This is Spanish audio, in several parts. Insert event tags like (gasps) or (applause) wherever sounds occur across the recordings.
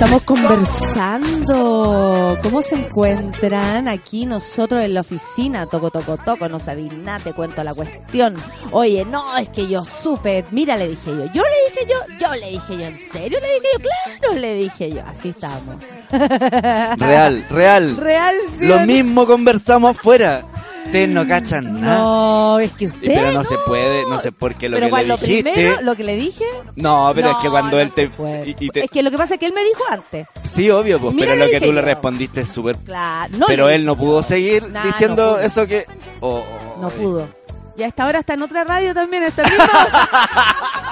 Estamos conversando. ¿Cómo se encuentran aquí nosotros en la oficina? Toco, toco, toco, no sabía nada, te cuento la cuestión. Oye, no, es que yo supe, mira, le dije yo, yo le dije yo, yo le dije yo, ¿en serio le dije yo? Claro, le dije yo, así estamos. Real, real. Real, sí. Lo mismo conversamos fuera. Ustedes no cachan nada. No, es que usted. Pero no se puede, no sé por qué lo pero que cuando le dijiste. primero, lo que le dije. No, pero es que cuando no él te, y- y te- Es que lo que pasa es que él me dijo antes. Sí, obvio, pues, Mira, pero lo que tú le respondiste es súper... Claro, pero él no pudo seguir Nah, diciendo eso que... oh, No pudo. Y a esta hora está en otra radio también, está mismo. (laughs)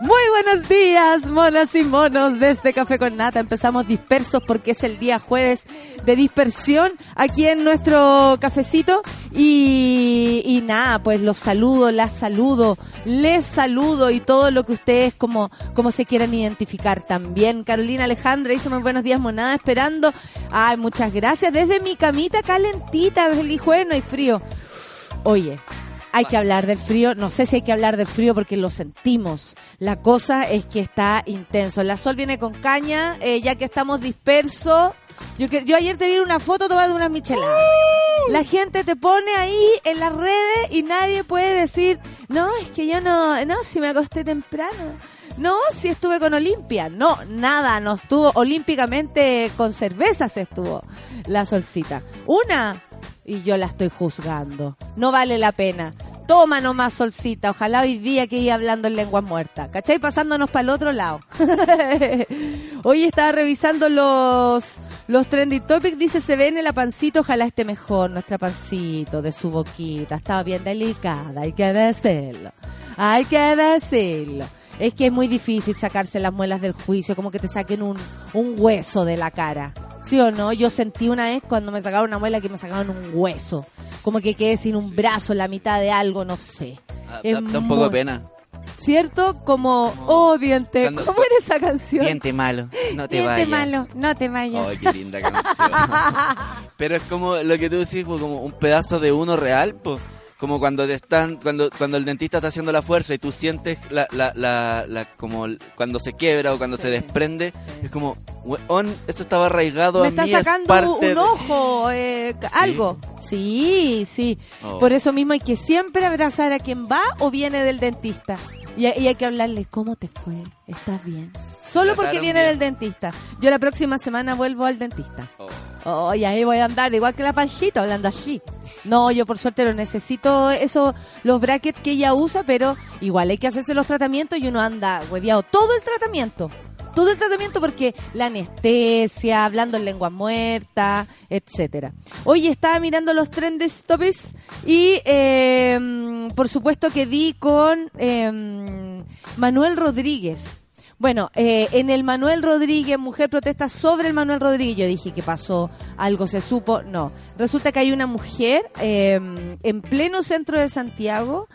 Muy buenos días, monas y monos de este Café con Nata. Empezamos dispersos porque es el día jueves de dispersión aquí en nuestro cafecito. Y, nada, pues los saludo, las saludo, les saludo y todo lo que ustedes como, como se quieran identificar también. Carolina Alejandra dice muy buenos días, monada, esperando. Ay, muchas gracias. Desde mi camita calentita, feliz jueves, no hay frío. Oye, hay que hablar del frío. No sé si hay que hablar del frío porque lo sentimos. La cosa es que está intenso. La sol viene con caña, eh, ya que estamos dispersos. Yo, yo ayer te vi una foto tomada de unas micheladas. La gente te pone ahí en las redes y nadie puede decir, no, es que yo no, no, si me acosté temprano. No, si estuve con Olimpia. No, nada, no estuvo olímpicamente con cervezas estuvo la solcita. Una, y yo la estoy juzgando. No vale la pena. Toma nomás solcita. Ojalá hoy día que iba hablando en lengua muerta. ¿Cachai? Pasándonos para el otro lado. (laughs) hoy estaba revisando los, los trending topics. Dice, se ve en la pancito. Ojalá esté mejor nuestra pancito de su boquita. Estaba bien delicada. Hay que decirlo. Hay que decirlo. Es que es muy difícil sacarse las muelas del juicio, como que te saquen un, un hueso de la cara. ¿Sí o no? Yo sentí una vez cuando me sacaron una muela que me sacaron un hueso. Como que quedé sin un brazo, la mitad de algo, no sé. Ah, Da, da un poco de pena. ¿Cierto? Como, oh, diente. Cuando- ¿Cómo era esa canción? Diente malo, no te Diente vayas. malo, no te vayas. Ay, qué linda canción. (laughs) Pero es como lo que tú decís, pues, como un pedazo de uno real, pues. Como cuando te están, cuando, cuando el dentista está haciendo la fuerza y tú sientes la, la, la, la- como cuando se quiebra o cuando se desprende, es como, weón, esto estaba arraigado me a está mí, es sacando parte un ojo, eh, algo. Sí, sí. Oh. Por eso mismo hay que siempre abrazar a quien va o viene del dentista. Y, hay que hablarle, ¿cómo te fue? ¿Estás bien? Solo porque viene bien. del dentista. Yo la próxima semana vuelvo al dentista. Oh. Y ahí voy a andar igual que la panchita, hablando así. No, yo por suerte lo necesito, eso, los brackets que ella usa, pero igual hay que hacerse los tratamientos y uno anda hueviado todo el tratamiento. Todo el tratamiento porque la anestesia, hablando en lengua muerta, etcétera. Hoy estaba mirando los trendes topics y eh, por supuesto que di con eh, Manuel Rodríguez. Bueno, eh, en el Manuel Rodríguez, mujer protesta sobre el Manuel Rodríguez. Yo dije, ¿qué pasó? ¿Algo se supo? No. Resulta que hay una mujer eh, en pleno centro de Santiago.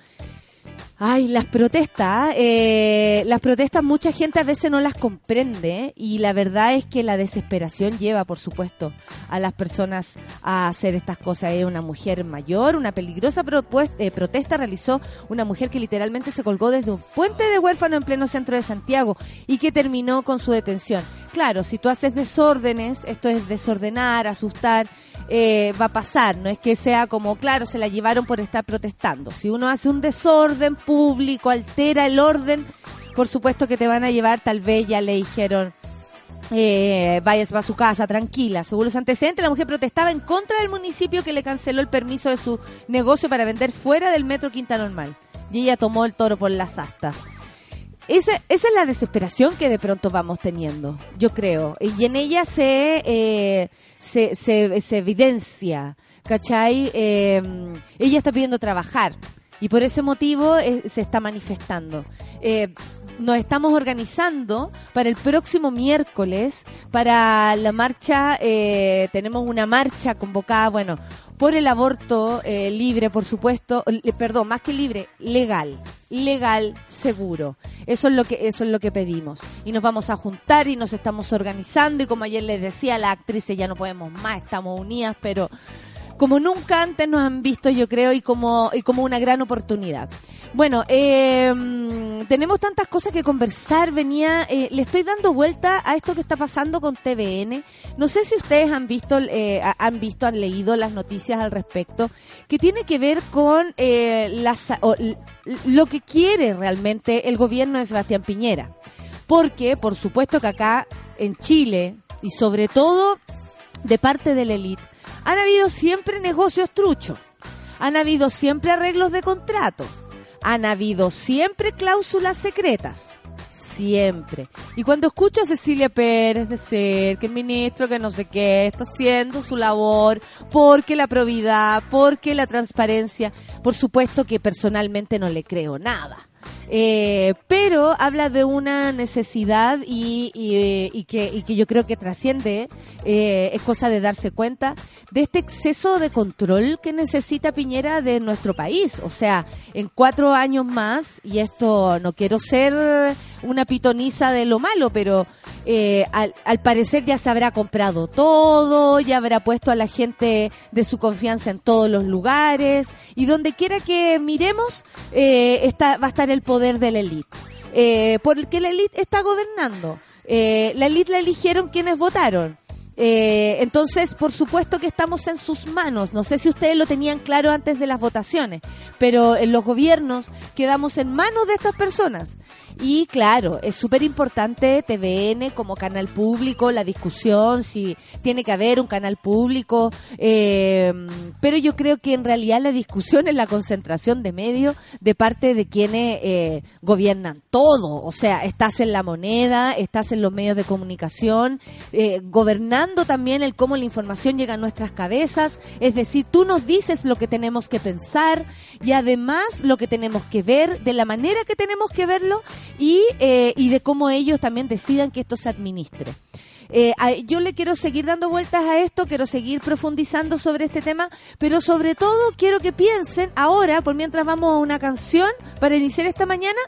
Ay, las protestas, eh, las protestas mucha gente a veces no las comprende ¿eh? y la verdad es que la desesperación lleva, por supuesto, a las personas a hacer estas cosas. Es una mujer mayor, una peligrosa eh, protesta realizó una mujer que literalmente se colgó desde un puente de huérfano en pleno centro de Santiago y que terminó con su detención. Claro, si tú haces desórdenes, esto es desordenar, asustar, eh, va a pasar. No es que sea como, claro, se la llevaron por estar protestando. Si uno hace un desorden público, altera el orden, por supuesto que te van a llevar, tal vez ya le dijeron, eh, vayas a su casa tranquila. Según los antecedentes, la mujer protestaba en contra del municipio que le canceló el permiso de su negocio para vender fuera del metro Quinta Normal. Y ella tomó el toro por las astas. Esa, esa es la desesperación que de pronto vamos teniendo, yo creo. Y en ella se, eh, se, se, evidencia, ¿cachai? Eh, ella está pidiendo trabajar y por ese motivo eh, se está manifestando. Eh, nos estamos organizando para el próximo miércoles, para la marcha, eh, tenemos una marcha convocada, bueno, por el aborto eh, libre, por supuesto, perdón, más que libre, legal, legal, seguro. Eso es lo que eso es lo que pedimos. Y nos vamos a juntar y nos estamos organizando y como ayer les decía la actriz, ya no podemos más, estamos unidas, pero como nunca antes nos han visto, yo creo, y como, una gran oportunidad. Bueno, eh, tenemos tantas cosas que conversar. Venía, eh, le estoy dando vuelta a esto que está pasando con TVN. No sé si ustedes han visto, eh, han visto, han leído las noticias al respecto, que tiene que ver con eh, las, lo que quiere realmente el gobierno de Sebastián Piñera. Porque, por supuesto que acá en Chile y sobre todo de parte de la élite han habido siempre negocios truchos, han habido siempre arreglos de contrato, han habido siempre cláusulas secretas. Siempre. Y cuando escucho a Cecilia Pérez decir que el ministro que no sé qué está haciendo su labor porque la probidad, porque la transparencia, por supuesto que personalmente no le creo nada. Eh, pero habla de una necesidad y, y, que, que, yo creo que trasciende, eh, es cosa de darse cuenta de este exceso de control que necesita Piñera de nuestro país. O sea, en cuatro años más, y esto no quiero ser una pitoniza de lo malo, pero eh, al, al, parecer ya se habrá comprado todo, ya habrá puesto a la gente de su confianza en todos los lugares, y donde quiera que miremos, eh, está, va a estar el poder de la élite. Eh, porque la élite está gobernando. Eh, la élite la eligieron quienes votaron. Eh, entonces, por supuesto que estamos en sus manos. No sé si ustedes lo tenían claro antes de las votaciones, pero en los gobiernos quedamos en manos de estas personas. Y claro, es súper importante TVN como canal público, la discusión, si tiene que haber un canal público, eh, pero yo creo que en realidad la discusión es la concentración de medios de parte de quienes eh, gobiernan todo. O sea, estás en la moneda, estás en los medios de comunicación, eh, también el cómo la información llega a nuestras cabezas. Es decir, tú nos dices lo que tenemos que pensar y además lo que tenemos que ver, de la manera que tenemos que verlo y, eh, y de cómo ellos también decidan que esto se administre. Eh, yo le quiero seguir dando vueltas a esto, quiero seguir profundizando sobre este tema, pero sobre todo quiero que piensen ahora, por mientras vamos a una canción para iniciar esta mañana,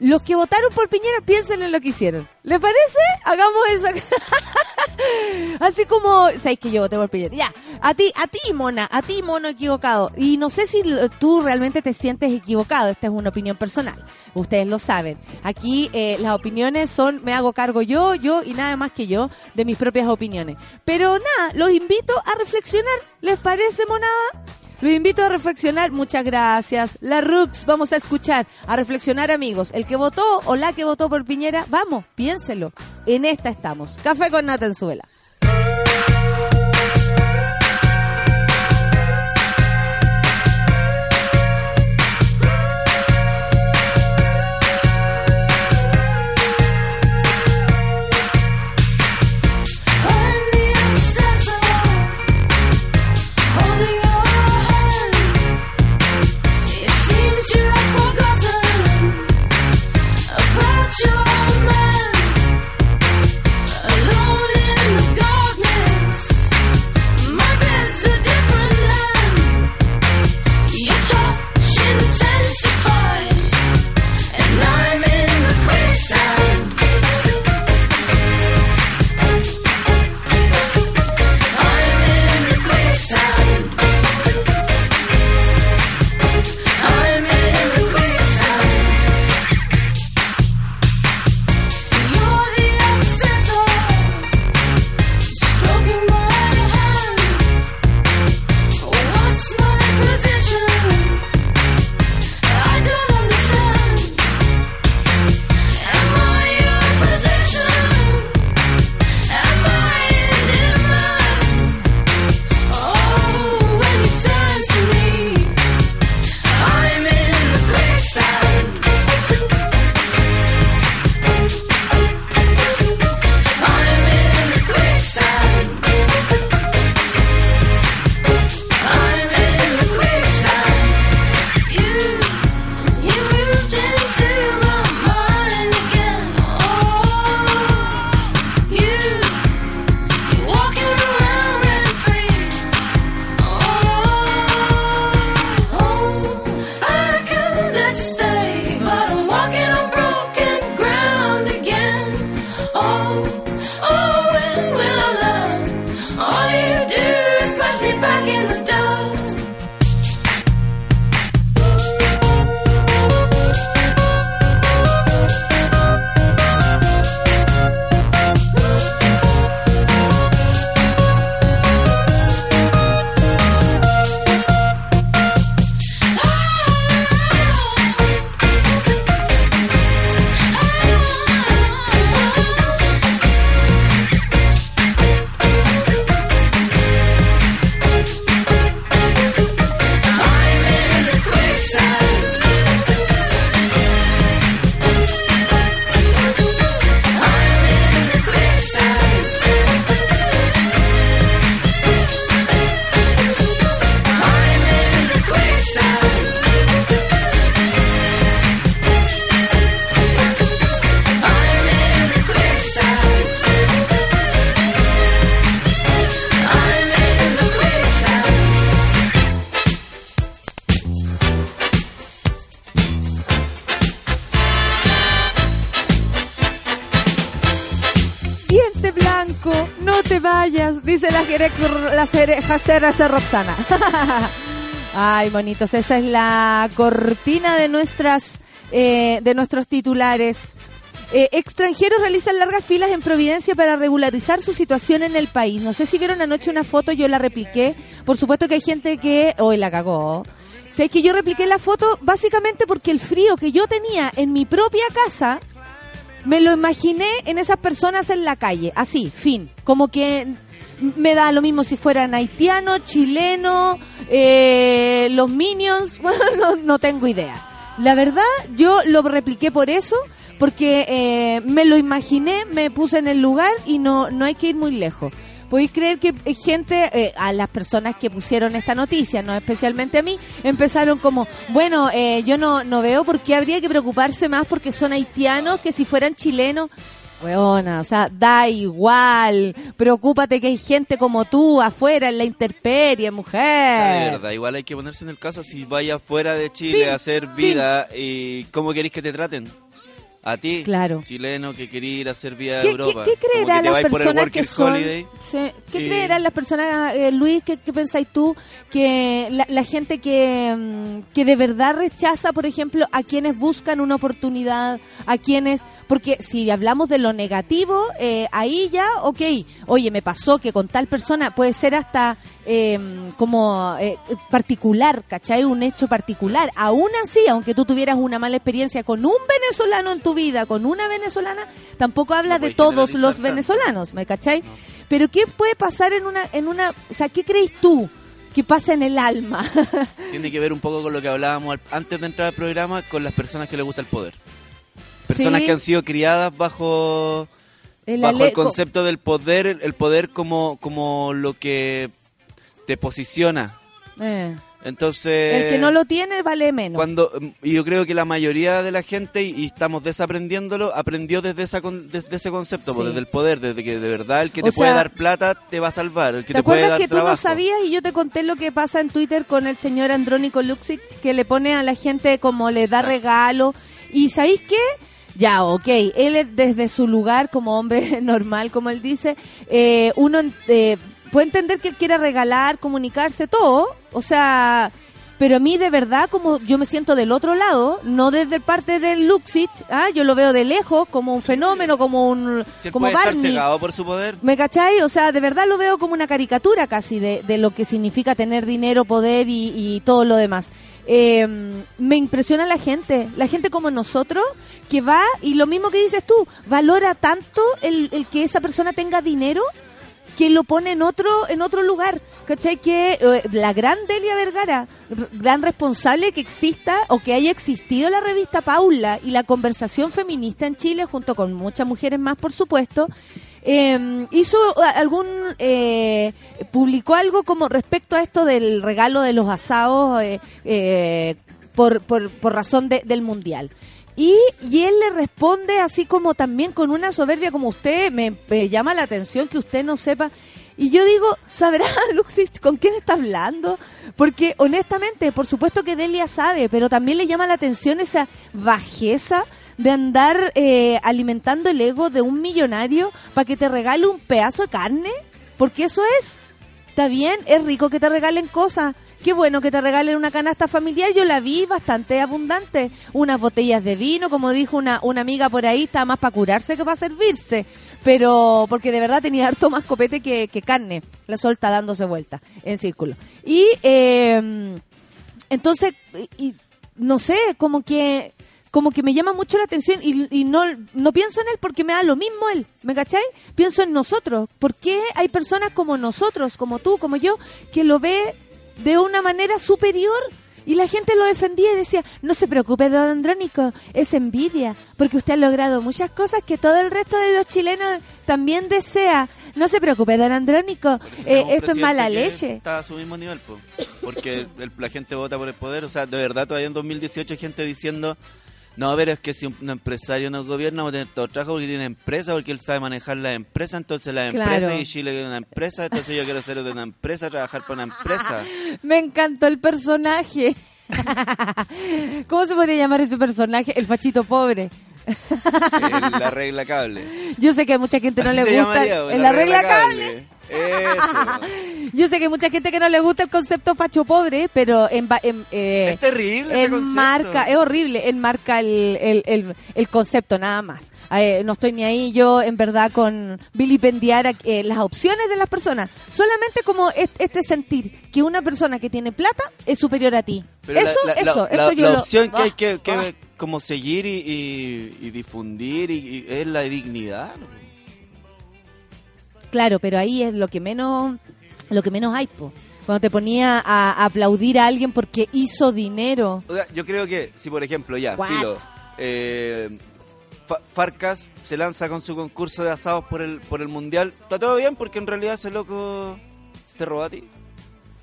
los que votaron por Piñera piensen en lo que hicieron. ¿Les parece? Hagamos eso. (laughs) Así como, sabéis que yo voté por Piñera. Ya, a ti, a ti, mona, a ti, mono equivocado. Y no sé si tú realmente te sientes equivocado. Esta es una opinión personal. Ustedes lo saben. Aquí eh, las opiniones son, me hago cargo yo, yo y nada más que yo de mis propias opiniones. Pero nada, los invito a reflexionar. ¿Les parece, monada? Los invito a reflexionar. Muchas gracias. La Rux, vamos a escuchar, a reflexionar, amigos. El que votó o la que votó por Piñera, vamos, piénselo. En esta estamos. Café con in Jacera Roxana. (laughs) Ay, bonitos, esa es la cortina de nuestras, eh, de nuestros titulares. Eh, extranjeros realizan largas filas en Providencia para regularizar su situación en el país. No sé si vieron anoche una foto, yo la repliqué. Por supuesto que hay gente que hoy la cagó. Sé que yo repliqué la foto básicamente porque el frío que yo tenía en mi propia casa me lo imaginé en esas personas en la calle, así, fin. Como que me da lo mismo si fueran haitianos, chilenos, eh, los minions, (laughs) bueno, no, no tengo idea. La verdad, yo lo repliqué por eso porque eh, me lo imaginé, me puse en el lugar y no, no hay que ir muy lejos. Podéis creer que gente, eh, a las personas que pusieron esta noticia, no especialmente a mí, empezaron como, bueno, eh, yo no, no veo por qué habría que preocuparse más porque son haitianos que si fueran chilenos. Weona, o sea, da igual. Preocúpate que hay gente como tú afuera en la intemperie, mujer. de verdad, igual hay que ponerse en el caso si vaya fuera de Chile a hacer vida y cómo queréis que te traten a ti, claro. chileno que quería ir a hacer vía Europa. ¿Qué, creerán las personas que son? ¿Qué creerán las personas, Luis? ¿qué, pensáis tú? Que la, gente que, mm, que de verdad rechaza, por ejemplo, a quienes buscan una oportunidad, a quienes porque si hablamos de lo negativo, eh, ahí ya, ok, oye, me pasó que con tal persona puede ser hasta em, como eh, particular, ¿cachai? Un hecho particular. Aún así, aunque tú tuvieras una mala experiencia con un venezolano en tu vida, con una venezolana, tampoco habla de todos los venezolanos, ¿me cachai? Pero ¿qué puede pasar en una, en una, o sea, ¿qué crees tú? que pasa en el alma. (laughs) Tiene que ver un poco con lo que hablábamos antes de entrar al programa con las personas que les gusta el poder. Personas que han sido criadas bajo, el, bajo el concepto del poder, el, poder como, como lo que te posiciona. Eh. Entonces. El que no lo tiene vale menos. Cuando, y yo creo que la mayoría de la gente, y, estamos desaprendiéndolo, aprendió desde, esa, desde ese concepto, pues, desde el poder, desde que de verdad el que te puede dar plata te va a salvar. El que ¿Te, acuerdas que tú no sabías y yo te conté lo que pasa en Twitter con el señor Andrónico Luxic, que le pone a la gente como le da regalo? ¿Y sabéis qué? Ya, ok. Él desde su lugar como hombre (laughs) normal, como él dice, eh, uno eh, puede entender que él quiere regalar, comunicarse, todo. O sea, pero a mí de verdad, como yo me siento del otro lado, no desde parte del Luxich, ah, yo lo veo de lejos como un fenómeno, como un como puede por su poder. ¿Me cachai? O sea, de verdad lo veo como una caricatura casi de, de lo que significa tener dinero, poder y, y todo lo demás. Eh, me impresiona la gente, la gente como nosotros, que va, y lo mismo que dices tú, valora tanto el, el que esa persona tenga dinero que lo pone en otro en otro lugar. ¿Cachai? Que eh, la gran Delia Vergara, gran responsable que exista o que haya existido la revista Paula y la conversación feminista en Chile, junto con muchas mujeres más, por supuesto, eh, hizo algún eh, publicó algo como respecto a esto del regalo de los asados eh, eh, por, por, por, razón del mundial y, y, él le responde así como también con una soberbia como usted me, llama la atención que usted no sepa y yo digo, ¿sabrá (laughs) Luxich con quién está hablando? Porque honestamente, por supuesto que Delia sabe, pero también le llama la atención esa bajeza de andar eh, alimentando el ego de un millonario para que te regale un pedazo de carne, porque eso es. Está bien, es rico que te regalen cosas. Qué bueno que te regalen una canasta familiar. Yo la vi bastante abundante. Unas botellas de vino, como dijo una, una amiga por ahí, está más para curarse que para servirse. Pero porque de verdad tenía harto más copete que, carne. La solta dándose vuelta en círculo. Y eh, entonces, y, no sé, como que como que me llama mucho la atención y, no, no pienso en él porque me da lo mismo él, ¿me cachai? Pienso en nosotros. ¿Por qué hay personas como nosotros, como tú, como yo, que lo ve de una manera superior? Y la gente lo defendía y decía, no se preocupe, don Andrónico, es envidia, porque usted ha logrado muchas cosas que todo el resto de los chilenos también desea. No se preocupe, don Andrónico, eh, esto es mala leche. Está a su mismo nivel, porque la gente vota por el poder. O sea, de verdad, todavía en 2018 hay gente diciendo no, pero es que si un empresario no gobierna, va a tener todo trabajo porque tiene empresa, porque él sabe manejar la empresa, entonces la empresa y Chile es una empresa, entonces yo quiero ser de una empresa, trabajar para una empresa. (laughs) Me encantó el personaje. (laughs) ¿Cómo se podría llamar ese personaje? El fachito pobre. (laughs) El- la regla cable. Yo sé que a mucha gente no le gusta llamaría, el arregla cable. Eso. (laughs) Yo sé que hay mucha gente que no le gusta el concepto facho pobre, pero en, en, eh, es terrible enmarca, es horrible, enmarca el, el, el, el concepto nada más. Eh, no estoy ni ahí yo, en verdad, con vilipendiar eh, las opciones de las personas. Solamente como es- este sentir que una persona que tiene plata es superior a ti. Pero eso, la, la- eso, la- eso yo la lo- opción que hay que, que Ah. como seguir y, y- y difundir y, y es la dignidad. ¿no? Claro, pero ahí es lo que menos, lo que menos hay, po. Cuando te ponía a, aplaudir a alguien porque hizo dinero. O sea, yo creo que si por ejemplo ya, What? Filo, eh, Fa- Farcas se lanza con su concurso de asados por el por el mundial, está todo bien porque en realidad ese loco te roba a ti.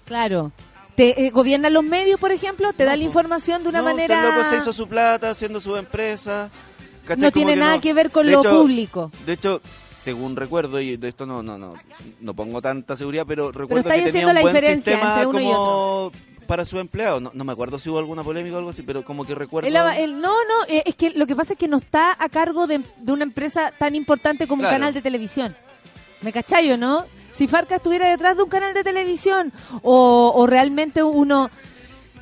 Claro. Te eh, gobiernan los medios, por ejemplo, te No, da la información de una No, manera... El loco se hizo su plata haciendo su empresa. ¿cachai? No Como tiene nada no- que ver con de lo hecho- público. De hecho, según recuerdo, y de esto no no no no pongo tanta seguridad, pero recuerdo que tenía un la buen sistema entre uno y como para su empleado. No, no me acuerdo si hubo alguna polémica o algo así, pero como que recuerdo... El- el- no, no, eh, es que lo que pasa es que no está a cargo de, de una empresa tan importante como Claro. un canal de televisión. ¿Me cachai o no? Si Farca estuviera detrás de un canal de televisión o, o realmente uno...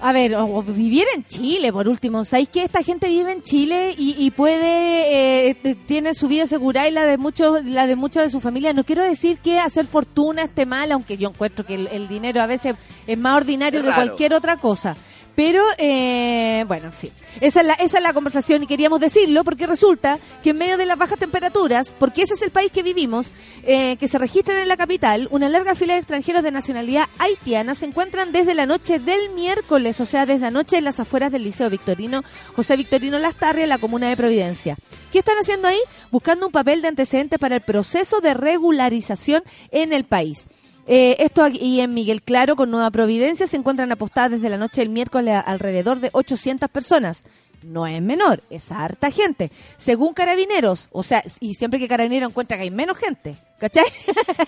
A ver, o, o viviera en Chile, por último. ¿Sabéis que esta gente vive en Chile y, y puede, eh, t- tiene su vida asegurada y la de muchos, la de muchos de su familia? No quiero decir que hacer fortuna esté mal, aunque yo encuentro que el, el dinero a veces es más ordinario Es que cualquier otra cosa. Pero, eh, bueno, en fin. Esa es, la, esa es la conversación y queríamos decirlo porque resulta que en medio de las bajas temperaturas, porque ese es el país que vivimos, eh, que se registran en la capital, una larga fila de extranjeros de nacionalidad haitiana se encuentran desde la noche del miércoles, o sea, desde anoche en las afueras del Liceo Victorino, José Victorino Lastarria, en la comuna de Providencia. ¿Qué están haciendo ahí? Buscando un papel de antecedente para el proceso de regularización en el país. Eh, esto aquí en Miguel Claro, con Nueva Providencia, se encuentran apostadas desde la noche del miércoles alrededor de 800 personas. No es menor, es harta gente. Según Carabineros, o sea, y siempre que Carabineros encuentra que hay menos gente, ¿cachai?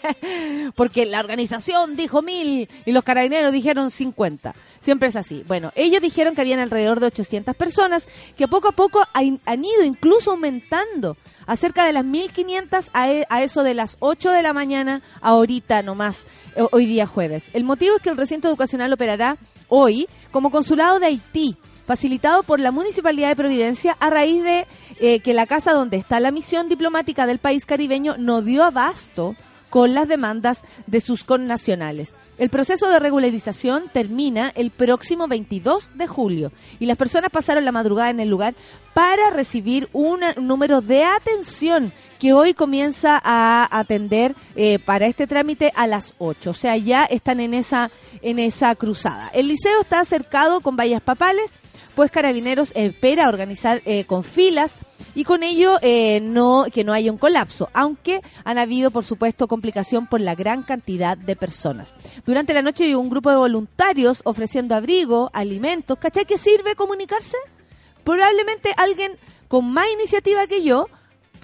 (laughs) Porque la organización dijo mil y los Carabineros dijeron 50. Siempre es así. Bueno, ellos dijeron que habían alrededor de 800 personas que poco a poco han ido incluso aumentando a cerca de las 1500 a, e- a eso de las 8 de la mañana ahorita nomás, eh, hoy día jueves. El motivo es que el recinto educacional operará hoy como consulado de Haití facilitado por la Municipalidad de Providencia a raíz de eh, que la casa donde está la misión diplomática del país caribeño no dio abasto con las demandas de sus connacionales. El proceso de regularización termina el próximo 22 de julio y las personas pasaron la madrugada en el lugar para recibir un número de atención que hoy comienza a atender eh, para este trámite a las 8. O sea, ya están en esa, en esa cruzada. El liceo está cercado con vallas papales, pues Carabineros espera organizar eh, con filas y con ello eh, no que no haya un colapso, aunque han habido, por supuesto, complicación por la gran cantidad de personas. Durante la noche un grupo de voluntarios ofreciendo abrigo, alimentos. ¿Cachai que sirve comunicarse? Probablemente alguien con más iniciativa que yo,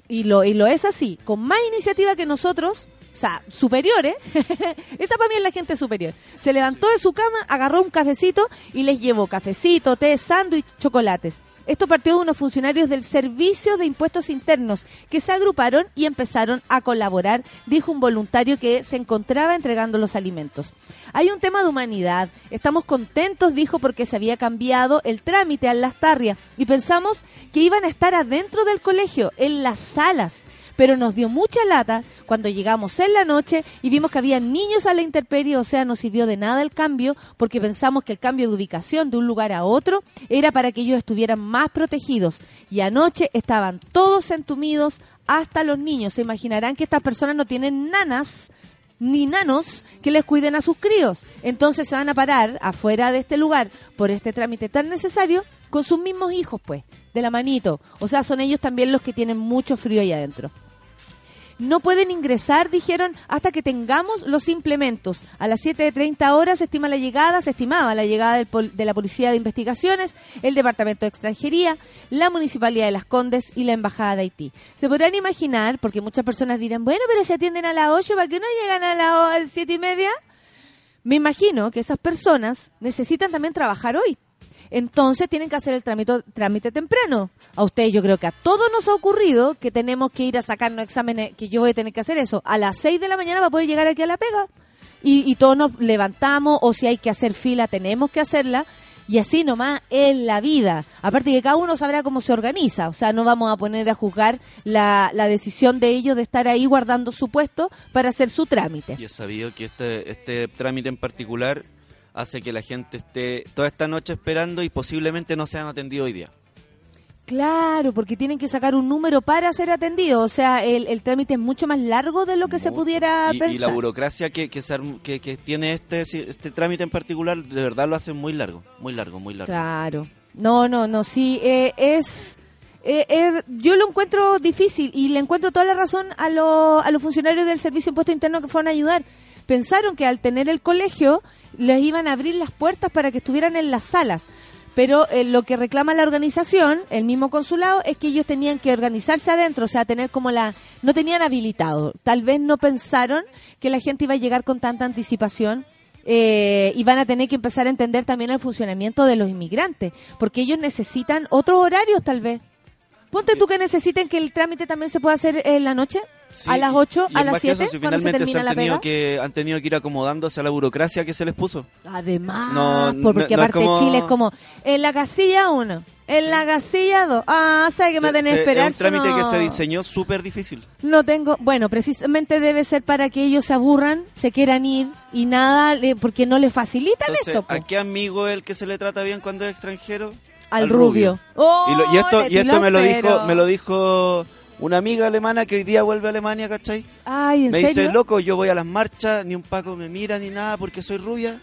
y lo, y lo es así, con más iniciativa que nosotros, o sea, superiores, (laughs) esa para mí es la gente superior. Se levantó de su cama, agarró un cafecito y les llevó cafecito, té, sándwich, chocolates. Esto partió de unos funcionarios del Servicio de Impuestos Internos que se agruparon y empezaron a colaborar, dijo un voluntario que se encontraba entregando los alimentos. Hay un tema de humanidad. Estamos contentos, dijo, porque se había cambiado el trámite a Lastarria y pensamos que iban a estar adentro del colegio, en las salas pero nos dio mucha lata cuando llegamos en la noche y vimos que había niños a la intemperie, o sea, no sirvió de nada el cambio porque pensamos que el cambio de ubicación de un lugar a otro era para que ellos estuvieran más protegidos y anoche estaban todos entumidos hasta los niños. Se imaginarán que estas personas no tienen nanas ni nanos que les cuiden a sus críos. Entonces se van a parar afuera de este lugar por este trámite tan necesario con sus mismos hijos, pues, de la manito. O sea, son ellos también los que tienen mucho frío ahí adentro. No pueden ingresar, dijeron, hasta que tengamos los implementos. A las 7.30 horas se estima la llegada, se estimaba la llegada de la Policía de Investigaciones, el Departamento de Extranjería, la Municipalidad de Las Condes y la Embajada de Haití. Se podrán imaginar, porque muchas personas dirán, bueno, pero se atienden a las 8, ¿para qué no llegan a las 7 y media? Me imagino que esas personas necesitan también trabajar hoy. Entonces tienen que hacer el trámite, trámite temprano. A ustedes yo creo que a todos nos ha ocurrido que tenemos que ir a sacarnos exámenes, que yo voy a tener que hacer eso a las 6 de la mañana para poder llegar aquí a la pega. Y, todos nos levantamos o si hay que hacer fila tenemos que hacerla y así nomás en la vida. Aparte que cada uno sabrá cómo se organiza, o sea, no vamos a poner a juzgar la, la decisión de ellos de estar ahí guardando su puesto para hacer su trámite. Yo he sabido que este, este trámite en particular hace que la gente esté toda esta noche esperando y posiblemente no sean atendidos hoy día. Claro, porque tienen que sacar un número para ser atendidos. O sea, el, el trámite es mucho más largo de lo que se pudiera y, pensar. y la burocracia que, que, se que- que tiene este, este trámite en particular, de verdad lo hace muy largo, muy largo, muy largo. Claro. No, no, no, sí, eh, es... eh, eh, yo lo encuentro difícil y le encuentro toda la razón a, lo- a los funcionarios del Servicio de Impuesto Interno que fueron a ayudar. Pensaron que al tener el colegio les iban a abrir las puertas para que estuvieran en las salas. Pero eh, lo que reclama la organización, el mismo consulado, es que ellos tenían que organizarse adentro, o sea, tener como la... No tenían habilitado. Tal vez no pensaron que la gente iba a llegar con tanta anticipación eh, y van a tener que empezar a entender también el funcionamiento de los inmigrantes, porque ellos necesitan otros horarios tal vez. Ponte tú que necesiten que el trámite también se pueda hacer en la noche, Sí, a las 8, y a las más que eso, 7, si cuando se finalmente termina han la tenido pega. que han tenido que ir acomodándose a la burocracia que se les puso. Además, No, no- porque no aparte como- Chile es como en la casilla 1, en la casilla 2. Ah, ¿sabes que me va a tener que esperar? es un trámite No. que se diseñó súper difícil. No tengo, bueno, precisamente debe ser para que ellos se aburran, se quieran ir y nada, porque no les facilitan Entonces, esto. po. ¿a qué amigo es el que se le trata bien cuando es extranjero? Al rubio. ¡Oh, Y, lo- y esto, y esto me lo dijo, me lo dijo una amiga alemana que hoy día vuelve a Alemania, ¿cachai? Ay, ¿en Me serio? dice, loco, yo voy a las marchas, ni un paco me mira ni nada porque soy rubia.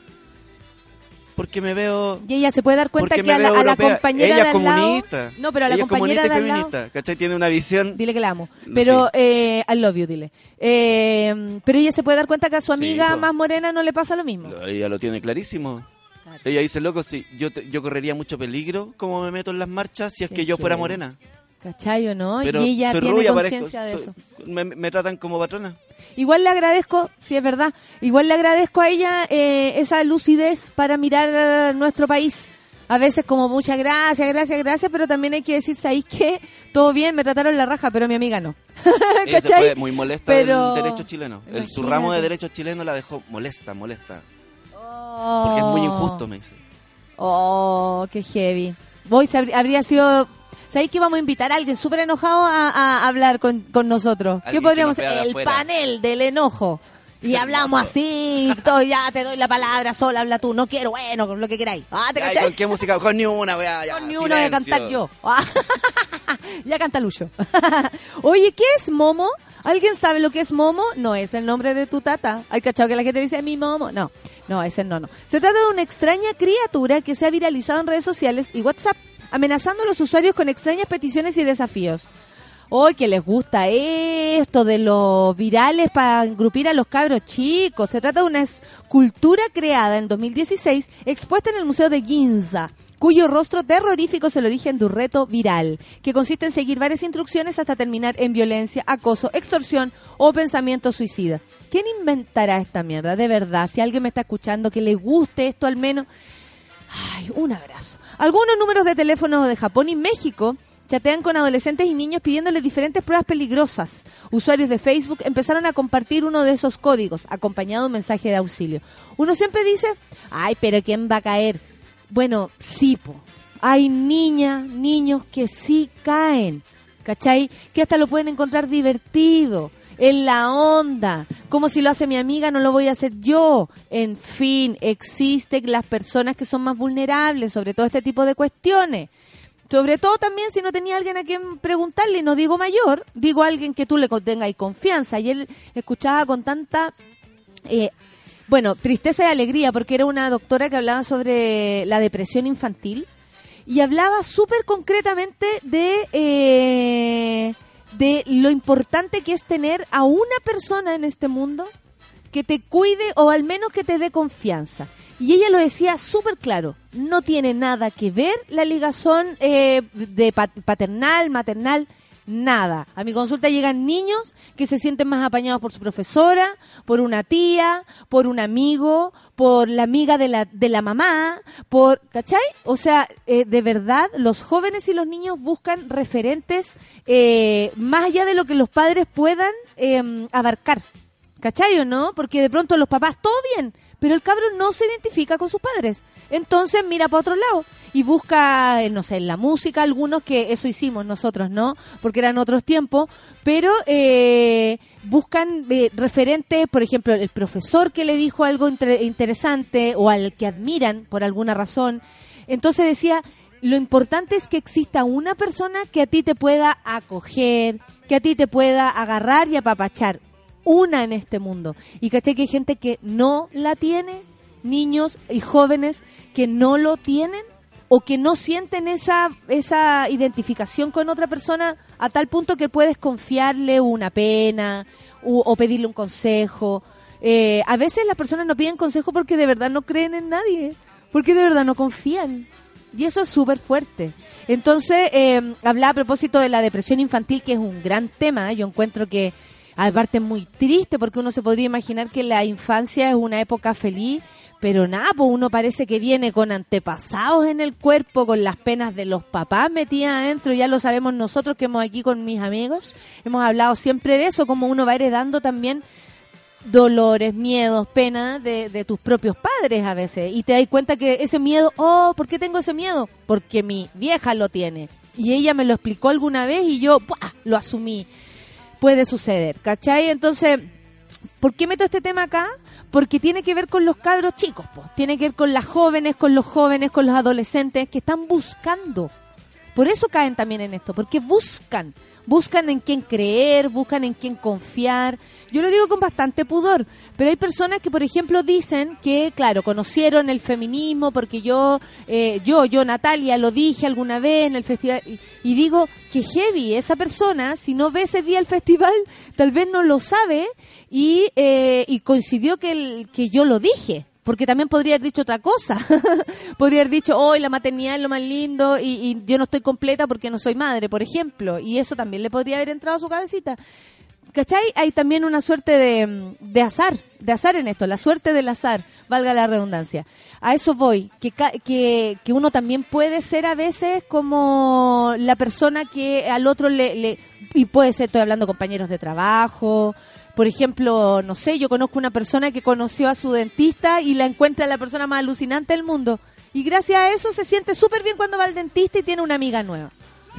Porque me veo... Y ella se puede dar cuenta que a la, a compañera Ella de es al lado... comunista. No, pero a la Ella es compañera comunista y lado... feminista, ¿cachai? Tiene una visión... Dile que la amo. Pero, Sí. eh, I love you, dile. Eh, pero ella se puede dar cuenta que a su amiga más morena no le pasa lo mismo. Ella lo tiene clarísimo. Claro. Ella dice, loco, si yo, te- yo correría mucho peligro como me meto en las marchas si es que yo fuera morena. ¿Cachai o no? Pero y ella tiene conciencia de eso. me, me tratan como patrona. Igual le agradezco, si es verdad, igual le agradezco a ella eh, esa lucidez para mirar nuestro país. A veces como muchas gracias, gracias, gracias, pero también hay que decir, ¿sabéis qué? Todo bien, me trataron la raja, pero mi amiga no. ¿Cachai? fue muy molesta Pero- del derecho chileno. El, su ramo de derecho chileno la dejó molesta, molesta. Porque es muy injusto, me dice. Oh, qué heavy. Voy, habría sido... ¿Sabéis que vamos a invitar a alguien súper enojado a, a hablar con, con nosotros? ¿Qué podríamos hacer? El afuera. panel del enojo. (laughs) Y hablamos así, todo, ya te doy la palabra, sola habla tú, no quiero, bueno, con lo que queráis. Ah, ¿te cachai? ¿Con qué música? Con ni una, weá, ya, Con ni uno voy a cantar yo. Ah, (laughs) ya canta Lucho. (laughs) Oye, ¿qué es Momo? ¿Alguien sabe lo que es Momo? No es el nombre de tu tata. ¿Hay cachado que la gente dice mi Momo? No, no, ese no, no. Se trata de una extraña criatura que se ha viralizado en redes sociales y WhatsApp, amenazando a los usuarios con extrañas peticiones y desafíos. Hoy que les gusta esto de los virales para engrupir a los cabros chicos. Se trata de una escultura creada en 2016, expuesta en el Museo de Ginza, cuyo rostro terrorífico es el origen de un reto viral, que consiste en seguir varias instrucciones hasta terminar en violencia, acoso, extorsión o pensamiento suicida. ¿Quién inventará esta mierda? De verdad, si alguien me está escuchando que le guste esto al menos, Ay, un abrazo. Algunos números de teléfono de Japón y México chatean con adolescentes y niños pidiéndoles diferentes pruebas peligrosas. Usuarios de Facebook empezaron a compartir uno de esos códigos, acompañado de un mensaje de auxilio. Uno siempre dice, ay, pero ¿quién va a caer? Bueno, sí, po. Hay niñas, niños que sí caen, ¿cachai? Que hasta lo pueden encontrar divertido, en la onda, como si lo hace mi amiga, no lo voy a hacer yo. En fin, existen las personas que son más vulnerables sobre todo este tipo de cuestiones. Sobre todo también si no tenía alguien a quien preguntarle, y no digo mayor, digo alguien que tú le tengas confianza. Y él escuchaba con tanta eh, bueno, tristeza y alegría, porque era una doctora que hablaba sobre la depresión infantil y hablaba súper concretamente de, eh, de lo importante que es tener a una persona en este mundo que te cuide o al menos que te dé confianza. Y ella lo decía súper claro, no tiene nada que ver la ligazón eh, de pa- paternal, maternal, nada. A mi consulta llegan niños que se sienten más apañados por su profesora, por una tía, por un amigo, por la amiga de la, de la mamá, por, ¿cachai? O sea, eh, de verdad, los jóvenes y los niños buscan referentes eh, más allá de lo que los padres puedan em, abarcar. ¿Cachai o no? Porque de pronto los papás, todo bien, pero el cabro no se identifica con sus padres. Entonces mira para otro lado y busca, eh, no sé, en la música algunos, que eso hicimos nosotros, ¿no? Porque eran otros tiempos, pero eh, buscan eh, referentes, por ejemplo, el profesor que le dijo algo interesante o al que admiran por alguna razón. Entonces decía, lo importante es que exista una persona que a ti te pueda acoger, que a ti te pueda agarrar y apapachar. Una en este mundo. Y caché que hay gente que no la tiene, niños y jóvenes que no lo tienen o que no sienten esa, esa identificación con otra persona a tal punto que puedes confiarle una pena o, pedirle un consejo. Eh, a veces las personas no piden consejo porque de verdad no creen en nadie, porque de verdad no confían. Y eso es súper fuerte. Entonces, eh, hablaba a propósito de la depresión infantil, que es un gran tema. Yo encuentro que, aparte, muy triste, porque uno se podría imaginar que la infancia es una época feliz pero nada, pues uno parece que viene con antepasados en el cuerpo, con las penas de los papás metidas adentro, ya lo sabemos nosotros que hemos aquí con mis amigos, hemos hablado siempre de eso, como uno va heredando también dolores, miedos, penas de, de, tus propios padres a veces. Y te das cuenta que ese miedo, oh, ¿por qué tengo ese miedo? Porque mi vieja lo tiene. Y ella me lo explicó alguna vez y yo lo asumí. Puede suceder, ¿cachai? Entonces, ¿por qué meto este tema acá? porque tiene que ver con los cabros chicos, tiene que ver con las jóvenes, con los jóvenes, con los adolescentes que están buscando. Por eso caen también en esto, porque buscan, buscan en quién creer, buscan en quién confiar. Yo lo digo con bastante pudor, pero hay personas que, por ejemplo, dicen que, claro, conocieron el feminismo porque yo, eh, yo, yo, Natalia, lo dije alguna vez en el festival y, digo que heavy, esa persona, si no ve ese día el festival, tal vez no lo sabe y, eh, y coincidió que, que yo lo dije. Porque también podría haber dicho otra cosa. (laughs) podría haber dicho, hoy la maternidad es lo más lindo y, y, yo no estoy completa porque no soy madre, por ejemplo. Y eso también le podría haber entrado a su cabecita. ¿Cachai? Hay también una suerte de, de azar, de azar en esto, la suerte del azar, valga la redundancia. A eso voy, que, que, que uno también puede ser a veces como la persona que al otro le, le y puede ser, estoy hablando compañeros de trabajo, por ejemplo, no sé, yo conozco una persona que conoció a su dentista y la encuentra la persona más alucinante del mundo. Y gracias a eso se siente súper bien cuando va al dentista y tiene una amiga nueva.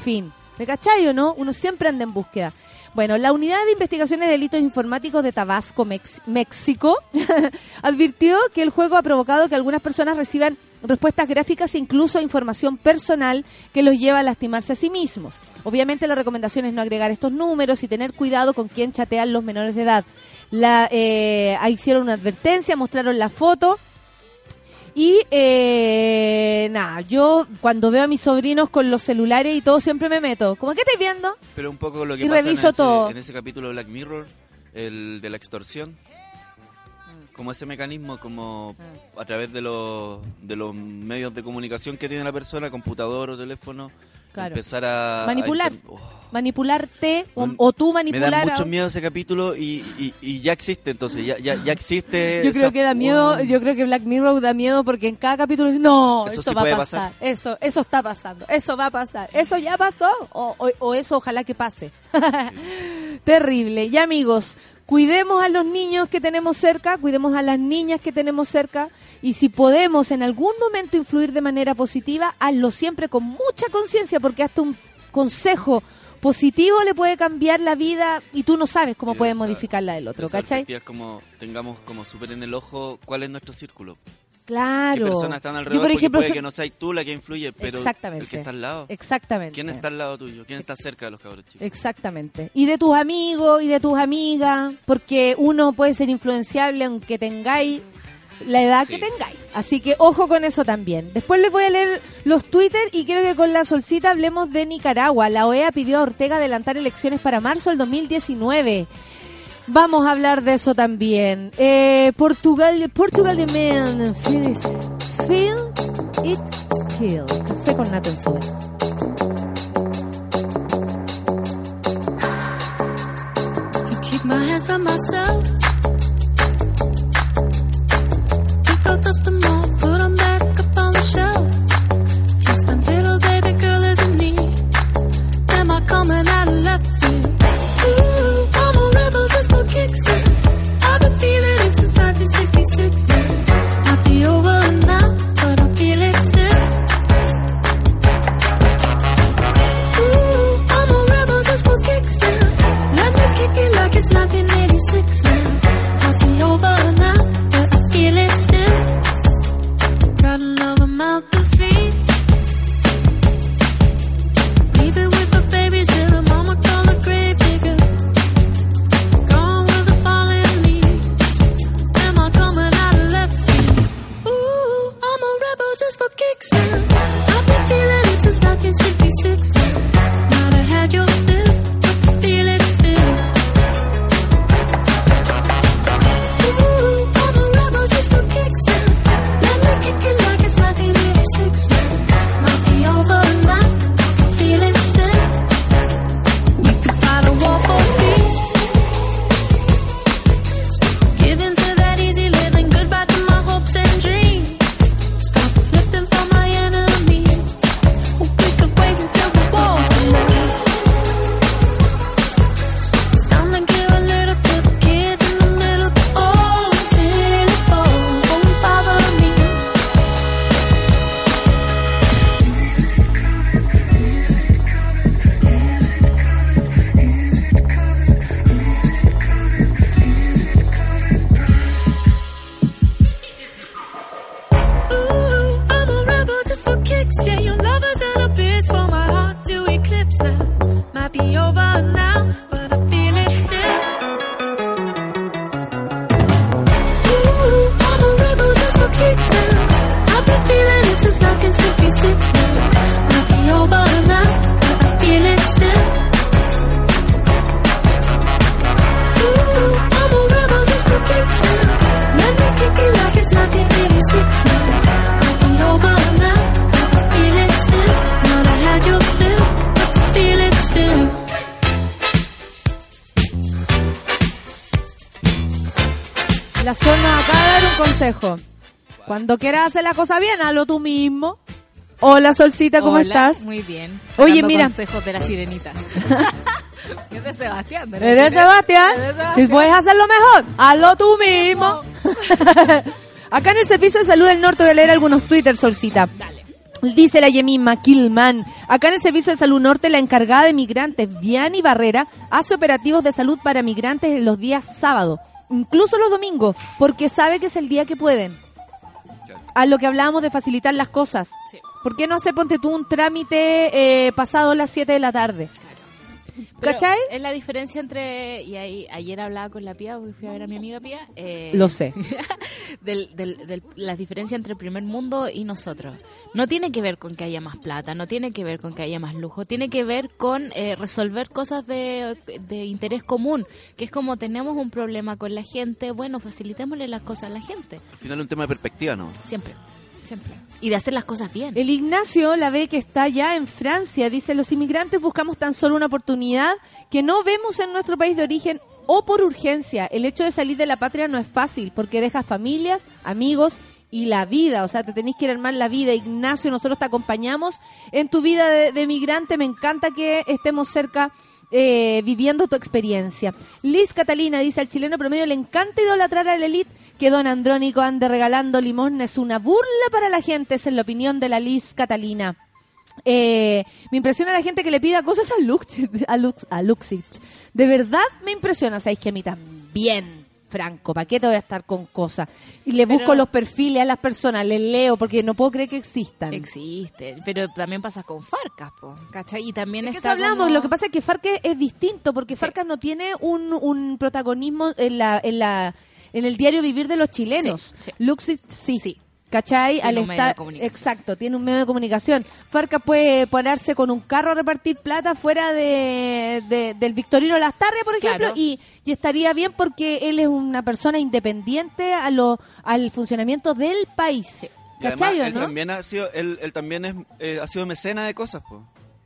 Fin. ¿Me cachai no? Uno siempre anda en búsqueda. Bueno, la Unidad de Investigaciones de Delitos Informáticos de Tabasco, México, (laughs) advirtió que el juego ha provocado que algunas personas reciban respuestas gráficas e incluso información personal que los lleva a lastimarse a sí mismos. Obviamente la recomendación es no agregar estos números y tener cuidado con quién chatean los menores de edad. La, eh, hicieron una advertencia, mostraron la foto y eh, nada, yo cuando veo a mis sobrinos con los celulares y todo siempre me meto. ¿Cómo que estáis viendo? Pero un poco lo que y pasa reviso en, ese, todo. en ese capítulo de Black Mirror, el de la extorsión. Como ese mecanismo, como a través de los, de los medios de comunicación que tiene la persona, computador o teléfono, Claro. empezar a... Manipular. a Oh. Manipularte o, Man- o tú Me manipular. da a- mucho miedo ese capítulo y, y, y ya existe, entonces, ya, ya, ya existe... Yo creo esa- que da miedo, Oh. yo creo que Black Mirror da miedo porque en cada capítulo dice, no, Eso sí va a pasar, pasar. eso, eso está pasando, eso va a pasar, eso ya pasó, o, o- o eso ojalá que pase. (laughs) Terrible. Y amigos, cuidemos a los niños que tenemos cerca, cuidemos a las niñas que tenemos cerca, y si podemos en algún momento influir de manera positiva, hazlo siempre con mucha conciencia, porque hasta un consejo positivo le puede cambiar la vida y tú no sabes cómo esa- modificar la del otro, ¿cachai? como tengamos como súper en el ojo cuál es nuestro círculo. Claro. ¿Qué personas están Yo, alrededor? por Porque ejemplo, puede que no seas tú la que influye, pero Exactamente. el que está al lado. Exactamente. ¿Quién está al lado tuyo? ¿Quién está cerca de los cabros chicos? Exactamente. Y de tus amigos y de tus amigas, porque uno puede ser influenciable aunque tengáis la edad Sí. que tengáis. Así que ojo con eso también. Después les voy a leer los Twitter y quiero que con la solcita hablemos de Nicaragua. La OEA pidió a Ortega adelantar elecciones para marzo del 2019. Vamos a hablar de eso también. Eh, Portugal, Portugal de Man, feel, feel it still. Café con suero. keep my hands on myself. Dust them off, put 'em back up on the shelf. Just a little baby girl isn't me. Am I coming just for kicks now. I've been feeling it since 1966 now. Zona acaba de dar un consejo. Cuando quieras hacer la cosa bien, hazlo tú mismo. Hola, Solcita, ¿cómo Hola, estás? Muy bien. Oye, mira. consejos de la sirenita. (laughs) es de Sebastián. de ¿Eres sirena. Sebastián? Es de Si Sebastián. puedes hacerlo mejor, hazlo tú mismo. (laughs) Acá en el Servicio de Salud del Norte voy a leer algunos Twitter, Solcita. Dale. Dice la Yemima Kilman. Acá en el Servicio de Salud Norte, la encargada de migrantes, Viani Barrera, hace operativos de salud para migrantes en los días sábado, incluso los domingos, porque sabe que es el día que pueden. A lo que hablábamos de facilitar las cosas. Sí. ¿Por qué no hace, ponte tú, un trámite eh, pasado las 7 de la tarde? Pero ¿Cachai? Es la diferencia entre. Y ahí, ayer hablaba con la Pía, porque fui a ver a mi amiga Pía. eh, Lo sé. (laughs) del, del, del- la diferencia entre el primer mundo y nosotros. No tiene que ver con que haya más plata, no tiene que ver con que haya más lujo, tiene que ver con eh, resolver cosas de, de interés común, que es como tenemos un problema con la gente, bueno, facilitémosle las cosas a la gente, Al final es un tema de perspectiva, ¿no? siempre, Y de hacer las cosas bien. El Ignacio la ve que está ya en Francia. Dice, los inmigrantes buscamos tan solo una oportunidad que no vemos en nuestro país de origen o por urgencia. El hecho de salir de la patria no es fácil porque dejas familias, amigos y la vida. O sea, te tenéis que ir armar la vida. Ignacio, nosotros te acompañamos en tu vida de, de. Me encanta que estemos cerca. eh, viviendo tu experiencia. Liz Catalina dice al chileno promedio le encanta idolatrar a la elite que don Andrónico ande regalando limosna es una burla para la gente, es la opinión de la Liz Catalina. Eh, me impresiona la gente que le pida cosas a, Lux, a, Lux, a Luxich. De verdad me impresiona, sabéis que a mí también, Franco, ¿para qué te voy a estar con cosas? Y le Pero- busco los perfiles a las personas, les leo, porque no puedo creer que existan. Existe, pero también pasa con Farcas, po, ¿cachai? Y también Es que está eso hablamos, como- lo que pasa es que Farcas es distinto, porque Sí. Farcas no tiene un, un protagonismo en la, en la en el diario vivir de los chilenos. Sí, sí. Luxich sí. Sí. ¿Cachai? Tiene Al un medio estar, de comunicación. exacto, tiene un medio de comunicación. Farcas puede ponerse con un carro a repartir plata fuera de, de- del Victorino Lastarria, por ejemplo, Claro. y, y estaría bien porque él es una persona independiente a lo, al funcionamiento del país. Además, ¿Cachai o él no? también ha sido, él, él también es, eh, ha sido mecena de cosas, pues.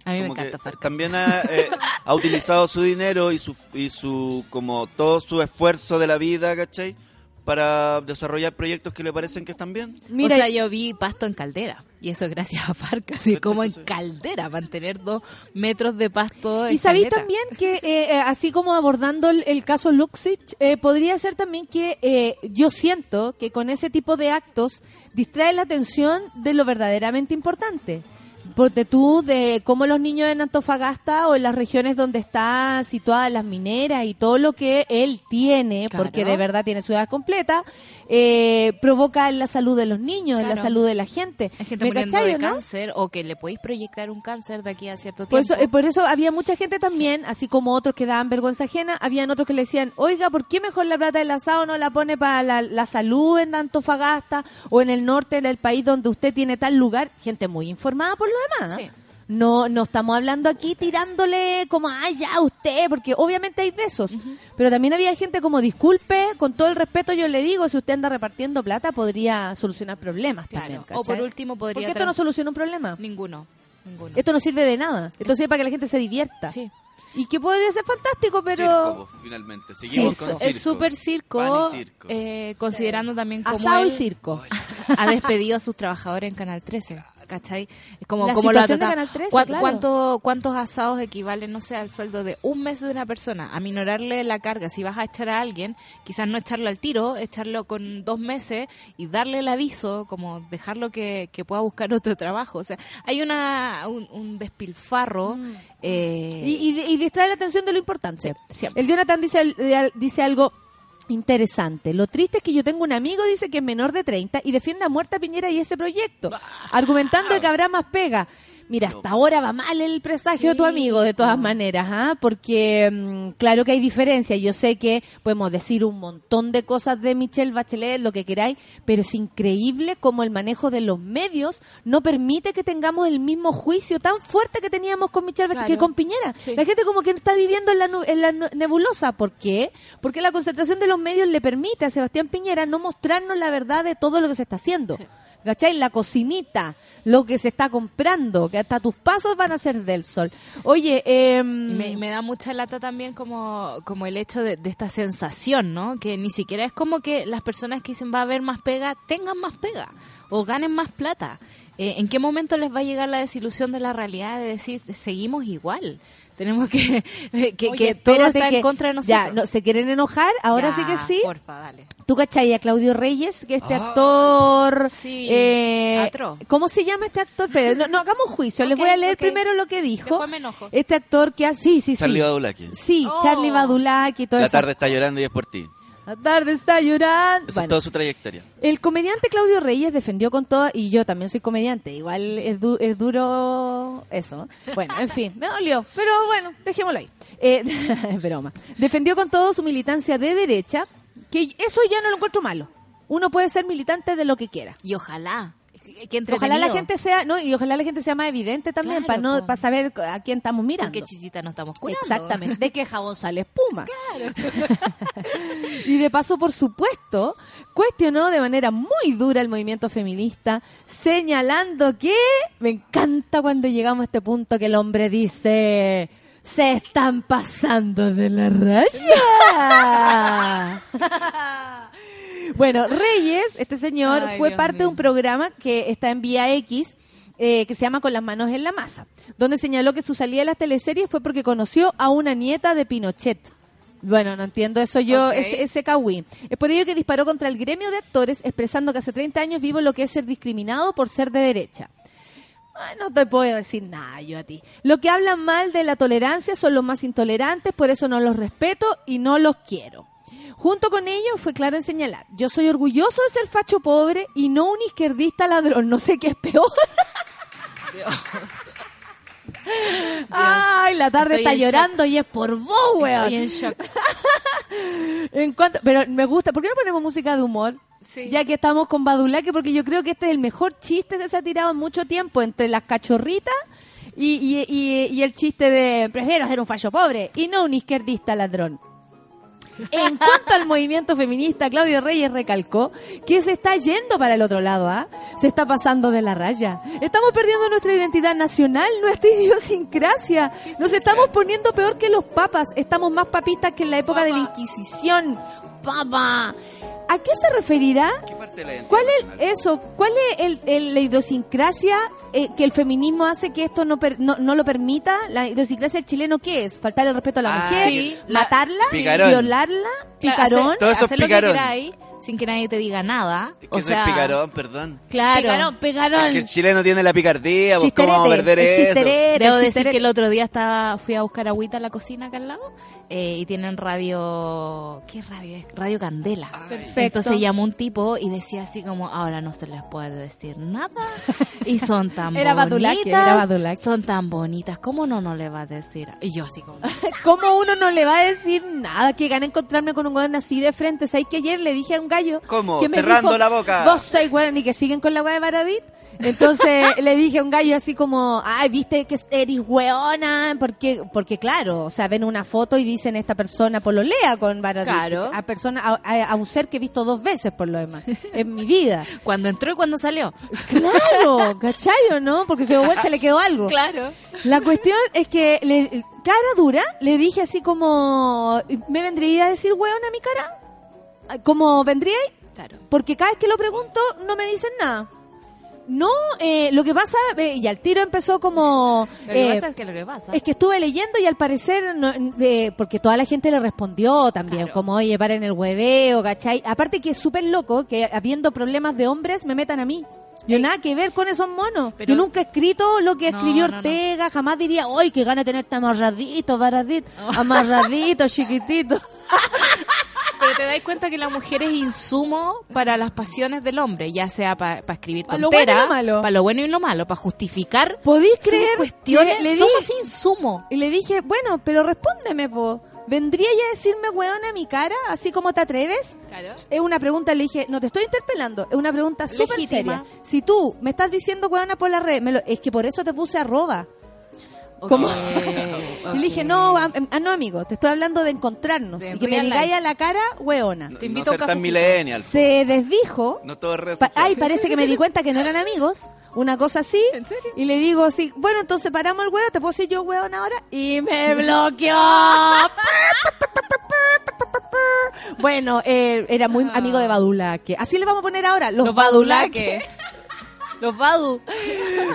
A mí me Como encanta Farcas. También ha, eh, ha utilizado su dinero y su, y su, como todo su esfuerzo de la vida, ¿cachai? Para desarrollar proyectos que le parecen que están bien. Mira, o sea, yo vi pasto en caldera. Y eso es gracias a Farcas. Y como en caldera, mantener dos metros de pasto. en Y sabéis también que, eh, eh, así como abordando el, el caso Luxich, eh, podría ser también que eh, yo siento que con ese tipo de actos distrae la atención de lo verdaderamente importante. Porque tú, de cómo los niños en Antofagasta o en las regiones donde están situadas las mineras y todo lo que él tiene, Claro. porque de verdad tiene ciudad completa, eh, provoca en la salud de los niños, en la salud de la gente. Hay gente ¿Me muriendo de no? cáncer o que le podéis proyectar un cáncer de aquí a cierto Por tiempo. eso, eh, por eso había mucha gente también, así como otros que daban vergüenza ajena, habían otros que le decían, oiga, ¿por qué mejor la plata del asado no la pone para la, la salud en Antofagasta o en el norte del país donde usted tiene tal lugar? Gente muy informada por lo demás. Sí. No, no estamos hablando aquí tirándole como, ay, ya usted, porque obviamente hay de esos. Pero también había gente como, disculpe, con todo el respeto yo le digo, si usted anda repartiendo plata podría solucionar problemas Claro. también. O por último podría Porque esto no soluciona un problema. Ninguno. Ninguno. Esto no sirve de nada. Esto sirve para que la gente se divierta. Sí. Y que podría ser fantástico, pero... Circo, pues, finalmente. Seguimos es con es circo. súper circo, Pan y circo. eh, considerando también cómo Asado y circo. (laughs) ha despedido a sus trabajadores en Canal 13. ¿Cachai? Es como, La como situación de. Canal 13, ¿Cuán- claro. cuánto- ¿Cuántos asados equivalen, no sé, al sueldo de un mes de una persona? A minorarle la carga. Si vas a echar a alguien, quizás no echarlo al tiro, echarlo con dos meses y darle el aviso, como dejarlo que, que pueda buscar otro trabajo. O sea, hay una un, un despilfarro. eh, Mm. Y, y, y distrae la atención de lo importante. Sí. El Jonathan dice, eh, dice algo interesante. Lo triste es que yo tengo un amigo, dice que es menor de 30 y defiende a muerta Piñera y ese proyecto, argumentando que habrá más pega. Mira, hasta ahora va mal el presagio de tu amigo, de todas po. maneras, ¿ah? porque mm, claro que hay diferencia. Yo sé que podemos decir un montón de cosas de Michelle Bachelet, lo que queráis, pero es increíble cómo el manejo de los medios no permite que tengamos el mismo juicio tan fuerte que teníamos con Michelle Bachelet que con Piñera. Sí. La gente como que está viviendo en la, en la nebulosa. ¿Por qué? Porque la concentración de los medios le permite a Sebastián Piñera no mostrarnos la verdad de todo lo que se está haciendo. Sí. ¿Cachai? La cocinita, lo que se está comprando, que hasta tus pasos van a ser del sol. Oye, eh, me da mucha lata también como, como el hecho de, de esta sensación, ¿no? Que ni siquiera es como que las personas que dicen va a haber más pega tengan más pega o ganen más plata. Eh, ¿En qué momento les va a llegar la desilusión de la realidad de decir seguimos igual? Tenemos que (laughs) que, Oye, que todo está que- en contra de nosotros. Ya, no, ¿se quieren enojar? Ahora Ya, sí que sí. Porfa, dale. ¿Tú cachai a Claudio Reyes, que este Ah. actor... Sí, eh, atro. ¿Cómo se llama este actor? Pero no, no hagamos juicio, les voy a leer primero lo que dijo. Después me enojo. Este actor que ha... Sí, sí, Charlie sí. Badulaki. Sí, Oh. Charlie Badulaki y todo La eso. tarde está llorando y es por ti. La tarde está llorando. Esa es toda su trayectoria. el comediante Claudio Reyes defendió con toda, y yo también soy comediante, igual es, du- es duro eso. Bueno, en fin, me dolió, pero bueno, dejémoslo ahí. Eh, (laughs) broma. Defendió con todo su militancia de derecha, que eso ya no lo encuentro malo. Uno puede ser militante de lo que quiera. Y ojalá. Que Ojalá la gente sea, no, y ojalá la gente sea más evidente también Claro, para no para saber a quién estamos mirando. ¿Con qué chisita nos estamos curando? Exactamente, de qué jabón sale espuma. (laughs) y de paso, por supuesto, cuestionó de manera muy dura el movimiento feminista, señalando que me encanta cuando llegamos a este punto que el hombre dice se están pasando de la raya. (laughs) bueno, Reyes, este señor, Ay, fue Dios parte de un programa que está en Vía X eh, que se llama Con las manos en la masa, donde señaló que su salida de las teleseries fue porque conoció a una nieta de Pinochet. Bueno, no entiendo eso yo, Ok. ese, ese. Es por ello que disparó contra el gremio de actores, expresando que hace 30 años vivo lo que es ser discriminado por ser de derecha. Ay, no te puedo decir nada yo a ti. Lo que hablan mal de la tolerancia son los más intolerantes, por eso no los respeto y no los quiero. Junto con ello fue claro en señalar, yo soy orgulloso de ser facho pobre y no un izquierdista ladrón, no sé qué es peor. Ay, la tarde Estoy está llorando y es por vos, weón. Estoy en shock. (laughs) En cuanto, pero me gusta, ¿por qué no ponemos música de humor? Sí. Ya que estamos con Badulaque, porque yo creo que este es el mejor chiste que se ha tirado en mucho tiempo entre las cachorritas y, y, y- y el chiste de prefiero ser un fallo pobre y no un izquierdista ladrón. En cuanto al movimiento feminista, Claudio Reyes recalcó que se está yendo para el otro lado, ¿ah? Se está pasando de la raya. Estamos perdiendo nuestra identidad nacional, nuestra (laughs) idiosincrasia. Nos estamos poniendo peor que los papas. Estamos más papistas que en la época de la Inquisición. Papa. ¿A qué se referirá? ¿Qué parte de la identidad ¿Cuál es eso? ¿Cuál es el, el- la idiosincrasia eh, que el feminismo hace que esto no, per- no, no lo permita? ¿La idiosincrasia del chileno qué es? ¿Faltar el respeto a la Ah, mujer? sí, la- ¿Matarla? Picarón. ¿Violarla? Claro, ¿Picarón? hacer- Todo eso es hacer lo que picarón. queráis sin que nadie te diga nada. Que o soy sea, picarón, perdón. claro. Picarón, picarón. Que el chileno tiene la picardía, pues cómo vamos a perder el eso. Debo decir que el otro día estaba, fui a buscar agüita a la cocina acá al lado eh, y tienen radio... ¿Qué radio es? Radio Candela. Perfecto. Entonces llamó un tipo y decía así como, ahora no se les puede decir nada. Y son tan (laughs) Era Badulaque, bonitas. era Badulaque. Son tan bonitas. ¿Cómo no no le va a decir? Y yo así como... (laughs) ¿Cómo uno no le va a decir nada? Que gana encontrarme con un weón así de frente. ¿Sabes que ayer le dije a un gallo? ¿Cómo? que me Cerrando dijo, la boca. Vos sois weón y que siguen con la weá de Baradit. Entonces le dije a un gallo así como, ay, viste que eres weona, porque, porque claro, o sea, ven una foto y dicen esta persona pololea con Baradit. Claro. A persona, a, a- a un ser que he visto dos veces por lo demás, en mi vida. Cuando entró y cuando salió. Claro, ¿cachayo, no? Porque se, se le quedó algo. Claro. La cuestión es que, le, cara dura, le dije así como, ¿me vendría a decir weón a mi cara? ¿Como vendría? Claro. Porque cada vez que lo pregunto no me dicen nada. No, eh, lo que pasa, eh, y al tiro empezó como... Lo que eh, pasa es que lo que pasa... es que estuve leyendo y al parecer, no- eh, porque toda la gente le respondió también, Claro. como, oye, paren el hueveo, ¿cachai? Aparte que es súper loco que habiendo problemas de hombres me metan a mí. Yo nada que ver con esos monos. Pero- Yo nunca he escrito lo que No, escribió no. Ortega, jamás diría, ¡ay, qué gana de tenerte amarradito, baradito, (laughs) amarradito, chiquitito! (laughs) Pero te das cuenta que la mujer es insumo para las pasiones del hombre, ya sea para escribir Pa' bueno y tonteras, lo malo. para lo bueno y lo malo, para justificar ¿Podéis creer cuestiones. le Somos dije- insumo. Y le dije, bueno, pero respóndeme, po. ¿Vendría ya a decirme weón a mi cara, así como te atreves? Es una pregunta, le dije, no te estoy interpelando, es una pregunta súper seria. Si tú me estás diciendo weona por la red, me lo- es que por eso te puse arroba. (laughs) Y le dije, no, am- ah, no, amigo, te estoy hablando de encontrarnos. De y que me digáis a la cara, weona. No, Te invito no a un millennial. Se desdijo. No todo es Pa- ay, parece que me di cuenta que no eran amigos. Una cosa así. ¿En serio? Y le digo así, bueno, entonces paramos el huevo, ¿te puedo decir yo hueón ahora? Y me (laughs) bloqueó. bueno, eh, era muy amigo de Badulaque. Así le vamos a poner ahora, los, Los Badulaque. Los badu.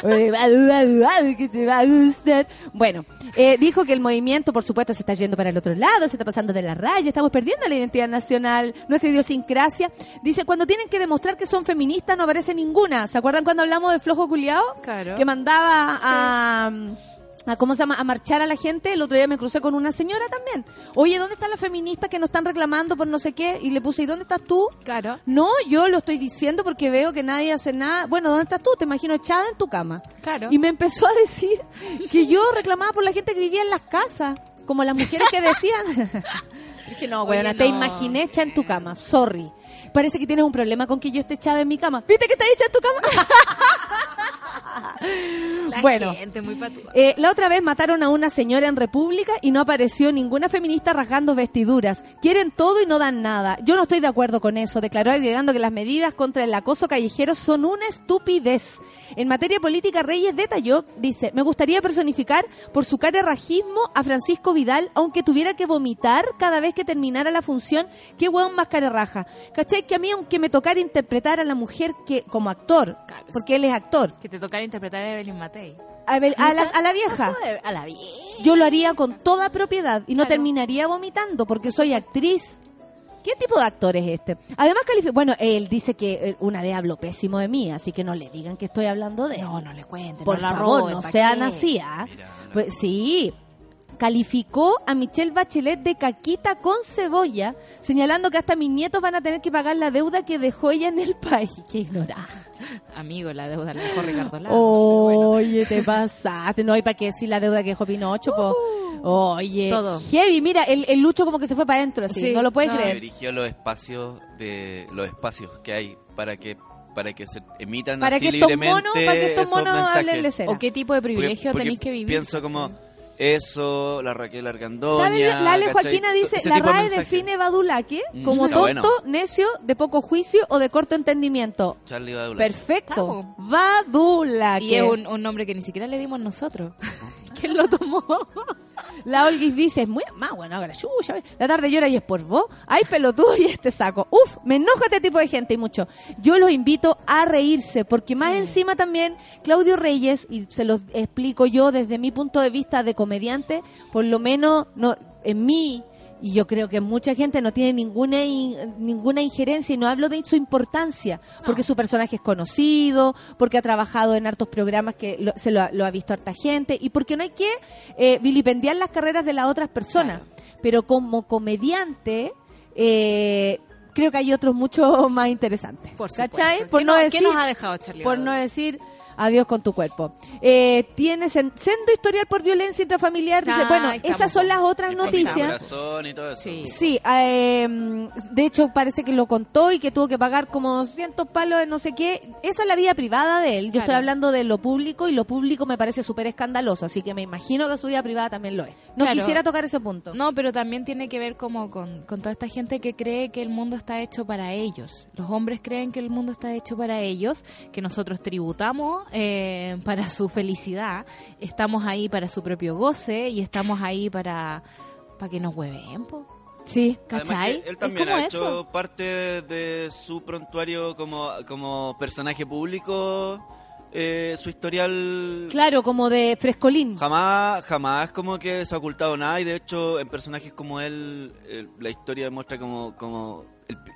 Oye, Badu, Badu, Badu, que te va a gustar. Bueno, eh, dijo que el movimiento, por supuesto, se está yendo para el otro lado, se está pasando de la raya, estamos perdiendo la identidad nacional, nuestra idiosincrasia. Dice, cuando tienen que demostrar que son feministas no aparece ninguna. ¿Se acuerdan cuando hablamos del flojo culiao? Claro. Que mandaba a... a, ¿Cómo se llama? A marchar a la gente. El otro día me crucé con una señora también. Oye, ¿dónde están las feministas que nos están reclamando por no sé qué? Y le puse, ¿y dónde estás tú? Claro. No, yo lo estoy diciendo porque veo que nadie hace nada. Bueno, ¿dónde estás tú? Te imagino echada en tu cama. Claro. Y me empezó a decir que yo reclamaba por la gente que vivía en las casas, como las mujeres que decían. (laughs) Dije, no, weona, te no. imaginé hecha en tu cama. Sorry. Parece que tienes un problema con que yo esté echada en mi cama. ¿Viste que está hecha en tu cama? (laughs) La bueno. gente muy. Eh, la otra vez mataron a una señora en República y no apareció ninguna feminista rasgando vestiduras. Quieren todo y no dan nada. Yo no estoy de acuerdo con eso. Declaró agregando que las medidas contra el acoso callejero son una estupidez. En materia política, Reyes detalló, dice, me gustaría personificar por su carerrajismo a Francisco Vidal, aunque tuviera que vomitar cada vez que terminara la función. Qué hueón más carerraja. ¿Cachai? Que a mí, aunque me tocara interpretar a la mujer que como actor, porque él es actor, Que te tocara interpretar a Evelyn Matei. a, ver, a la, a la vieja A la vieja. yo lo haría con toda propiedad y no Claro. terminaría vomitando porque soy actriz. ¿Qué tipo de actor es este? Además, califi- bueno, él dice que eh, una vez habló pésimo de mí, así que no le digan que estoy hablando de él. No, no le cuenten. Por no la favor, roben, no ¿pa' sean qué? así, ¿ah? Mira, no. Pues, sí. Calificó a Michelle Bachelet de caquita con cebolla, señalando que hasta mis nietos van a tener que pagar la deuda que dejó ella en el país. (laughs) Qué ignorante. Amigo, la deuda la dejó Ricardo Lagos. Oye, te (laughs) pasaste. No hay para qué decir la deuda que dejó Pinocho, po. Oye, Todo. heavy. Mira, el, el Lucho como que se fue para adentro, así. Sí, no lo puedes no. creer. Dirigió los espacios de los espacios que hay para que para que se emitan Para así que estos libremente monos, para que estos esos monos mensajes. hablen de cera. ¿O qué tipo de privilegio porque tenéis que vivir? Pienso como eso, la Raquel Argandoña. ¿Sabes? La Ale ¿cachai? Joaquina dice, la de RAE mensaje. define badulaque Mm, como está tonto, bueno. necio, de poco juicio o de corto entendimiento. Charlie Badula. Perfecto. Badulaque. Y es un, un nombre que ni siquiera le dimos nosotros. (laughs) ¿Quién lo tomó? La Olguis dice, es muy más bueno, ahora chucha, la tarde llora y es por vos. Ay, pelotudo y este saco. Uf, me enoja este tipo de gente y mucho. Yo los invito a reírse, porque más encima también Claudio Reyes, y se los explico yo desde mi punto de vista de comediante, por lo menos no en mí y yo creo que mucha gente no tiene ninguna in- ninguna injerencia y no hablo de su importancia porque su personaje es conocido porque ha trabajado en hartos programas que lo- se lo, ha- lo ha visto harta gente y porque no hay que eh, vilipendiar las carreras de las otras personas. Pero como comediante eh, creo que hay otros mucho (laughs) más interesantes. Por ¿cachai? por ¿Qué no no- qué decir nos ha dejado Charlie por no decir adiós con tu cuerpo. Eh, tienes en- sendo historial por violencia intrafamiliar. Dice, Ah, bueno, esas son las otras noticias. Corazón y todo eso. Sí. Sí, eh, de hecho parece que lo contó y que tuvo que pagar como cientos palos de no sé qué. Eso es la vida privada de él. Yo Claro. estoy hablando de lo público y lo público me parece súper escandaloso, así que me imagino que su vida privada también lo es. No Claro. quisiera tocar ese punto. No, pero también tiene que ver como con, con toda esta gente que cree que el mundo está hecho para ellos. Los hombres creen que el mundo está hecho para ellos, que nosotros tributamos eh, para su felicidad, estamos ahí para su propio goce y estamos ahí para, para que nos hueven, po. Sí. ¿Cachai? él también como ha hecho eso. parte de su prontuario como, como personaje público, eh, su historial Claro, como de frescolín. Jamás, jamás como que se ha ocultado nada y de hecho en personajes como él eh, la historia demuestra como, como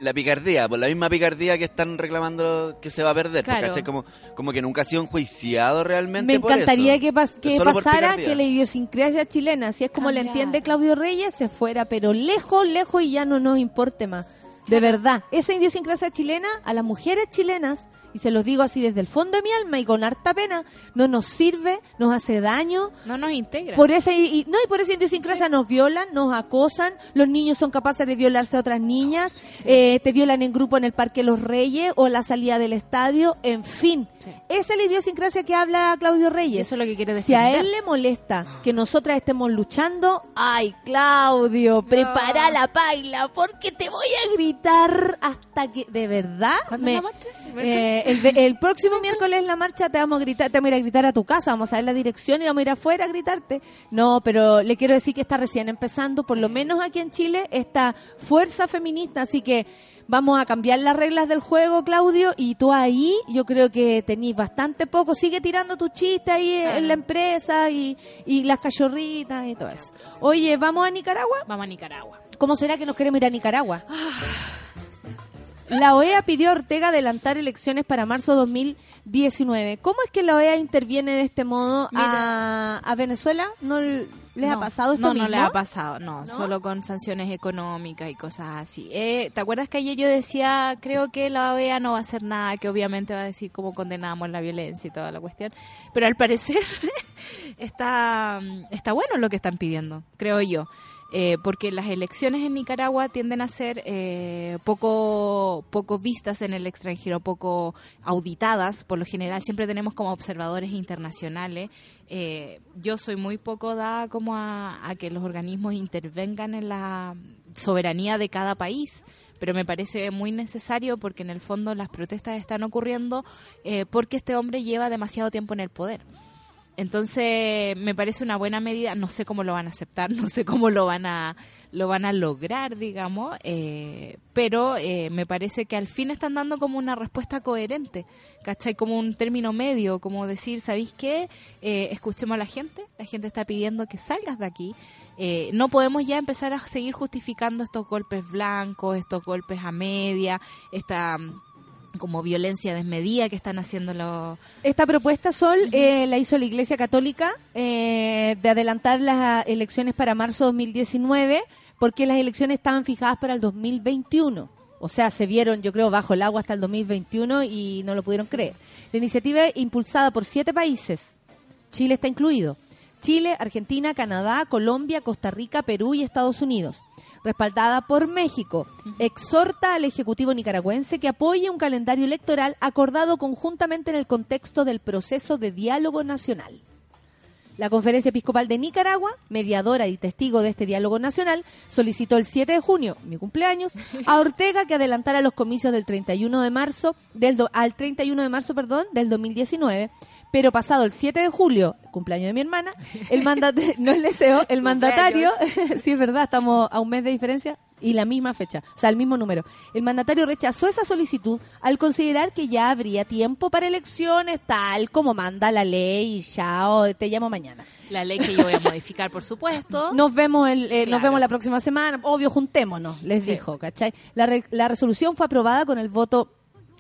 la picardía, por la misma picardía que están reclamando que se va a perder, Claro. ¿cachai? Como, como que nunca ha sido enjuiciado realmente Me por encantaría eso. que, pas- que Solo pasara que la idiosincrasia chilena, si es como le Cambiara. entiende Claudio Reyes, se fuera, pero lejos, lejos y ya no nos importe más. De verdad, esa idiosincrasia chilena a las mujeres chilenas, y se los digo así desde el fondo de mi alma y con harta pena, no nos sirve, nos hace daño. No nos integra. Por esa, y, no, y por esa idiosincrasia nos violan, nos acosan, los niños son capaces de violarse a otras niñas, eh, te violan en grupo en el Parque Los Reyes o la salida del estadio, en fin. Sí. Esa es la idiosincrasia que habla Claudio Y Reyes. eso es lo que quiere Si a él le molesta que nosotras estemos luchando, ay, Claudio, prepara la paila porque te voy a gritar hasta que, de verdad, ¿Cuándo me- la eh, el, el próximo miércoles la marcha te vamos a gritar, te vamos a ir a gritar a tu casa, vamos a ver la dirección y vamos a ir afuera a gritarte. No, pero le quiero decir que está recién empezando, por lo menos aquí en Chile, esta fuerza feminista, así que vamos a cambiar las reglas del juego, Claudio, y tú ahí yo creo que tenís bastante poco, sigue tirando tu chiste ahí Claro. en la empresa y, y las cachorritas y todo eso. Oye, ¿vamos a Nicaragua? Vamos a Nicaragua. ¿Cómo será que nos queremos ir a Nicaragua? La OEA pidió a Ortega adelantar elecciones para marzo 2019. ¿Cómo es que la OEA interviene de este modo a, a Venezuela? ¿No les ha pasado esto no, mismo? No, le ha pasado, no, ¿No? solo con sanciones económicas y cosas así. Eh, ¿Te acuerdas que ayer yo decía, creo que la OEA no va a hacer nada, que obviamente va a decir cómo condenamos la violencia y toda la cuestión? Pero al parecer (laughs) está, está bueno lo que están pidiendo, creo yo. Eh, porque las elecciones en Nicaragua tienden a ser eh, poco, poco vistas en el extranjero, poco auditadas. Por lo general siempre tenemos como observadores internacionales. Eh, yo soy muy poco dada como a, que los organismos intervengan en la soberanía de cada país pero me parece muy necesario porque en el fondo las protestas están ocurriendo eh, porque este hombre lleva demasiado tiempo en el poder. Entonces me parece una buena medida. No sé cómo lo van a aceptar, (laughs) no sé cómo lo van a lo van a lograr, digamos, eh, pero eh, me parece que al fin están dando como una respuesta coherente, ¿cachai? Como un término medio, como decir, ¿sabéis qué? Eh, escuchemos a la gente, la gente está pidiendo que salgas de aquí. Eh, no podemos ya empezar a seguir justificando estos golpes blancos, estos golpes a media, esta como violencia desmedida que están haciendo los, Esta propuesta, Sol, eh, la hizo la Iglesia Católica eh, de adelantar las elecciones para marzo 2019 porque las elecciones estaban fijadas para el 2021. O sea, se vieron, yo creo, bajo el agua hasta el 2021 y no lo pudieron creer. La iniciativa impulsada por siete países. Chile está incluido. Chile, Argentina, Canadá, Colombia, Costa Rica, Perú y Estados Unidos. Respaldada por México, exhorta al Ejecutivo nicaragüense que apoye un calendario electoral acordado conjuntamente en el contexto del proceso de diálogo nacional. La Conferencia Episcopal de Nicaragua, mediadora y testigo de este diálogo nacional, solicitó el 7 de junio, mi cumpleaños, (laughs) a Ortega que adelantara los comicios del 31 de marzo del do- al 31 de marzo, perdón, del 2019. Pero pasado el 7 de julio, cumpleaños de mi hermana, el (laughs) mandatario, no el deseo, el mandatario, sí es verdad, estamos a un mes de diferencia y la misma fecha, o sea, el mismo número. El mandatario rechazó esa solicitud al considerar que ya habría tiempo para elecciones, tal como manda la ley, y chao, te llamo mañana. La ley que yo voy a modificar, por supuesto. (laughs) Nos vemos el, eh, nos vemos la próxima semana. Obvio, juntémonos, les Sí. dijo, ¿cachai? La, re- la resolución fue aprobada con el voto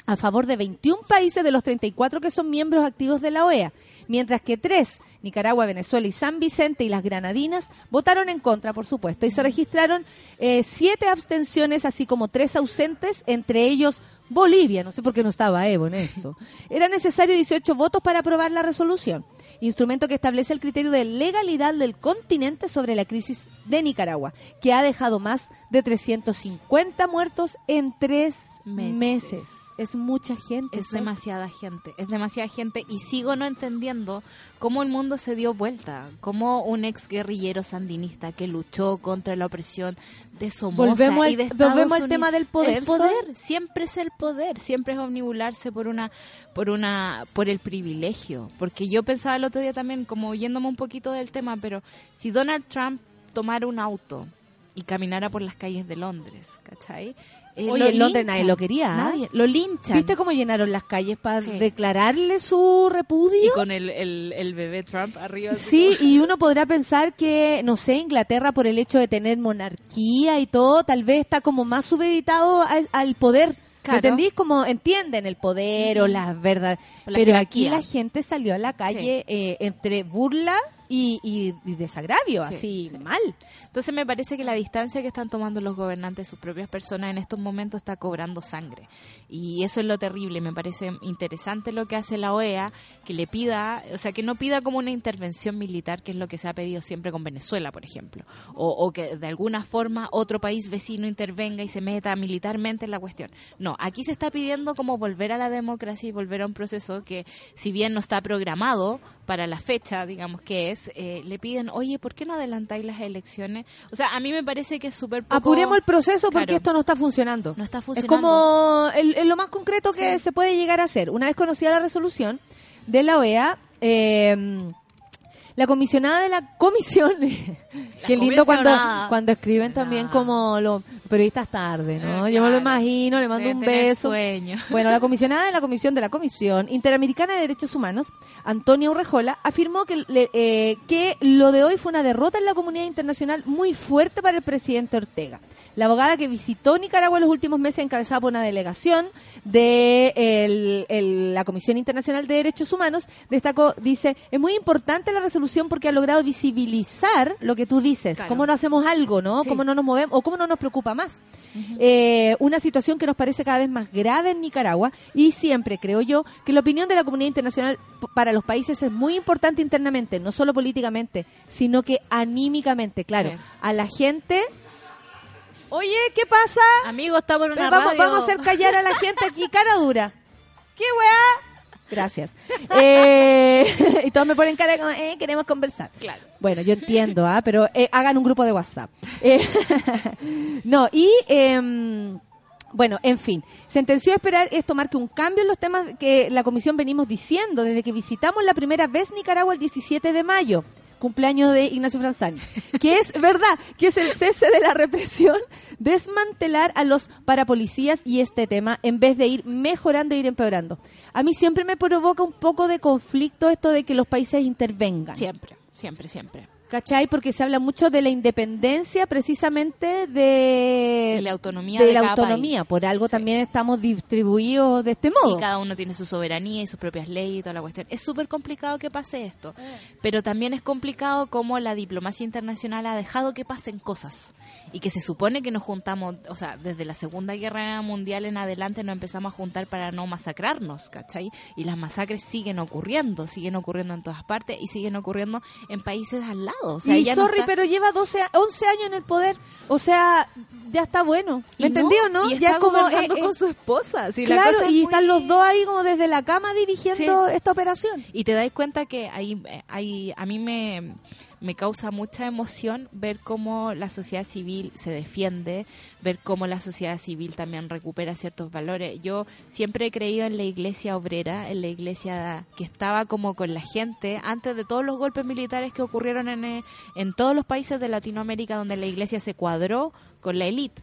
a favor de 21 países de los 34 que son miembros activos de la OEA, mientras que tres, Nicaragua, Venezuela y San Vicente y las Granadinas, votaron en contra, por supuesto, y se registraron eh, siete abstenciones, así como tres ausentes, entre ellos Bolivia, no sé por qué no estaba Evo en esto. Era necesario 18 votos para aprobar la resolución, instrumento que establece el criterio de legalidad del continente sobre la crisis de Nicaragua, que ha dejado más de 350 muertos en tres Meses. meses. Es mucha gente. Es demasiada gente, es demasiada gente y sigo no entendiendo cómo el mundo se dio vuelta, cómo un ex guerrillero sandinista que luchó contra la opresión de Somoza Volvemos y al- de Estados volvemos al tema del poder, El poder siempre es el poder, siempre es omnibularse por una por una por el privilegio, porque yo pensaba el otro día también como yéndome un poquito del tema, pero si Donald Trump tomara un auto y caminara por las calles de Londres, ¿cachai? Eh, Oye, lo en Londres nadie lo quería, ¿ah? Nadie, lo linchan. ¿Viste cómo llenaron las calles para Sí. declararle su Y repudio? con el, el, el bebé Trump arriba. Sí, y uno podrá pensar que, no sé, Inglaterra por el hecho de tener monarquía y todo, tal vez está como más subeditado al, al poder. Claro. ¿Me entendís? Como entienden el poder o las verdades. La Pero aquí la gente salió a la calle eh, entre burla y, y- y desagravio, Sí, así sí. mal. Entonces me parece que la distancia que están tomando los gobernantes, sus propias personas, en estos momentos está cobrando sangre. Y eso es lo terrible. Me parece interesante lo que hace la OEA, que le pida, o sea, que no pida como una intervención militar, que es lo que se ha pedido siempre con Venezuela, por ejemplo. O, o que de alguna forma otro país vecino intervenga y se meta militarmente en la cuestión. No, aquí se está pidiendo como volver a la democracia y volver a un proceso que, si bien no está programado para la fecha, digamos que es, eh, le piden, oye, ¿por qué no adelantáis las elecciones? O sea, a mí me parece que es súper poco... Apuremos el proceso porque Claro. esto no está funcionando. No está Es funcionando. como el, el lo más concreto que se puede llegar a hacer. Una vez conocida la resolución de la OEA, eh, la comisionada de la comisión, (laughs) qué lindo cuando, cuando escriben también como los periodistas tarde, ¿no? Eh, Yo me lo imagino, le mando Debe un beso. sueño. (laughs) Bueno, la comisionada de la Comisión de la Comisión Interamericana de Derechos Humanos, Antonia Urrejola, afirmó que, le- eh, que lo de hoy fue una derrota en la comunidad internacional muy fuerte para el presidente Ortega. La abogada que visitó Nicaragua en los últimos meses, encabezada por una delegación de el- el- la Comisión Internacional de Derechos Humanos, destacó, dice, es muy importante la resolución porque ha logrado visibilizar lo que tú dices, Claro. cómo no hacemos algo, ¿no? Sí. Cómo no nos movemos o cómo no nos preocupa más. Eh, una situación que nos parece cada vez más grave en Nicaragua y siempre creo yo que la opinión de la comunidad internacional para los países es muy importante internamente, no solo políticamente, sino que anímicamente, claro, Sí. a la gente. Oye, ¿qué pasa? Amigo, está por una Pero vamos, radio. vamos a hacer callar a la gente aquí, cara dura. (laughs) ¿Qué weá? Gracias. Eh, (laughs) y todos me ponen cara como, eh, queremos conversar. Claro. Bueno, yo entiendo, ¿ah? pero eh, hagan un grupo de WhatsApp. Eh, (laughs) no, y em, bueno, en fin, sentenció a esperar esto marque un cambio en los temas que la comisión venimos diciendo desde que visitamos la primera vez Nicaragua el 17 de mayo cumpleaños de Ignacio Franzani, que es verdad, que es el cese de la represión, desmantelar a los parapolicías y este tema en vez de ir mejorando e ir empeorando. A mí siempre me provoca un poco de conflicto esto de que los países intervengan. Siempre, siempre, siempre. ¿Cachai? Porque se habla mucho de la independencia precisamente de, De la autonomía de de la cada autonomía. país. Por algo Sí. también estamos distribuidos de este modo. Y cada uno tiene su soberanía y sus propias leyes y toda la cuestión. Es súper complicado que pase esto. Pero también es complicado como la diplomacia internacional ha dejado que pasen cosas. Y que se supone que nos juntamos, o sea, desde la Segunda Guerra Mundial en adelante nos empezamos a juntar para no masacrarnos, ¿cachai? Y las masacres siguen ocurriendo, siguen ocurriendo en todas partes y siguen ocurriendo en países al lado. O sea, y no sorry, está- pero lleva 12, a- 11 años en el poder. O sea, ya está bueno. ¿Me Y no, entendió, no? Y ya está es como eh, eh, con su esposa. sí, la claro, cosa es y muy- están los dos ahí como desde la cama dirigiendo esta operación. Y te das cuenta que ahí, eh, ahí a mí me, me causa mucha emoción ver cómo la sociedad civil se defiende, ver cómo la sociedad civil también recupera ciertos valores. Yo siempre he creído en la iglesia obrera, en la iglesia que estaba como con la gente antes de todos los golpes militares que ocurrieron en, eh, en todos los países de Latinoamérica donde la iglesia se cuadró con la élite.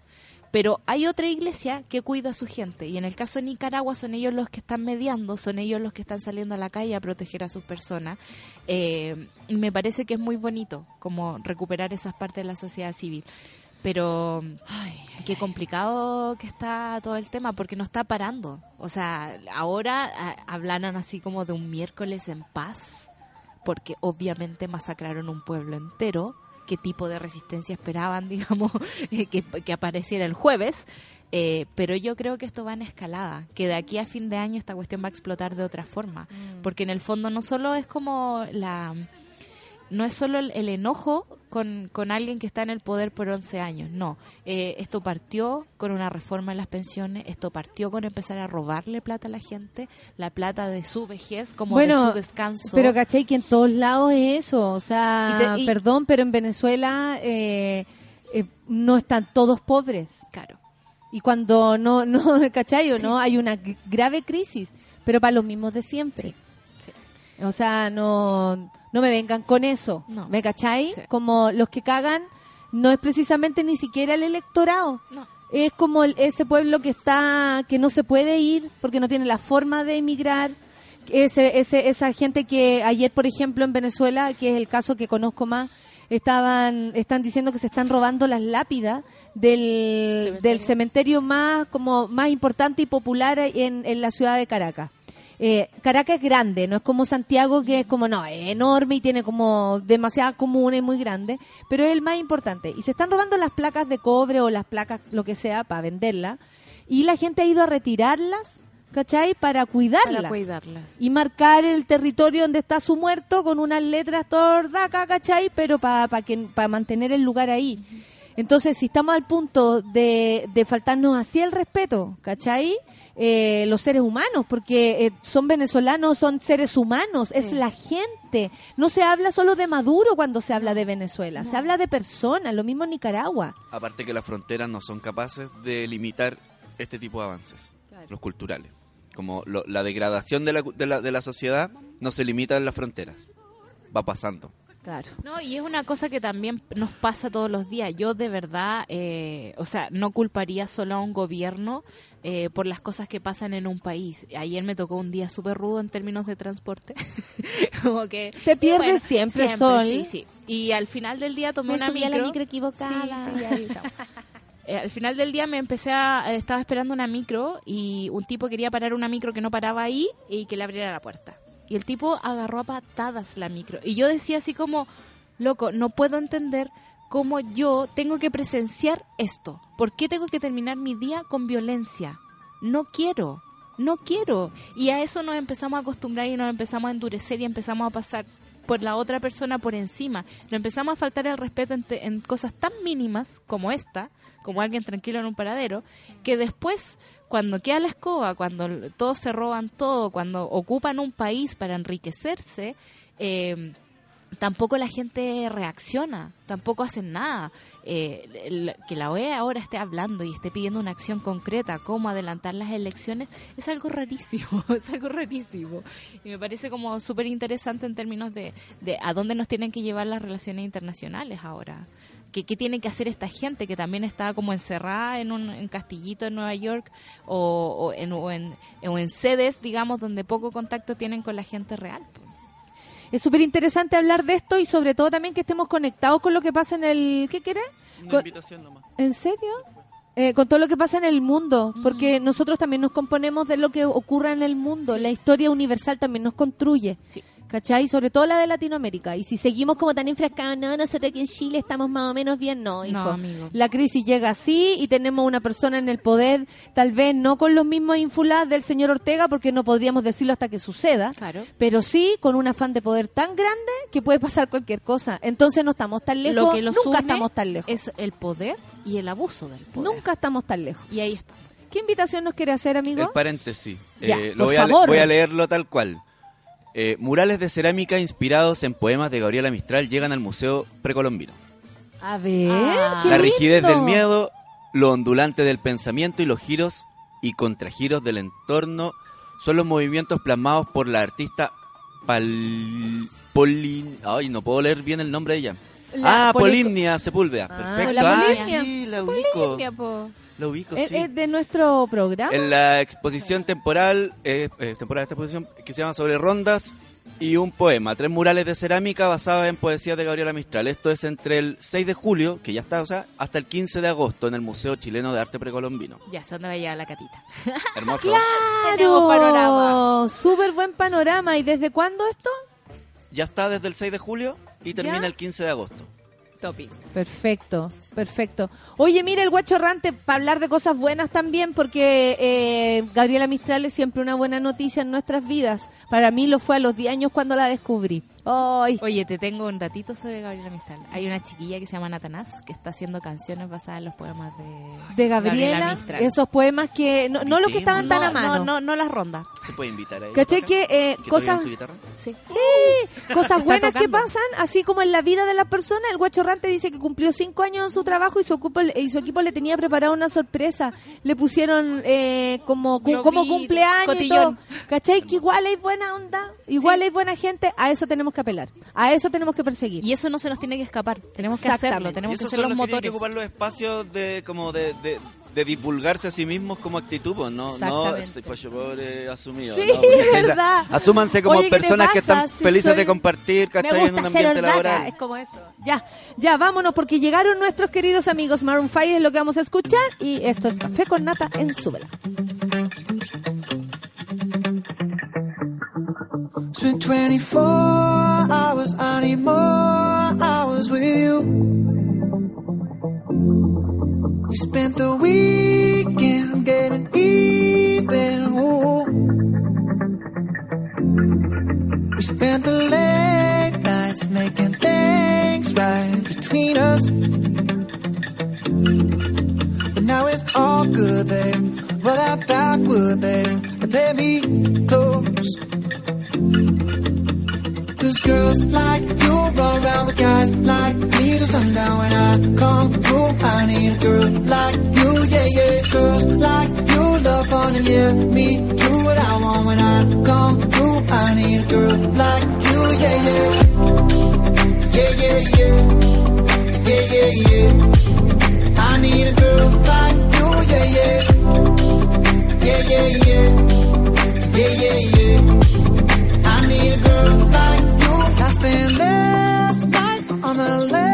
Pero hay otra iglesia que cuida a su gente y en el caso de Nicaragua son ellos los que están mediando, son ellos los que están saliendo a la calle a proteger a sus personas. Eh, me parece que es muy bonito como recuperar esas partes de la sociedad civil. Pero qué complicado que está todo el tema porque no está parando. O sea, ahora hablaron así como de un miércoles en paz porque obviamente masacraron un pueblo entero. ¿Qué tipo de resistencia esperaban, (laughs) digamos, eh, que, que apareciera el jueves? Eh, pero yo creo que esto va en escalada, que de aquí a fin de año esta cuestión va a explotar de otra forma, porque en el fondo no solo es como la no es solo el, el enojo con, con alguien que está en el poder por 11 años, no. Eh, esto partió con una reforma en las pensiones, esto partió con empezar a robarle plata a la gente, la plata de su vejez, como Bueno, de su descanso. Pero cachai que en todos lados es eso, o sea, Y te- y- perdón, pero en Venezuela eh, eh, no están todos pobres. Claro. Y cuando no, no, (laughs) ¿cachai o no? Hay una grave crisis, pero para los mismos de siempre. Sí. O sea, no, no me vengan con eso. No. ¿Me cachai? Sí. Como los que cagan no es precisamente ni siquiera el electorado. No. Es como el- ese pueblo que está, que no se puede ir porque no tiene la forma de emigrar. Ese, ese, esa gente que ayer, por ejemplo, en Venezuela, que es el caso que conozco más, estaban, están diciendo que se están robando las lápidas del, Cementerio. del cementerio más, como más importante y popular en, en la ciudad de Caracas. Eh, Caracas es grande, no es como Santiago que es como, no, es enorme y tiene como demasiadas comunas y muy grande, pero es el más importante. Y se están robando las placas de cobre o las placas, lo que sea, para venderlas. Y la gente ha ido a retirarlas, ¿cachai? Para cuidarlas. Para cuidarla. Y marcar el territorio donde está su muerto con unas letras tordacas, ¿cachai? Pero para que para mantener el lugar ahí. Entonces, si estamos al punto de, de faltarnos así el respeto, ¿cachai? Eh, los seres humanos, porque eh, son venezolanos, son seres humanos, es la gente. No se habla solo de Maduro cuando se habla de Venezuela, se habla de personas, lo mismo en Nicaragua. Aparte que las fronteras no son capaces de limitar este tipo de avances, los culturales. Como lo- la degradación de la, de, la, de la sociedad no se limita en las fronteras, va pasando. Claro. No, y es una cosa que también nos pasa todos los días. Yo de verdad, eh, o sea, no culparía solo a un gobierno eh, por las cosas que pasan en un país. Ayer me tocó un día súper rudo en términos de transporte. (laughs) Como que... Te pierdes siempre, Sol. Sí, sí. Y al final del día tomé Me una subí a micro. la micro equivocada. Sí, sí, ahí. Eh, al final del día me empecé a... eh, estaba esperando una micro y un tipo quería parar una micro que no paraba ahí y que le abriera la puerta. Y el tipo agarró a patadas la micro. Y yo decía así como, loco, no puedo entender cómo yo tengo que presenciar esto. ¿Por qué tengo que terminar mi día con violencia? No quiero, no quiero. Y a eso nos empezamos a acostumbrar y nos empezamos a endurecer y empezamos a pasar por la otra persona por encima. Nos empezamos a faltar el respeto en, en cosas tan mínimas como esta, como alguien tranquilo en un paradero, que después, cuando queda la escoba, cuando todos se roban todo, cuando ocupan un país para enriquecerse, eh, tampoco la gente reacciona, tampoco hacen nada. Eh, que la OEA ahora esté hablando y esté pidiendo una acción concreta, como adelantar las elecciones, es algo rarísimo, (laughs) es algo rarísimo. Y me parece como súper interesante en términos de, de a dónde nos tienen que llevar las relaciones internacionales ahora. ¿Qué, qué tiene que hacer esta gente que también está como encerrada en un en castillito en Nueva York o, o en, o, en, o en sedes, digamos, donde poco contacto tienen con la gente real? Es súper interesante hablar de esto y sobre todo también que estemos conectados con lo que pasa en el... ¿Qué quieres? Una Con- invitación nomás. ¿En serio? Eh, con todo lo que pasa en el mundo, porque nosotros también nos componemos de lo que ocurra en el mundo. La historia universal también nos construye. Sí. ¿Cachai? Sobre todo la de Latinoamérica. Y si seguimos como tan enfrascados, no, nosotros aquí en Chile estamos más o menos bien, no, hijo. No, amigo. La crisis llega así y tenemos una persona en el poder, tal vez no con los mismos ínfulas del señor Ortega, porque no podríamos decirlo hasta que suceda, Claro. pero sí con un afán de poder tan grande que puede pasar cualquier cosa. Entonces no estamos tan lejos, Lo que los nunca estamos tan lejos. es el poder y el abuso del poder. Nunca estamos tan lejos. Y ahí está. ¿Qué invitación nos quiere hacer, amigo? El paréntesis. Ya, Eh, lo voy a, le- favor. voy a leerlo tal cual. Eh, murales de cerámica inspirados en poemas de Gabriela Mistral llegan al Museo Precolombino. A ver, Ah. La rigidez lindo. del miedo, lo ondulante del pensamiento y los giros y contragiros del entorno son los movimientos plasmados por la artista Pal... Polin... Ay, no puedo leer bien el nombre de ella. La ah, Polimnia Sepúlveda. Ah, Perfecto. la ah, sí, la ubico. Po. Ubico, ¿Es, sí. es de nuestro programa? En la exposición temporal, eh, eh, temporal esta exposición que se llama sobre rondas y un poema, tres murales de cerámica basados en poesías de Gabriela Mistral. Esto es entre el 6 de julio, que ya está, o sea, hasta el 15 de agosto en el Museo Chileno de Arte Precolombino. Ya sé dónde va a llegar la catita. (laughs) Hermoso. Tenemos ¡Claro! panorama. Súper buen panorama. ¿Y desde cuándo esto? Ya está desde el 6 de julio y termina ¿Ya? el 15 de agosto. Topi. Perfecto, perfecto. Oye, mira el guacho errante para hablar de cosas buenas también, porque eh, Gabriela Mistral es siempre una buena noticia en nuestras vidas. Para mí lo fue a los 10 años cuando la descubrí. Ay, Oye, te tengo un datito sobre Gabriela Mistral. Hay una chiquilla que se llama Natanás que está haciendo canciones basadas en los poemas de, de Gabriela, Mistral. esos poemas que no, no los que estaban tan no, a mano. No, no, no las rondas. ¿Se puede invitar a ella? ¿Cachai para que eh, ¿Que cosas, su guitarra? Sí. cosas (laughs) buenas que pasan, así como en la vida de las personas? El guacho errante dice que cumplió cinco años en su trabajo y su, ocupo- y su equipo le tenía preparada una sorpresa. Le pusieron eh, como, cu- Globito, como cumpleaños y cotillón. todo. ¿Cachai? Que igual hay buena onda, igual hay buena gente. A eso tenemos que apelar. A eso tenemos que perseguir. Y eso no se nos tiene que escapar. Tenemos que hacerlo. Tenemos que ser los los que tienen que motores. ocupar los espacios de como de, de, de divulgarse a sí mismos como actitud, pues, no, no pobre asumido. Sí, no, (laughs) pues, verdad. Asúmanse como Oye, ¿qué te personas que están si felices soy- de compartir, ¿cachai? En un ambiente laboral. es como eso. Ya, ya, vámonos porque llegaron nuestros queridos amigos Maroon 5 es lo que vamos a escuchar y esto es Café con Nata en Súbela. Spent 24 hours, I need more hours with you. We spent the weekend getting even. Ooh. We spent the late nights making things right between us. But now it's all good, babe. Roll that backward, babe, and play me close. Cause girls like you run around with guys like me till sundown when I come through. I need a girl like you, yeah, yeah. Girls like you love fun and yeah, me do what I want when I come through. I need a girl like you, yeah, yeah. Yeah, yeah, yeah. Yeah, yeah, yeah. I need a girl like you, yeah, yeah. Yeah, yeah, yeah. Yeah, yeah, yeah. Need a girl like you. I spent last night on the last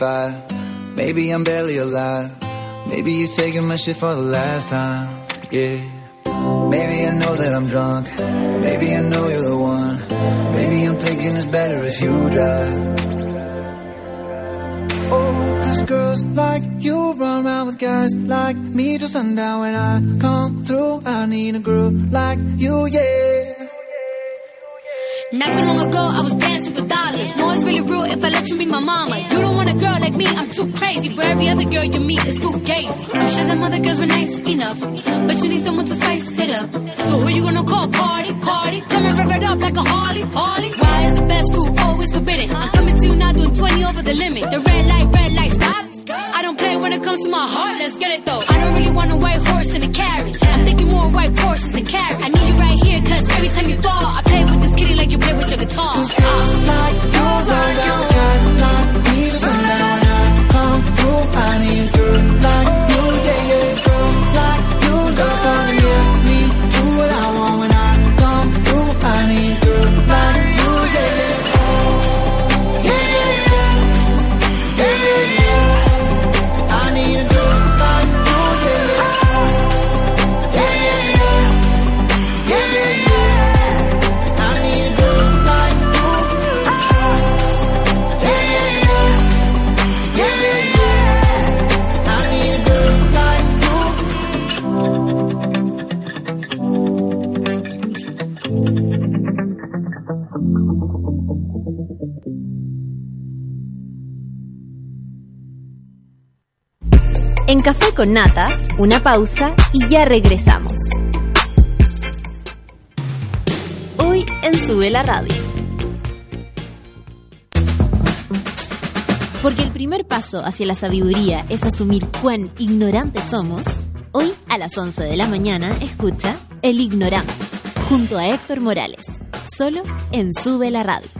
45. Maybe I'm barely alive. Maybe you're taking my shit for the last time. Yeah. Maybe I know that I'm drunk. Maybe I know you're the one. Maybe I'm thinking it's better if you drive. Oh, cause girls like you run around with guys like me till sundown. When I come through, I need a girl like you, yeah. Not too long ago, I was dancing if I let you be my mama. You don't want a girl like me, I'm too crazy. For every other girl you meet is fugazi. I'm sure them other girls were nice enough, but you need someone to spice it up. So who you gonna call? Cardi, Cardi. Come and rev it up like a Harley, Harley. Why is the best food always forbidden? I'm coming to you now, doing 20 over the limit. The red light, red light, con Nata, una pausa y ya regresamos. Hoy en Sube la Radio. Porque el primer paso hacia la sabiduría es asumir cuán ignorantes somos, hoy a las 11 de la mañana escucha El Ignorante, junto a Héctor Morales, solo en Sube la Radio.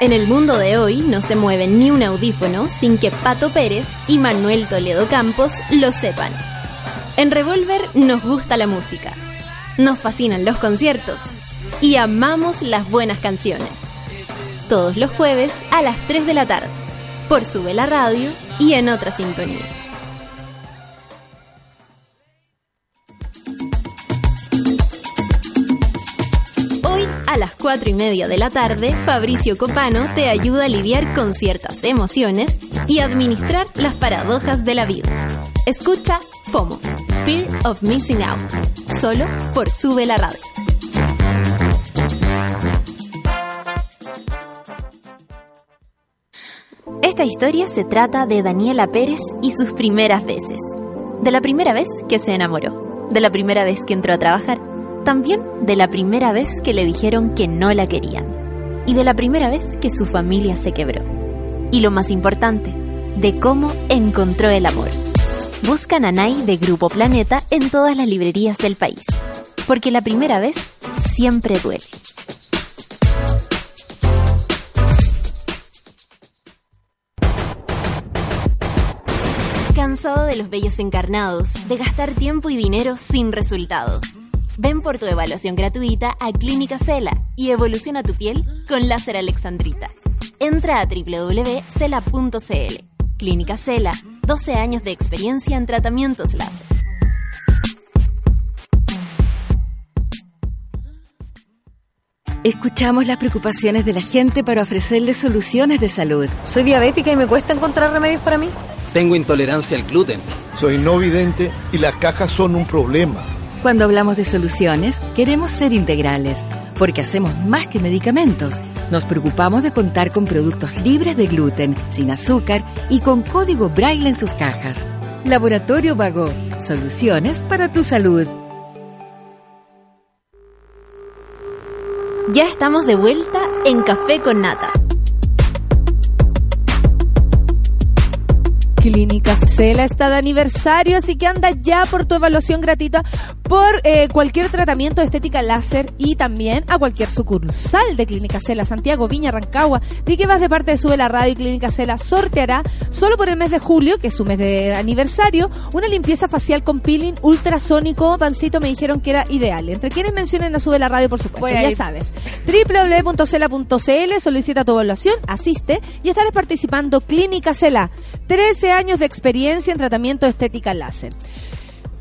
En el mundo de hoy no se mueve ni un audífono sin que Pato Pérez y Manuel Toledo Campos lo sepan. En Revolver nos gusta la música, nos fascinan los conciertos y amamos las buenas canciones. Todos los jueves a las 3 de la tarde, por Sube la Radio y en otra sintonía. A las 4 y media de la tarde, Fabricio Copano te ayuda a lidiar con ciertas emociones y administrar las paradojas de la vida. Escucha FOMO, Fear of Missing Out, solo por Sube la Radio. Esta historia se trata de Daniela Pérez y sus primeras veces. De la primera vez que se enamoró, de la primera vez que entró a trabajar, también de la primera vez que le dijeron que no la querían y de la primera vez que su familia se quebró. Y lo más importante, de cómo encontró el amor. Busca Nanay de Grupo Planeta en todas las librerías del país, porque la primera vez siempre duele. ¿Cansado de los bellos encarnados, de gastar tiempo y dinero sin resultados? Ven por tu evaluación gratuita a Clínica Cela y evoluciona tu piel con láser alexandrita. Entra a www.cela.cl. Clínica Cela, 12 años de experiencia en tratamientos láser. Escuchamos las preocupaciones de la gente para ofrecerles soluciones de salud. Soy diabética y me cuesta encontrar remedios para mí. Tengo intolerancia al gluten. Soy no vidente y las cajas son un problema. Cuando hablamos de soluciones, queremos ser integrales, porque hacemos más que medicamentos. Nos preocupamos de contar con productos libres de gluten, sin azúcar y con código braille en sus cajas. Laboratorio Vago, soluciones para tu salud. Ya estamos de vuelta en Café con Nata. Clínica Cela está de aniversario, así que anda ya por tu evaluación gratuita por eh, cualquier tratamiento de estética láser y también a cualquier sucursal de Clínica Cela, Santiago, Viña, Rancagua. Di que vas de parte de Sube la Radio y Clínica Cela sorteará solo por el mes de julio, que es su mes de aniversario, una limpieza facial con peeling ultrasónico. Pancito me dijeron que era ideal. Entre quienes mencionen a Sube la Radio, por supuesto, Voy ya sabes. www.cela.cl, solicita tu evaluación, asiste y estarás participando Clínica Cela. 13 años de experiencia en tratamiento de estética láser.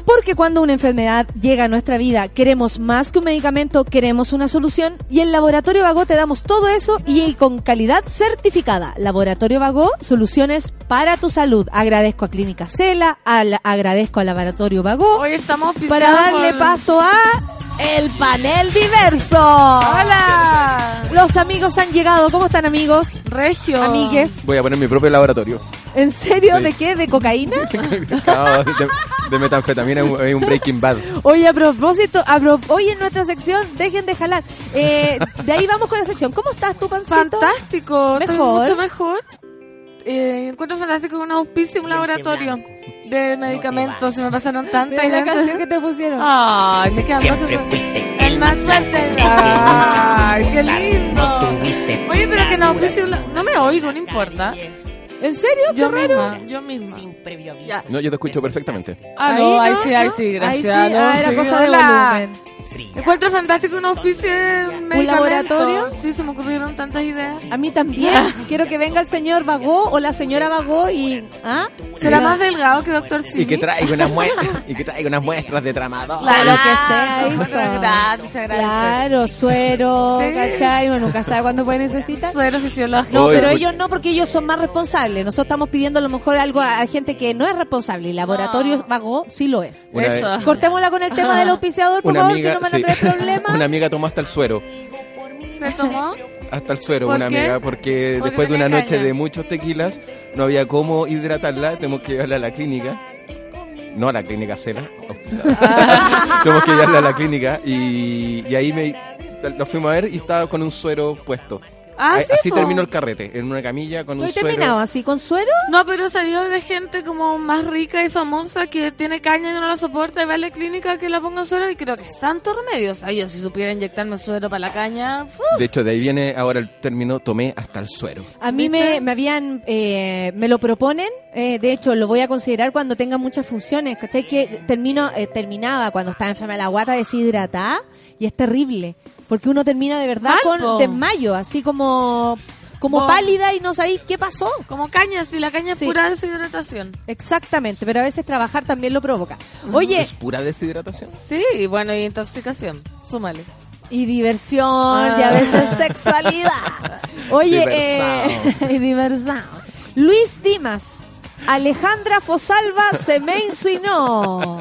Porque cuando una enfermedad llega a nuestra vida, queremos más que un medicamento, queremos una solución. Y en Laboratorio Vago te damos todo eso y con calidad certificada. Laboratorio Vago, soluciones para tu salud. Agradezco a Clínica Cela, al- agradezco al Laboratorio Vago. Hoy estamos para darle paso a el panel diverso. ¡Hola! Los amigos han llegado. ¿Cómo están amigos? Regio. Amigues. Voy a poner mi propio laboratorio. ¿En serio? Sí. ¿De qué? ¿De cocaína? (laughs) De, de metanfetamina, un, un Breaking Bad. Oye, a propósito, a pro- hoy en nuestra sección, dejen de jalar. Eh, de ahí vamos con la sección. ¿Cómo estás tú, Pancito? Fantástico, estoy Mejor. mucho mejor. Eh, encuentro fantástico un auspicio, un laboratorio de medicamentos. Se me pasaron tantas. Mira la canción que te pusieron. Ay, me quedan dos El más fuerte. Ay, qué lindo. Oye, pero que no auspicio, no me oigo, no importa. ¿En serio? Yo Qué raro. misma, yo misma. Ya. No, yo te escucho perfectamente. Ah, Ahí, no, ahí ¿no? sí, ahí ¿No? sí, Ahí gracias. sí, no, ah, era sí, cosa de hola. volumen. Encuentro fantástico un auspicio de medicamentos. laboratorio? Sí, se me ocurrieron tantas ideas. A mí también. (laughs) Quiero que venga el señor Vagó o la señora Vagó y... ¿Ah? ¿Será más delgado que Doctor Simi? Y que traiga unas muestras, (laughs) y que traiga unas muestras de tramador. Claro, lo que sea, hijo. gratis. Claro, suero, Sí. ¿cachai? Uno nunca sabe cuándo puede necesitar. Suero fisiológico. No, pero ellos no, porque ellos son más responsables. Nosotros estamos pidiendo a lo mejor algo a, gente que no es responsable. Y Laboratorio No. Vago sí lo es. Eso. Cortémosla con el tema del auspiciador, por favor, si no me van sí. a traer (laughs) problemas. una amiga tomó hasta el suero. ¿Se tomó? Hasta el suero, ¿Por una qué? amiga, porque, Porque después de una noche de muchos tequilas, no había cómo hidratarla, tenemos que llevarla a la clínica. No a la clínica Cela, (laughs) auspiciada. (laughs) tenemos que llevarla a la clínica y, y ahí me la fuimos a ver y estaba con un suero puesto. Ah, sí, Así po. terminó el carrete, en una camilla con ¿No un he suero. terminado así con suero? No, pero salió de gente como más rica y famosa que tiene caña y no la soporta y va a la clínica que la ponga suero y creo que es santo remedio. O sea, yo si supiera inyectarme suero para la caña... De hecho, de ahí viene ahora el término tomé hasta el suero. A mí me, me habían, eh, me lo proponen, eh, de hecho lo voy a considerar cuando tenga muchas funciones, ¿cachai? Que termino, eh, terminaba cuando estaba enferma la guata deshidratada y es terrible, porque uno termina de verdad con desmayo, así como, como pálida y no sabéis qué pasó. Como caña, si la caña Sí. es pura deshidratación. Exactamente, pero a veces trabajar también lo provoca. Oye, ¿Es pura deshidratación? Sí, bueno, y intoxicación. Súmale. y diversión, Ah. y a veces sexualidad. (laughs) Oye, eh, (laughs) y diversión. Luis Dimas, Alejandra Fosalva se me insinuó.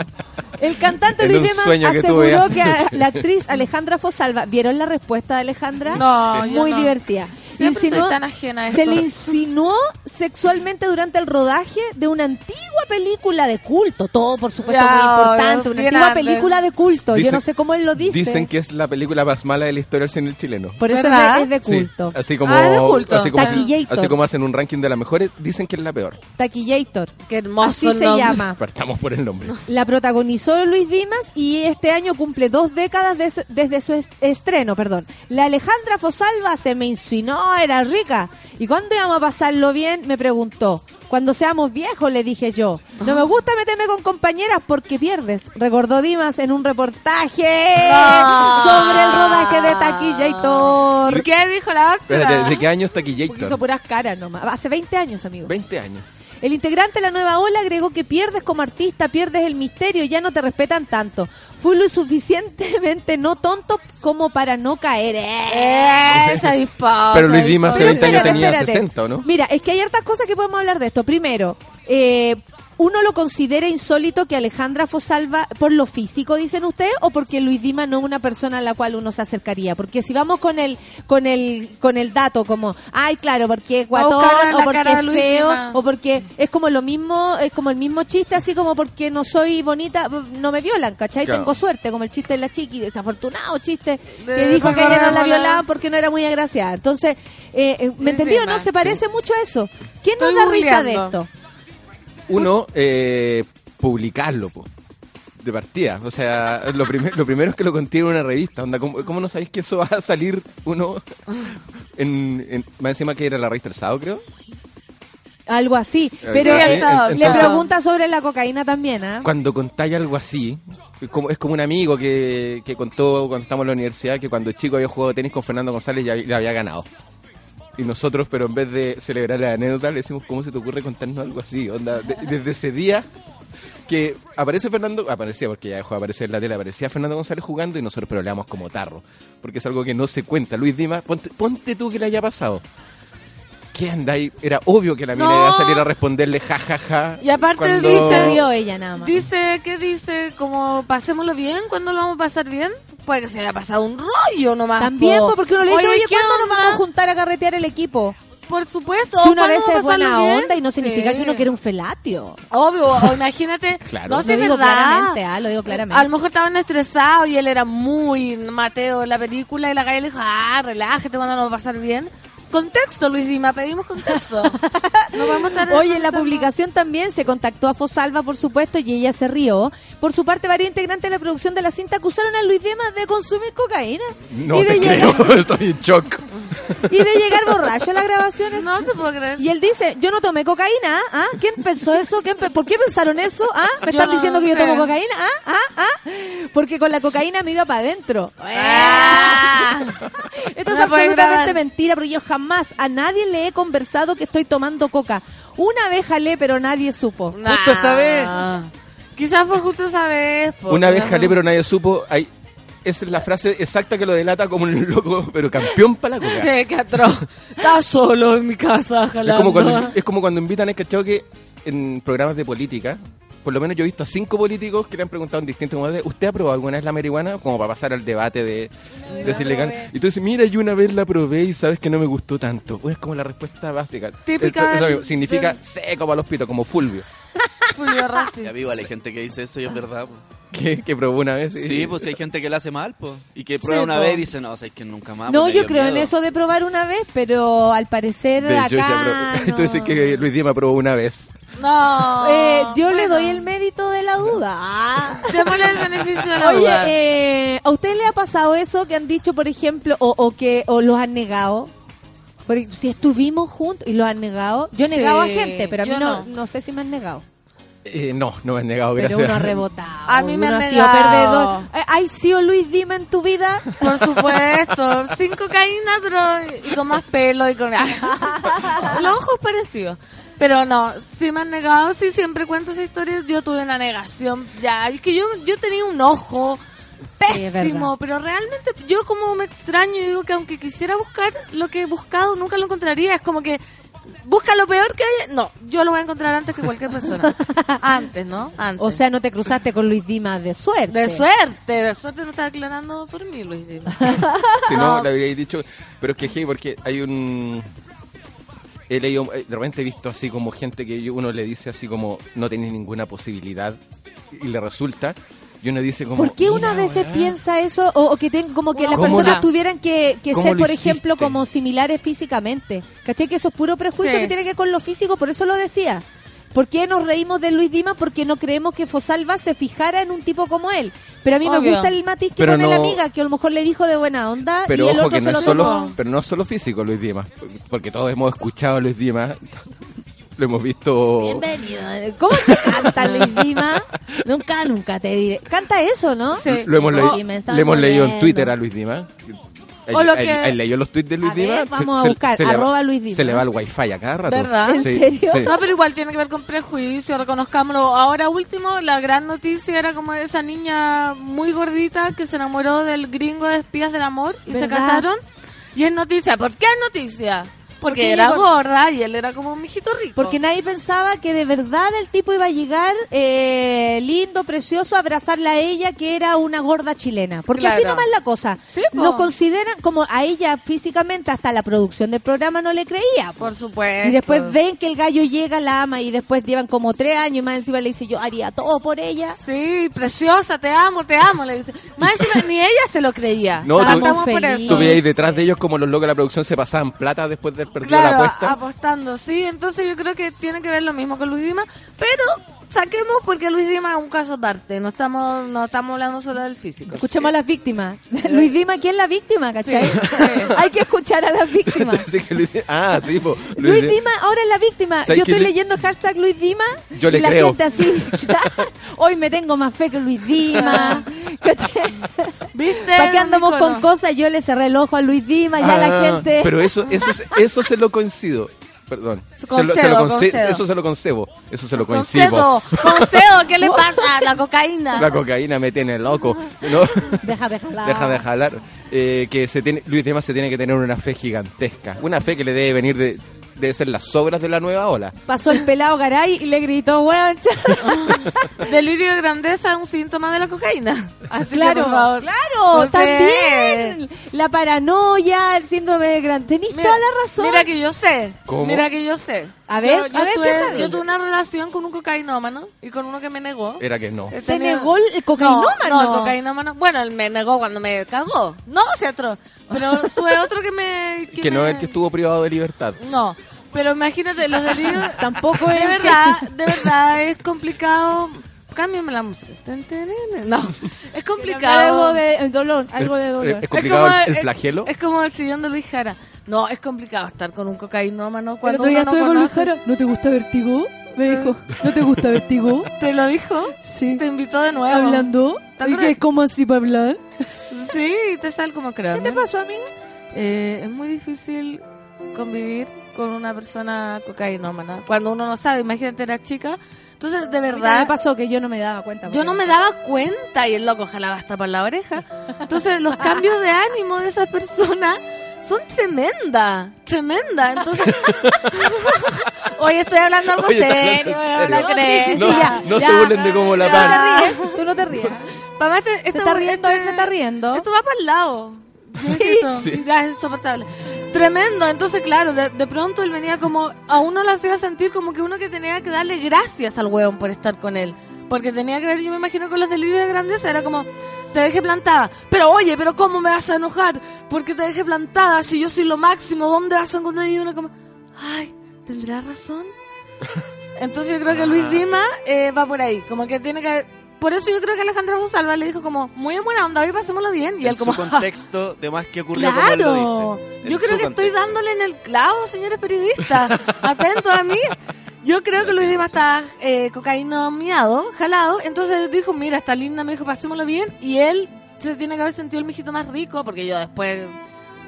El cantante Luis que aseguró que la actriz Alejandra Fosalva, ¿vieron la respuesta de Alejandra? No, Muy no. divertida. Siempre Insinuó- estoy tan ajena a se le insinuó sexualmente durante el rodaje de una antigua película de culto. Todo, por supuesto, Ya, muy importante. Una antigua película de culto. Yo no sé cómo él lo dice. Dicen que es la película más mala de la historia del cine chileno. Por eso es ¿Verdad? de, es de Sí, culto. así como, Ah, es de culto. Así como, Taquillator. así como hacen un ranking de las mejores, dicen que es la peor. Taquillator. Qué hermoso Así se llama. Partamos por el nombre. La protagonizó Luis Dimas y este año cumple dos décadas des- desde su es- estreno, perdón. La Alejandra Fosalva se me insinuó, era rica. ¿Y cuándo íbamos a pasarlo bien? Me preguntó. Cuando seamos viejos, le dije yo. No me gusta meterme con compañeras porque pierdes, recordó Dimas en un reportaje No. sobre el rodaje de Taquillator. ¿Y qué dijo la? Espérate, ¿de qué año es Porque hizo Taquillator? puras caras nomás. Hace 20 años, amigo. 20 años. El integrante de la nueva ola agregó que pierdes como artista, pierdes el misterio, ya no te respetan tanto. Fui lo suficientemente no tonto como para no caer. Eh, Esa disposa. Pero Luis Dimas hace Pero 20 años espérate, tenía espérate. 60, ¿o no? Mira, es que hay hartas cosas que podemos hablar de esto. Primero, eh, uno lo considera insólito que Alejandra Fosalva, por lo físico, dicen ustedes, o porque Luis Dimas no es una persona a la cual uno se acercaría. Porque si vamos con el, con el, con el dato como, ay, claro, porque es guatón, o porque es feo, o porque es como lo mismo, es como el mismo chiste, así como porque no soy bonita, no me violan, ¿cachai? Claro. Tengo suerte, como el chiste de la chiqui, desafortunado chiste, que dijo que ella no la violaba porque no era muy agraciada. Entonces, eh, eh, ¿me entendió? No se parece mucho a eso. ¿Quién Estoy nos da risa de esto? Uno, eh, publicarlo, po, de partida. O sea, lo, primer- lo primero es que lo contiene una revista. Onda, ¿cómo, cómo no sabéis que eso va a salir uno (laughs) en, en- más encima que era la revista El Sábado, creo? Algo así. Sí, Pero sí, entonces- le pregunta sobre la cocaína también, ¿ah? Cuando contáis algo así, es como, es como un amigo que, que contó cuando estábamos en la universidad que cuando chico había jugado tenis con Fernando González y le había ganado. Y nosotros, pero en vez de celebrar la anécdota, le decimos, ¿cómo se te ocurre contarnos algo así? Onda, de- desde ese día que aparece Fernando, aparecía porque ya dejó de aparecer en la tele, aparecía Fernando González jugando y nosotros pero le damos como tarro, porque es algo que no se cuenta. Luis Dima, ponte, ponte tú que le haya pasado. ¿Qué anda ahí? Era obvio que la mina No. iba a salir a responderle ja, ja, ja. Y aparte cuando- dice- ella nada más. Dice, ¿qué dice? Como pasémoslo bien, ¿cuándo lo vamos a pasar bien? Puede que se haya pasado un rollo nomás. También, po. po, porque uno le dice, oye, ¿qué ¿cuándo nos onda? vamos a juntar a carretear el equipo? Por supuesto. Si una ¿cuándo vez es buena bien? onda y no significa Sí. que uno quiere un felatio. Obvio, (laughs) imagínate. Claro. No sé, lo digo verdad. claramente, ah, lo digo claramente. A lo mejor estaban estresados y él era muy Mateo en la película y la calle le dijo, ah, relájate, cuando nos va a pasar bien. Contexto, Luis Dima, pedimos contexto. (laughs) no podemos estar Oye, en la publicación también se contactó a Fosalva, por supuesto, y ella se rió. Por su parte, varios integrantes de la producción de la cinta acusaron a Luis Dimas de consumir cocaína No y, de te llegar, creo, (laughs) estoy en shock. y de llegar borracho a las grabaciones. No te puedo creer. Y él dice, yo no tomé cocaína, ¿ah? ¿Quién pensó eso? ¿Quién pe- ¿Por qué pensaron eso? ¿Ah? ¿Me están no diciendo que yo tomo cocaína? ¿Ah? ¿Ah? ¿Ah? Porque con la cocaína me iba para adentro. Ah. (laughs) Esto es No absolutamente grabar. mentira, porque yo jamás a nadie le he conversado que estoy tomando coca. Una vez jalé, pero nadie supo. Justo esa vez. Quizás fue justo esa vez. Una vez jalé, pero nadie supo. Ahí, esa es la frase exacta que lo delata como un (laughs) loco, pero campeón para la coca. Sí, qué atroz. Estaba solo en mi casa Es jalando. como, cuando, es como cuando invitan, es cachado que en programas de política, por lo menos yo he visto a cinco políticos que le han preguntado en distintos momentos, ¿usted ha probado alguna vez la marihuana? Como para pasar al debate de, de es legal. Y tú dices, mira, yo una vez la probé y sabes que no me gustó tanto. Pues es como la respuesta básica. Típica Es- es. Significa seco para los pitos, como Fulvio. (laughs) Fulvio Rossi. Ya vivo, hay gente que dice eso y es verdad. po. Que, que probó una vez. y- Sí, pues si hay gente que la hace mal, pues. Y que prueba Sí, una po. vez y dice, no, o sea, es que nunca más. No, pues, yo creo en miedo". eso de probar una vez, pero al parecer De acá ya probó- no. Tú dices que Luis Diema probó una vez. No. Eh, yo le Bueno. doy el mérito de la duda. Ah. (laughs) Démosle el beneficio de la Oye, duda. eh, ¿a usted le ha pasado eso que han dicho, por ejemplo, o, o que o los han negado? Porque si estuvimos juntos y los han negado, yo he Sí, negado a gente, pero a mí yo no, no. no sé si me han negado. Eh, no, no me han negado, Pero gracias. uno ha rebotado. A mí me uno han ha sido negado. perdedor. Eh, ¿Hay sido Luis Dima en tu vida? Por supuesto, sin cocaína, pero y con más pelo y con (laughs) los ojos parecidos. Pero no, sí me han negado, sí siempre cuento esa historia. Yo tuve una negación, ya, es que yo, yo tenía un ojo pésimo, pero realmente yo como me extraño y digo que aunque quisiera buscar lo que he buscado, nunca lo encontraría. Es como que busca lo peor que haya. No, yo lo voy a encontrar antes que cualquier persona. (laughs) Antes, ¿no? Antes. O sea, no te cruzaste con Luis Dima de suerte. de suerte, de suerte no está declarando por mí, Luis Dima. (laughs) Si no, No. le habríais dicho. Pero es que, hey, porque hay un. He leído, eh, de repente he visto así como gente que uno le dice así como no tiene ninguna posibilidad y le resulta. Y uno dice como. ¿Por qué uno a "Mira, veces weá". piensa eso o, o que ten- como que las ¿Cómo personas tuvieran que, ser, por ejemplo, como similares físicamente? ¿Cachai? Que eso es puro prejuicio Sí. que tiene que ver con lo físico, por eso lo decía. ¿Por qué nos reímos de Luis Dima? Porque no creemos que Fosalva se fijara en un tipo como él. Pero a mí me gusta el matiz que Pero pone la amiga, que a lo mejor le dijo de buena onda Pero y el ojo otro que no es solo, pero no es solo físico Luis Dimas, porque todos hemos escuchado a Luis Dimas, lo hemos visto. Bienvenido. ¿Cómo se canta Luis Dima? nunca, nunca te diré. Canta eso, ¿no? Sí. Lo hemos, leído- le hemos leído en. Twitter a Luis Dimas. O lo ¿Has- que- has leído los tweets de Luis A ver, vamos a buscar, va- arroba Luis Dimas. Se le va el wifi a cada rato. ¿Verdad? ¿En Sí, serio? sí. No, pero igual tiene que ver con prejuicio, reconozcámoslo. Ahora último, la gran noticia era como esa niña muy gordita que se enamoró del gringo de espías del amor y se casaron. Y es noticia. ¿Por qué es noticia? Porque, era gorda y él era como un mijito rico. Porque nadie pensaba que de verdad el tipo iba a llegar eh, lindo, precioso, a abrazarla a ella, que era una gorda chilena. Porque así Claro. nomás la cosa. Sí. Nos consideran como a ella físicamente, hasta la producción del programa no le creía. po. Por supuesto. Y después ven que el gallo llega, la ama, y después llevan como tres años y más encima le dice, yo haría todo por ella. Sí, preciosa, te amo, te amo, le dice. Más encima, ni ella se lo creía. No, tú- por eso. Tú veías detrás de ellos como los locos de la producción se pasaban plata después del perdió Claro, la apuesta. apostando, sí. Entonces yo creo que tiene que ver lo mismo con Luis Dima, pero saquemos porque Luis Dima es un caso aparte. No estamos, no estamos hablando solo del físico. Escuchemos a las víctimas. (laughs) Luis Dima, ¿quién es la víctima, cachai? (laughs) Hay que escuchar a las víctimas. (laughs) Así que Luis- ah, sí, po, Luis Di- Dima ahora es la víctima. ¿Sabes Yo estoy leyendo el hashtag Luis Dima Yo le y la creo. gente así. Hoy me tengo más fe que Luis Dima. ¿Viste? ¿Para qué andamos con cosas? Yo le cerré el ojo a Luis Dima, ya la Ah, gente... Pero eso, eso, se- eso se lo coincido. Perdón. Concedo, se lo, se lo concedo. conce- Eso se lo concebo. Eso se lo coincido. concedo, (laughs) ¿qué le pasa? La cocaína. La cocaína me tiene loco. No, (laughs) Deja de jalar. deja de jalar. Eh, que se tiene, Luis Dimas se tiene que tener una fe gigantesca. Una fe que le debe venir de. Debe ser las sobras de la nueva ola. Pasó el pelado Garay y le gritó, weón, (laughs) Delirio de grandeza es un síntoma de la cocaína. Así Claro, que, por favor. claro, No sé. también. La paranoia, el síndrome de gran. Tenís Mira, toda la razón. Mira que yo sé. ¿Cómo? Mira que yo sé. A ver, yo, yo a ver, tuve, ¿qué sabes? yo tuve una relación con un cocainómano y con uno que me negó. Era que no. ¿Te negó el cocainómano? No, no, el cocainómano. Bueno, él me negó cuando me cagó. No, se. Pero tuve otro que me... Que no me- es el que estuvo privado de libertad. No, pero imagínate, los delirios... (laughs) Tampoco de es el verdad, de verdad, es complicado... Cámbiame la música. Ten, ten, ten. No, es complicado. Algo de dolor, algo de dolor. Es, es complicado como el, el flagelo. Es, como el sillón de Luis Jara. No, es complicado estar con un cocainómano cuando día uno no estuve con Luis. Jara. ¿No te gusta Vertigo? Me dijo, ¿no te gusta Vertigo? (laughs) ¿Te lo dijo? Sí. Te invitó de nuevo. ¿Hablando? ¿Te ¿Y acuerdas? qué? ¿Cómo así para hablar? Sí, te sale como creo. ¿Qué te pasó, amiga? Eh, es muy difícil convivir con una persona cocainómana. Cuando uno no sabe, imagínate, era chica. Entonces, de ¿Verdad? me pasó que yo no me daba cuenta. yo no me daba cuenta y el loco jalaba hasta por la oreja. Entonces, los cambios de ánimo de esa persona son tremendas, tremendas. Entonces, (laughs) hoy estoy hablando algo Oye, serio, hablando no serio. crees. sí, sí, No, ya, no ya. se burlen de cómo la te pan. ríes, tú no te (laughs) ríes. Papá, este- Se esto- está riendo, él se este- está riendo. Esto va para el lado. (laughs) Sí. Ya es insoportable. Tremendo. Entonces, claro, de, de pronto él venía como. A uno lo hacía sentir como que uno que tenía que darle gracias al hueón por estar con él. Porque tenía que ver, yo me imagino, con los delirios de grandeza. Era como, te dejé plantada. Pero oye, pero ¿cómo me vas a enojar? Porque te dejé plantada. Si yo soy lo máximo, ¿dónde vas a encontrar? Y uno como, ay, ¿tendrá razón? (laughs) Entonces yo creo que Luis Dima eh, va por ahí. Como que tiene que. Por eso yo creo que Alejandra Rosalba le dijo como, muy en buena onda, hoy pasémoslo bien. Y en él como, su contexto de más que ocurrió como él Claro, lo dice. Yo creo que estoy contexto. dándole en el clavo, señores periodistas. (laughs) Atentos a mí. Yo creo que Luis Dima está eh, cocaínomiado, jalado. Entonces dijo, mira, está linda, me dijo, pasémoslo bien. Y él se tiene que haber sentido el mijito más rico, porque yo después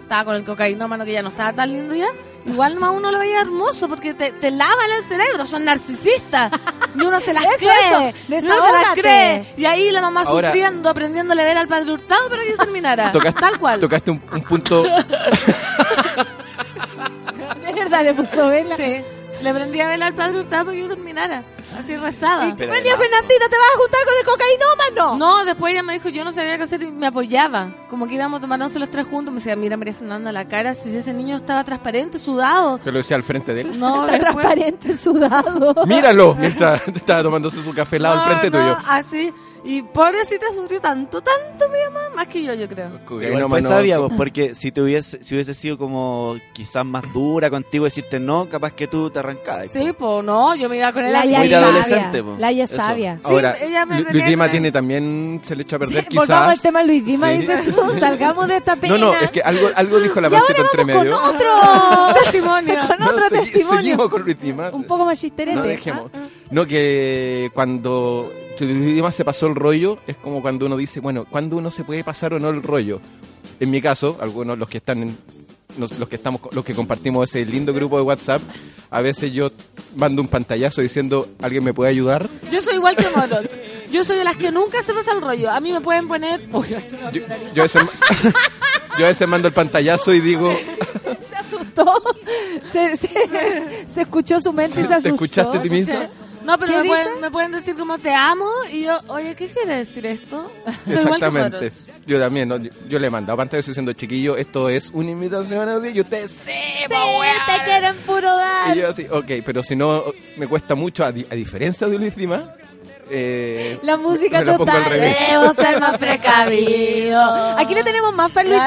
estaba con el cocainómano que ya no estaba tan lindo ya. Igual más uno lo veía hermoso, porque te, te lavan el cerebro, son narcisistas. Y uno se las (laughs) Eso, cree. eso, y uno se las cree. Y ahí la mamá Ahora- sufriendo, aprendiéndole a ver al padre hurtado para que yo terminara. (laughs) Tocaste, Tal cual. tocaste un, un punto. (laughs) De verdad le puso vela. Sí. Le prendí a velar al padre Hurtado para que yo terminara. Así rezaba. Pero Venía además- Fernandita, ¿te vas a juntar con el cocainómano? No, después ella me dijo, yo no sabía qué hacer y me apoyaba. Como que íbamos a tomarnos los tres juntos. Me decía, mira María Fernanda, la cara, si ese niño estaba transparente, sudado. Te lo decía al frente de él. No, Está después- transparente, sudado. Míralo, mientras estaba tomándose su café helado al frente no, tuyo. Así. Y pobrecita sufrió tanto, tanto mi mamá, más que yo, yo creo. Igual fue sabia, pues, porque si te hubiese, si hubiese sido como quizás más dura contigo decirte no, capaz que tú te arrancabas. Sí, pues no, yo me iba con él La a ya Muy es de sabia. adolescente, po. La ya es Eso. sabia. Ahora, ella me Lu- Luis Dima tiene también, se le echó a perder Volvamos al quizás. tema de Luis Dima, Sí. dices tú. (laughs) Salgamos de esta pena. No, no, es que algo, algo dijo la panceta entre medio. con otro (laughs) (laughs) testimonio. con No, otro segui- testimonio. Seguimos con Luis Dima. Un poco más chisterete. No dejemos. No, que cuando Luis Dima se pasó el rollo, es como cuando uno dice, bueno, ¿cuándo uno se puede pasar o no el rollo? En mi caso, algunos los que están en- los, que estamos los que compartimos ese lindo grupo de WhatsApp, a veces yo mando un pantallazo diciendo, ¿alguien me puede ayudar? Yo soy igual que Moroch. Yo soy de las que nunca se pasa el rollo. A mí me pueden poner... (laughs) Yo, yo a veces, (laughs) yo a veces mando el pantallazo y digo, (laughs) Se asustó. Se, se, se escuchó su mente y se asustó. ¿te escuchaste a ti misma? No, pero ¿Qué me pueden, me pueden decir como te amo y yo, oye, ¿qué quiere decir esto? (laughs) Soy Exactamente. Yo también, ¿no? yo, yo le he mandado pantallas diciendo, chiquillo, esto es una invitación así, y ustedes, sí, Sí, te quieren puro dar. Y yo así, ok, pero si no, me cuesta mucho, a, di- a diferencia de Luis Dima, eh, La música la total. revés. Debo ser más (laughs) precavido. Aquí le tenemos más fe a Luis.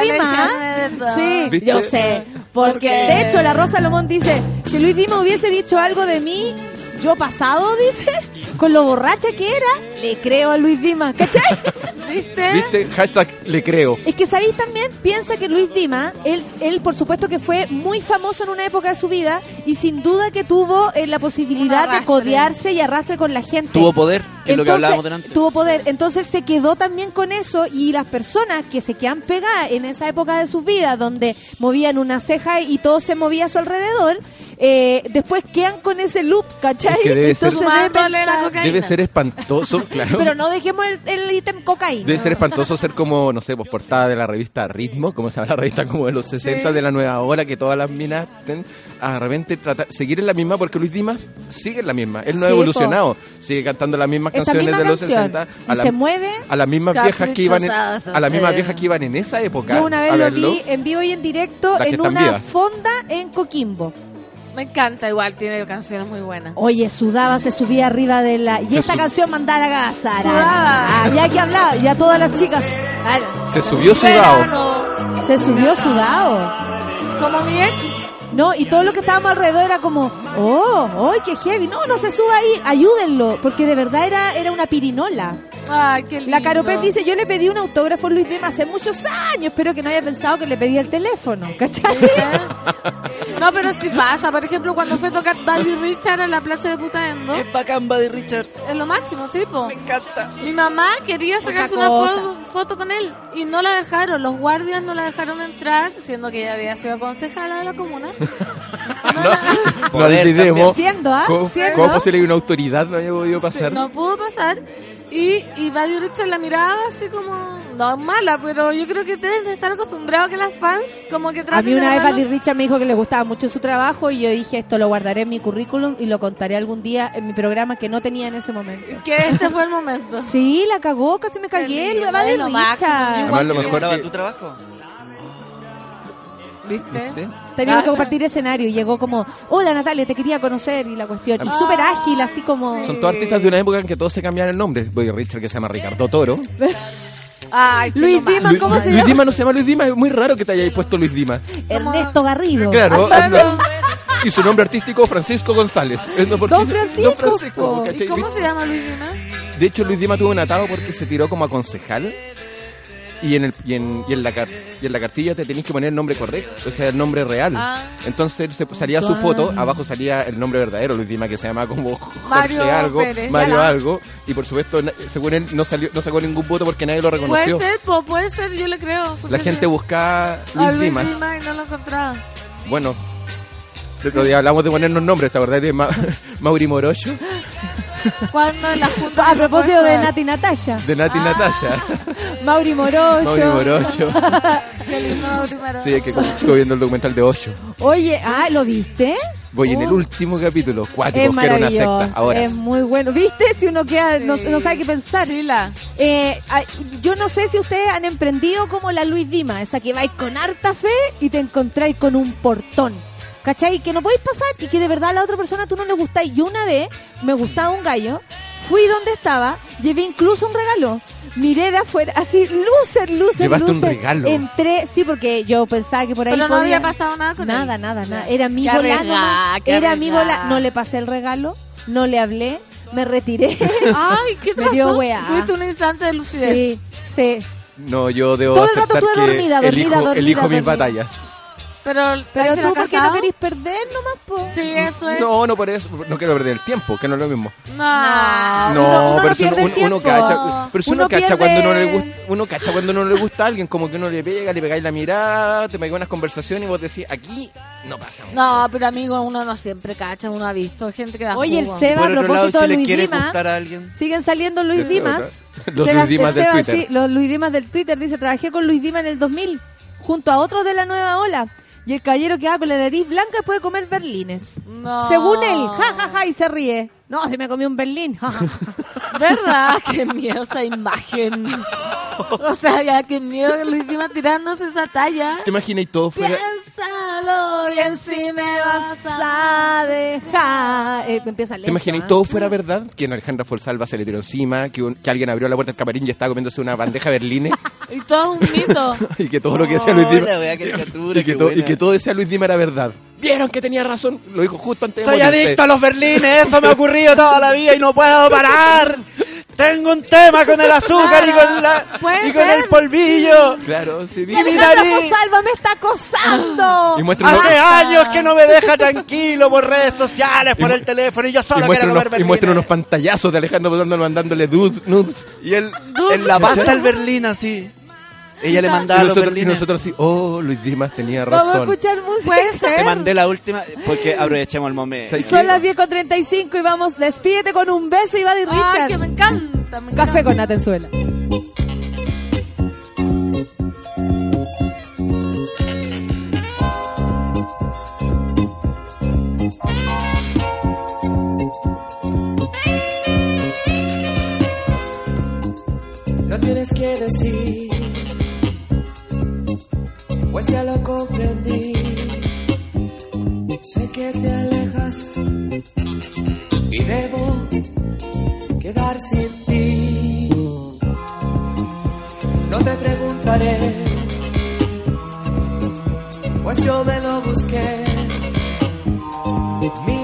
Sí, ¿Viste? yo sé. Porque, de hecho, la Rosa Lomón dice, si Luis Dima hubiese dicho algo de mí, yo pasado, dice, con lo borracha que era, le creo a Luis Dima, ¿cachai? (laughs) ¿Viste? ¿Viste? Hashtag le creo. Es que sabéis también, piensa que Luis Dima, él, él por supuesto que fue muy famoso en una época de su vida y sin duda que tuvo eh, la posibilidad de codearse y arrastre con la gente. Tuvo poder, que es lo que Entonces, hablábamos delante. Tuvo poder. Entonces él se quedó también con eso y las personas que se quedan pegadas en esa época de sus vidas donde movían una ceja y todo se movía a su alrededor, eh, después quedan con ese loop, ¿cachai? Es que debe ser- debe. Debe espantoso, (laughs) claro. Pero no dejemos el, ítem cocaína. Debe ser espantoso ser como, no sé, pues portada de la revista Ritmo, como se llama la revista como de los 60 Sí. de la nueva ola, que todas las minas estén a de repente tratar, seguir en la misma, porque Luis Dimas sigue en la misma. Él no ha evolucionado, sigue cantando las mismas Esta canciones misma de los canción. 60 Y a, la- se mueve. a las mismas viejas que iban en, a las mismas viejas que iban en esa época Yo una vez a lo verlo. vi en vivo y en directo en una vivas. fonda en Coquimbo. Me encanta, igual tiene canciones muy buenas. Oye, sudaba, se subía arriba de la... Y Se esta canción mandaba a. Sudaba. Ah, ya que hablaba, ya todas las chicas. Ah, Se subió sudado. Se subió sudado. como mi ex. No, y todo lo que estábamos alrededor era como, oh, ¡ay, qué heavy! No, no se suba ahí, ayúdenlo, porque de verdad era, era una pirinola. Ay, qué lindo. La Caropet dice, yo le pedí un autógrafo a Luis Dima hace muchos años, espero que no haya pensado que le pedí el teléfono, ¿cachai? No, pero sí pasa. Por ejemplo, cuando fue a tocar David Richard en la plaza de Putaendo. Es bacán, Buddy Richard. Es lo máximo, sí, po. Me encanta. Mi mamá quería sacarse una foto, foto con él y no la dejaron. Los guardias no la dejaron entrar, siendo que ella había sido concejala de la comuna. (laughs) No, No olvidemos Siendo, ¿ah? cómo, Siendo. cómo posible que una autoridad no haya podido pasar. no pudo pasar. Y, y Buddy Richard la miraba así como, no es mala, pero yo creo que deben de estar acostumbrados a que las fans como que A traten mí una de vez Patty Richard me dijo que le gustaba mucho su trabajo y yo dije, esto lo guardaré en mi currículum y lo contaré algún día en mi programa que no tenía en ese momento. Que este fue el momento. Sí, la cagó, casi me cagué, máximo. Richard. Además, lo ¿Te mejor que... tu trabajo? ¿Viste? ¿Viste? Teníamos Ah. que compartir escenario y llegó como, hola Natalia, te quería conocer y la cuestión. Y Ah. súper ágil, así como... Son todos artistas de una época en que todos se cambiaban el nombre. Voy Richard que se llama Ricardo Toro. Ay, Luis lo máximo. Dima, Luis, ¿cómo se Luis llama? Dima no se llama Luis Dima, es muy raro que te hayáis puesto Luis Dima. Ernesto Garrido. Claro, Ah, y su nombre artístico Francisco González. Don Francisco, Don Francisco. ¿Y cómo se llama Luis Dima? De hecho, Luis Dima tuvo un atado porque se tiró como a concejal. Y en, el, y, en, y, en la car- y en la cartilla te tenéis que poner el nombre correcto, o sea, el nombre real. Ah. Entonces se, salía su foto, abajo salía el nombre verdadero, Luis Dima, que se llama como Jorge Mario algo, Pérez. Mario algo. Y por supuesto, según él, no, salió, no sacó ningún voto porque nadie lo Puede reconoció. ser, po, puede ser, yo le creo. La gente buscaba a Luis Luis Dimas. Dima y no lo encontraba. Bueno, el otro día hablamos de ponernos nombres, ¿te acordás de Ma- (laughs) Mauri Morocho? (laughs) ¿Cuándo en la (laughs) junta? A propósito de Nati Natasha. De Nati Ah. Natasha. (laughs) Mauri Morocho. Mauri Morocho. (laughs) Sí, es que estuve viendo el documental de Ocho. Oye, ah, ¿lo viste? Voy en el Uh. último capítulo, cuático, Es que era una secta. Ahora, es muy bueno. ¿Viste? Si uno queda, no, no sabe qué pensar. Eh, yo no sé si ustedes han emprendido como la Luis Dima, esa que vais con harta fe y te encontráis con un portón. ¿Cachai? Que no podéis pasar y que de verdad a la otra persona tú no le gustáis. Yo una vez me gustaba un gallo, fui donde estaba, llevé incluso un regalo. Miré de afuera, así, loser, loser, Llevaste un loser. regalo. Entré, sí, porque yo pensaba que por ahí Pero no podía... había pasado nada con Nada, él. nada, nada. Era mi Qué bola arriesgada, nomás. qué Era mi bola. arriesgada. No le pasé el regalo, no le hablé, me retiré. (laughs) Ay, ¿qué (laughs) Me pasó? dio weá. Tuviste un instante de lucidez. sí, sí. no, yo debo Todo el rato aceptar estuve que dormida, dormida, elijo, dormida, elijo mis dormida. batallas. Pero, Pero ¿alguien tú, ¿por qué no querís perder nomás, po? Sí, eso es. No, no por eso, no quiero perder el tiempo, que no es lo mismo. No. No, uno- uno pero uno, uno cacha, pero si uno, Uno cacha pierde- cuando no le gusta, uno cacha cuando no le gusta a alguien, como que uno le pega, le pegáis la mirada, te pegáis unas conversaciones y vos decís, aquí no pasa mucho. No, pero amigo, uno no siempre cacha, uno ha visto gente que da Oye, el. Seba, Por a propósito si de le Luis quiere Dima, gustar a alguien. siguen saliendo Luis Dimas. (laughs) los Seba- Luis Dimas el del Seba, Twitter. sí, los Luis Dimas del Twitter dice, trabajé con Luis Dimas en el 2000, junto a otros de la nueva ola. Y el caballero quedaba con la nariz blanca después de comer berlines. No. Según él, ja, ja, ja, y se ríe. No, si me comí un berlín. (laughs) ¿Verdad? (laughs) Qué miedo esa imagen. O sea, ya qué miedo que Luis Dimas tirándose esa talla. ¿Te imaginas y todo fuera... Piénsalo bien si me vas a... Dejar. Eh, empieza ¿Te imaginas y todo fuera verdad? Que en Alejandra Folsalva se le tiró encima, que, un- que alguien abrió la puerta del camarín y estaba comiéndose una bandeja berlines Y todo un mito. (laughs) y que todo lo que decía Luis Dimas... la wea, caricatura, y, que qué to- y que todo decía Luis Dimas era verdad. ¿Vieron que tenía razón? Lo dijo justo antes de Soy morirse. adicto a los berlines, eso me ha ocurrido toda la vida y no puedo parar. Tengo un tema con el azúcar y con, la, Puede y con ser. el polvillo. Claro, sí. Y vi- mi Alejandra nariz. Fosalva me está acosando. Y muestra unos, Hace años que no me deja tranquilo por redes sociales, por el teléfono y yo y solo muestra quiero comer unos, y muestra berlines. unos pantallazos de Alejandro mandándole dudes, nudes. Y él, en la pasta el berlín así. Ella le Y mandaba los nosotros, y nosotros así, oh, Luis Dimas tenía Vamos a razón. escuchar música. (laughs) Puede Te ser. mandé la última porque aprovechemos el momento. ¿Sabes Son las 10 con 35 y vamos, despídete con un beso y va de Ay, Richard. que me encanta, me encanta. Café con Natenzuela. No tienes que decir, comprendí. Sé que te alejas y debo quedar sin ti. No te preguntaré, pues yo me lo busqué. Mía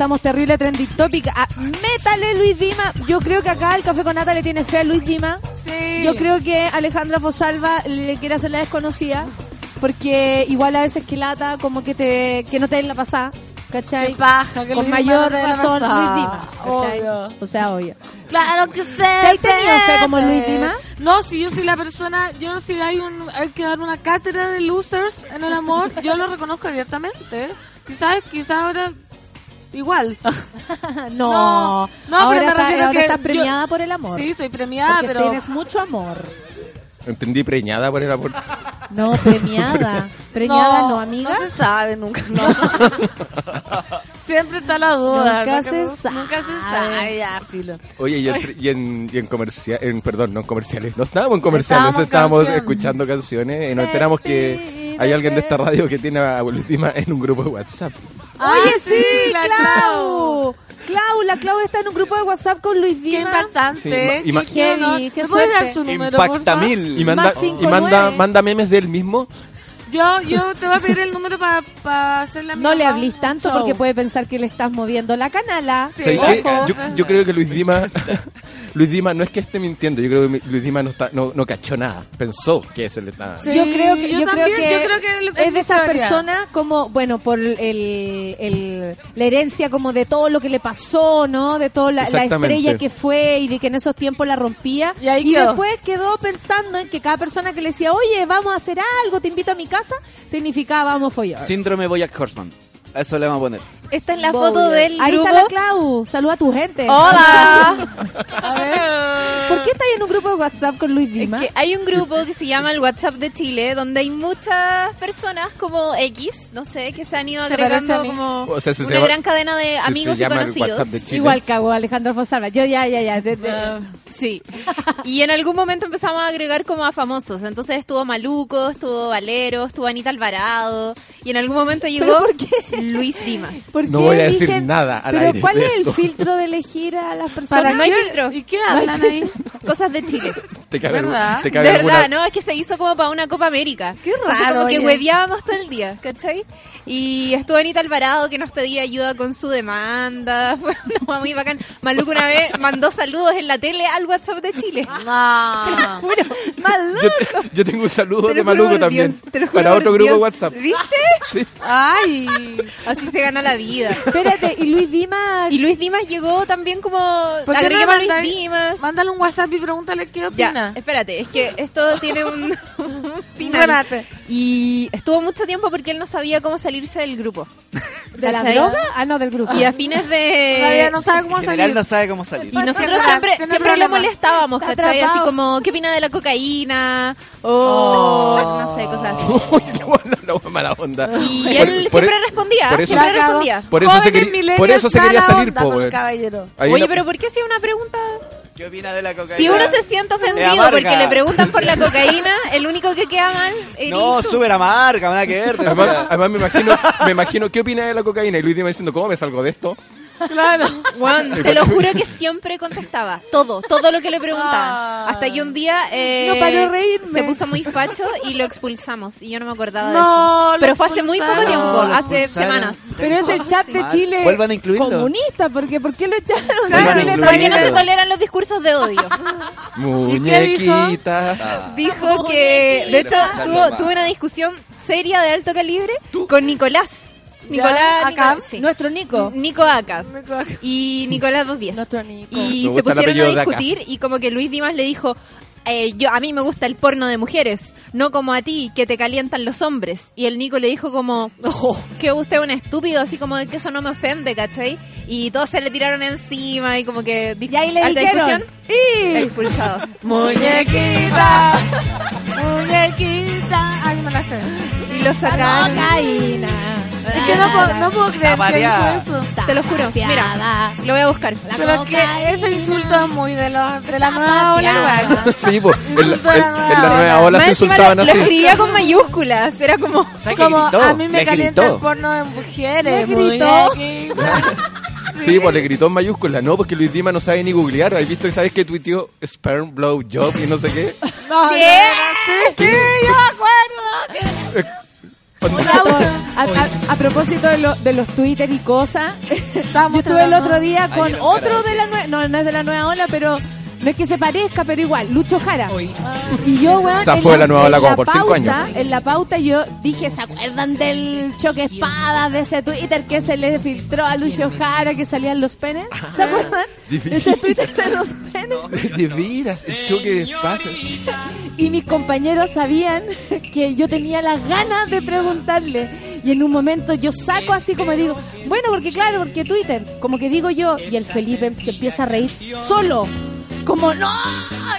estamos terrible trending topic. Ah, métale Luis Dima. Yo creo que acá el café con nata le tiene fe a Luis Dima. Sí. Yo creo que Alejandra Fosalva le quiere hacer la desconocida. Porque igual a veces que lata, como que te que no te den la pasada. ¿Cachai? Qué paja, que Con Dima mayor la razón. Luis Dima. Obvio. O sea, obvio. Claro que sé. ¿Te has tenido fe como Luis Dima? No, si yo soy la persona, yo si hay un hay que dar una cátedra de losers en el amor, yo lo reconozco abiertamente. Quizás quizás ahora igual. (laughs) No, No, no, ahora, pero me está- refiero que estás yo- premiada por el amor. Sí, estoy premiada, porque pero tienes mucho amor. Entendí preñada por el amor. No, premiada. (laughs) Premiada no, amiga. No se sabe nunca. No. (laughs) Siempre está la duda. Nunca ¿no? se no- sabe. Nunca se sabe. Ya, filo. Oye, y, en, y en, y en comercial, en, perdón, no en comerciales, no estábamos en comerciales, Estábamos escuchando canciones y nos enteramos que hay alguien de esta radio que tiene a Abuelitima en un grupo de WhatsApp. Oye, Ah, sí, la Clau. Clau, la Clau está en un grupo de WhatsApp con Luis Qué Dima. impactante. Sí, qué Heavy, qué ¿Me puede dar su número, por Impacta favor? mil. Y manda, Más cinco, y manda, nueve. manda memes del mismo. Yo, yo te voy a pedir el número para hacerle a mi No le hablís tanto show. porque puede pensar que le estás moviendo la canala. Yo, yo creo que Luis Dima, (laughs) Luis Dima no es que esté mintiendo, yo creo que Luis Dima no, está, no, no cachó nada, pensó que eso le estaba... Sí, yo creo que, yo yo creo también, que, yo creo que es es de teoría. personas como, bueno, por el, el- la herencia como de todo lo que le pasó, ¿no? De toda la, la estrella que fue y de que en esos tiempos la rompía. Y ahí quedó. después quedó pensando en que cada persona que le decía, oye, vamos a hacer algo, te invito a mi casa, significaba vamos a follar. Síndrome Boyack Horseman. Eso le vamos a poner. Esta es la Bowie. foto del Ahí grupo. está la Clau. Saluda a tu gente. Hola. ¿Por qué estás en un grupo de WhatsApp con Luis Es Dima? que hay un grupo que se llama el WhatsApp de Chile, donde hay muchas personas como X, no sé, que se han ido Se agregando a como O sea, se una llama- gran cadena de se- amigos se y conocidos. De Chile. Igual cago Alejandro Fosalva. Yo ya, ya, ya. de- de- Ah, sí. Y en algún momento empezamos a agregar como a famosos. Entonces estuvo Maluco, estuvo Valero, estuvo Anita Alvarado. Y en algún momento llegó por qué? Luis Dimas. ¿Por No qué voy a decir eligen- nada al Pero aire ¿cuál de es el filtro de elegir a las personas? Para no hay filtro. ¿Y qué hablan ahí? Cosas de Chile. ¿Te cabe, ¿Verdad? te De verdad, alguna- ¿no? Es que se hizo como para una Copa América. Qué raro, como que hueveábamos todo el día, ¿cachai? Y estuvo Anita Alvarado que nos pedía ayuda con su demanda. (laughs) Fue una muy bacán. Maluco una vez mandó saludos en la tele al WhatsApp de Chile. (laughs) No. Juro. Maluco. Yo, te- yo tengo un saludo Te de Maluco también. Dios, te lo juro para otro grupo Dios. de WhatsApp. ¿Viste? Sí. Ay. Así se gana la vida. (laughs) Espérate, y Luis Dima... Y Luis Dimas llegó también como... ¿Por qué no Luis Dimas. Mándale un WhatsApp y pregúntale qué Ya, opina. espérate, es que esto tiene un, (laughs) un final. Remate. Y estuvo mucho tiempo porque él no sabía cómo salirse del grupo. ¿De la droga? Ah, no, del grupo. Y a fines de... (laughs) Todavía no sabe cómo salir. no sabe cómo salir. Y nosotros siempre, siempre le molestábamos, Está ¿cachai? Así como, ¿qué opina de la cocaína? O no sé, cosas así. Mala onda. (laughs) Y Por- él por- siempre respondía, por eso- siempre respondía. Por eso se quería- por eso se quería salir, po, Oye, la- pero ¿por qué hacía una pregunta? ¿Qué opina de la cocaína? Si uno se siente Es ofendido porque le preguntan por la cocaína, el único que queda mal eres No, súper amarga, nada que ver. o Además, además me imagino, me imagino qué opina de la cocaína y Luis Dima diciendo, ¿cómo me salgo de esto? Claro. Juan, te lo juro que siempre contestaba. Todo, todo lo que le preguntaban. Ah. Hasta que un día eh, No paró de reírme. se puso muy facho y lo expulsamos. Y yo no me acordaba de No, eso. lo Pero fue hace muy poco tiempo, hace semanas. Pero es el chat de. Chile Vuelvan a incluirlo. comunista, porque ¿por qué lo echaron? Sí, de Chile. Porque no se toleran los discursos de odio. (laughs) Muñequita. Ah. Dijo que, de hecho, tuvo una discusión seria de alto calibre con Nicolás. Nicolás, sí. Nuestro Nico. Nico Aca y Nicolás 210. Nuestro Nico. Y Me se pusieron a discutir y como que Luis Dimas le dijo, eh, yo a mí me gusta el porno de mujeres, no como a ti que te calientan los hombres. Y el Nico le dijo como, "Oh, que usted es un estúpido, así como que eso no me ofende, ¿cachai? Y todos se le tiraron encima y como que Y ahí le dijeron, discusión, ¡y! expulsado. (laughs) Muñequita. Muñequita. Ay, me la sé. Y lo sacaron. Cocaína. Es que no puedo, no puedo creer que hizo eso. Te lo juro. Mira, lo voy a buscar. Pero es que ese insulto es muy de, los, de la nueva ola igual. Sí, pues, (laughs) en, la- la en- la nueva ola se insultaban lo, lo así. escribía con mayúsculas. Era como... ¿Sabes que Como gritó? a mí me calienta el porno de mujeres. Gritó. (laughs) Sí, pues le gritó en mayúsculas, no, porque Luis Dima no sabe ni googlear. ¿Has visto que sabes que tuiteó sperm blow job y no sé qué? No, ¿Qué? no, Sí, sí, yo me acuerdo. (laughs) A, a- a propósito de, lo- de los Twitter y cosas, (laughs) yo estuve el otro día con otro de la nueva, no, no es de la nueva ola, pero no es que se parezca, pero igual, Lucho Jara. Y yo, weón, Esa en fue la nueva en ola como por cinco pauta- años. En la pauta yo dije, ¿se acuerdan del choque espadas de ese Twitter que se le filtró a Lucho Jara que salían los penes? ¿Se acuerdan? Ese Twitter de los penes. (laughs) De veras, el choque de espacios. Y mis compañeros sabían que yo tenía las ganas de preguntarle. Y en un momento yo saco así como digo, bueno, porque claro, porque Twitter, como que digo yo, y el Felipe se empieza a reír solo. Como, no,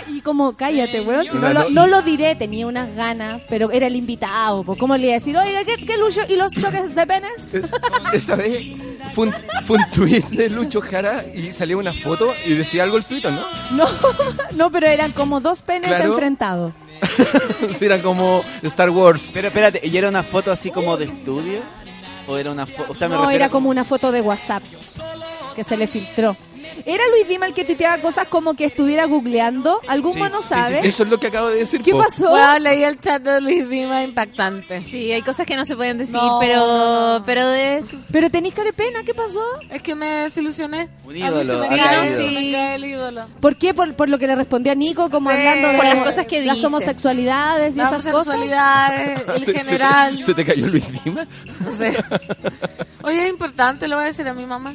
y como, cállate, weón, si no, lo, no- lo diré, tenía unas ganas, pero era el invitado, pues, ¿cómo le iba a decir, oiga, ¿qué, qué Lucho? ¿Y los choques de penes? Es- esa vez fue un, fue un tweet de Lucho Jara y salió una foto y decía algo el tweet, ¿no? No, (laughs) no, pero eran como dos penes Claro. enfrentados. (laughs) Sí, era como Star Wars. Pero espérate, ¿y era una foto así como de estudio? ¿O era una foto? O sea, me No, refiero era como una foto de WhatsApp que se le filtró. ¿Era Luis Dima el que tuiteaba cosas como que estuviera googleando? ¿Algún Sí, mono sí, sí, sabe? sí. Eso es lo que acabo de decir. ¿Qué po. pasó? Bueno, leí el chat de Luis Dima impactante. Sí, hay cosas que no se pueden decir, No, pero no, no. pero de Pero tenéis carepena, ¿qué pasó? Es que me desilusioné. Un ídolo, me cae el ídolo. ¿Por qué? Por, por lo que le respondió a Nico, como Sí, hablando de por las cosas que las dice. homosexualidades y Las esas cosas. homosexualidades, el (laughs) Se- se te- general. ¿Se te cayó Luis Dima? No sé. (laughs) Oye, es importante, lo voy a decir a mi mamá.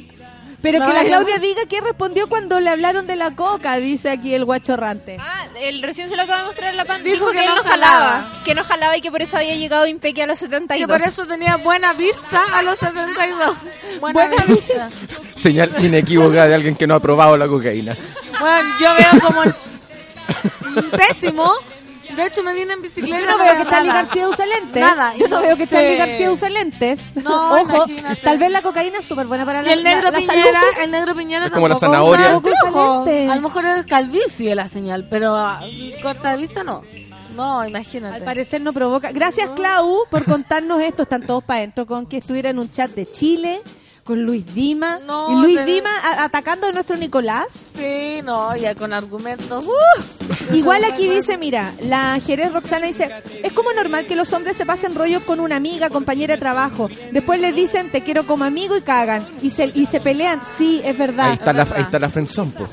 Pero No, que la Claudia diga qué respondió cuando le hablaron de la coca, dice aquí el guachorrante. Ah, él recién se lo acaba de mostrar la pan. Dijo Dijo, que que, él no no jalaba. jalaba. Que no jalaba y que por eso había llegado Impeque a los 72. Que por eso tenía buena vista a los 72. (laughs) Buena, Buena vista. Señal inequívoca de alguien que no ha probado la cocaína. Bueno, yo veo como el pésimo. De hecho, me viene en bicicleta. Yo no veo que Charlie nada. García use lentes. Nada. Yo no veo que Sí. Charlie García use lentes. No, Ojo, imagínate. tal vez la cocaína es súper buena para Y la el negro la, la Piñera, salud. el negro Piñera Es como la zanahoria. usa usa. A lo mejor es calvicie la señal, pero ah, corta de vista no. No, imagínate. Al parecer no provoca. Gracias, Clau, por contarnos esto. Están todos para adentro con que estuviera en un chat de Chile, con Luis Dima. No, y Luis te- Dima atacando a nuestro Nicolás. Sí, no, ya con argumentos. ¡uh! Igual aquí dice, mira, la Jerez Roxana dice, es como normal que los hombres se pasen rollos con una amiga, compañera de trabajo. Después les dicen, te quiero como amigo y cagan. Y se, y se pelean. Sí, es verdad. Ahí está la, ahí está la friendzone, po.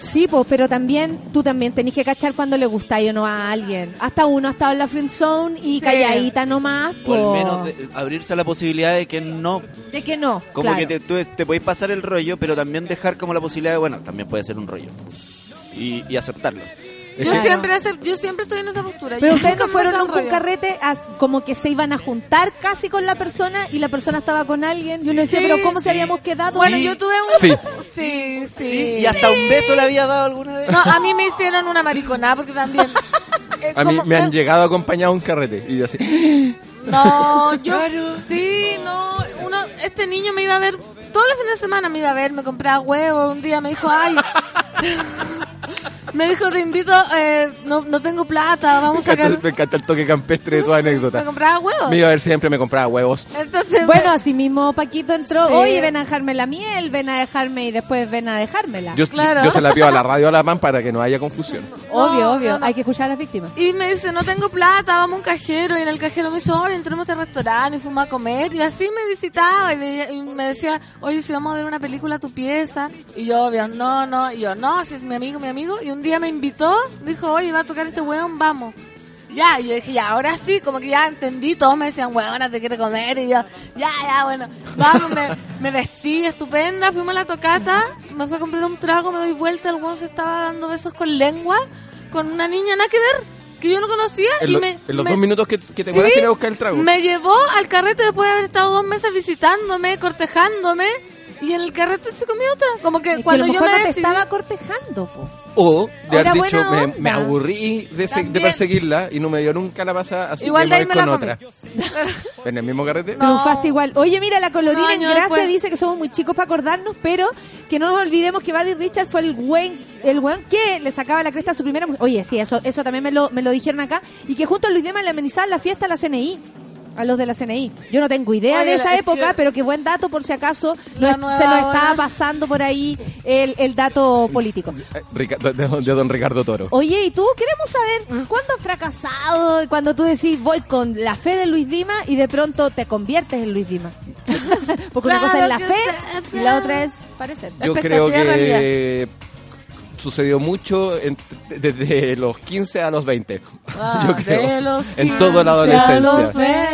Sí, pues, pero también tú también tenés que cachar cuando le gustáis o no a alguien. Hasta uno ha estado en la friend zone y Sí. calladita nomás, O pues. al menos de- abrirse a la posibilidad de que no. De que no, Como claro. que te, tú te podéis pasar el rollo, pero también dejar como la posibilidad de, bueno, también puede ser un rollo. Y, y aceptarlo. Yo Claro. siempre, yo siempre estoy en esa postura. Pero Yo ustedes nunca no fueron a un rollo. carrete a- como que se iban a juntar casi con la persona y la persona estaba con alguien. Y uno decía, Sí, pero ¿cómo sí. se habíamos quedado? Bueno, Sí. yo tuve un... Sí. Sí, sí. Sí, y hasta un beso le había dado alguna vez. No, a mí me hicieron una mariconada porque también... (laughs) eh, A mí como- me han llegado acompañado a un carrete. Y yo así, (gasps) No, yo sí, no, uno, este niño me iba a ver todos los fines de semana me iba a ver, me compraba huevos, un día me dijo, ay, me dijo te invito, eh, no, no tengo plata, me vamos a encanta, sacar, me encanta el toque campestre de (laughs) me anécdota. compraba huevos, Me iba a ver siempre, me compraba huevos. entonces Bueno, así mismo Paquito entró, Sí. oye, ven a dejarme la miel, ven a dejarme y después ven a dejármela. Yo, Claro. yo se la pido a la radio a la PAN para que no haya confusión. (laughs) obvio, No, obvio, no, no. hay que escuchar a las víctimas. Y me dice, no tengo plata, vamos a un cajero. Y en el cajero me dice, oye, entremos a este restaurante y fuimos a comer. Y así me visitaba y me, y me decía, oye, si vamos a ver una película a tu pieza. Y yo, obvio, no, no. Y yo, no, si es mi amigo, mi amigo. Y un día me invitó, dijo, oye, va a tocar este weón, vamos. Ya, y yo dije, ya, ahora sí, como que ya entendí, todos me decían, weona, te quiere comer, y yo, ya, ya, bueno, vamos, me, me vestí estupenda, fuimos a la tocata, me fui a comprar un trago, me doy vuelta, el weón se estaba dando besos con lengua, con una niña, nada que ver, que yo no conocía, En, y lo- me... en los me- dos minutos que, que te Sí, ir a buscar el trago. Me llevó al carrete después de haber estado dos meses visitándome, cortejándome, y en el carrete se comió otra, como que Es cuando a lo yo me decidí- estaba cortejando, po. O de haber dicho, me, aburrí de, se- de También. perseguirla y no me dio nunca la pasada, así Igual que de ahí me voy me con la otra. en el mismo carrete. No. Triunfaste igual. Oye, mira, la colorina en gracia después. dice que somos muy chicos para acordarnos, pero que no nos olvidemos que Buddy Richard fue el buen, el buen que le sacaba la cresta a su primera mujer. Oye, sí, eso, eso también me lo, me lo dijeron acá. Y que junto a Luis Dema le amenizaban la fiesta a la CNI. A los de la CNI. Yo no tengo idea Oye, de esa es época, que- pero qué buen dato por si acaso se nos estaba pasando por ahí el, el dato político. Eh, Rica- de, de don Ricardo Toro. Oye, y tú queremos saber cuándo has fracasado, cuando tú decís voy con la fe de Luis Dima y de pronto te conviertes en Luis Dima. (laughs) Porque una cosa es la fe y la otra es parecer. Yo creo que sucedió mucho en- desde los 15 a los 20. Ah, (laughs) Yo creo. de los en toda la 15 a los adolescencia.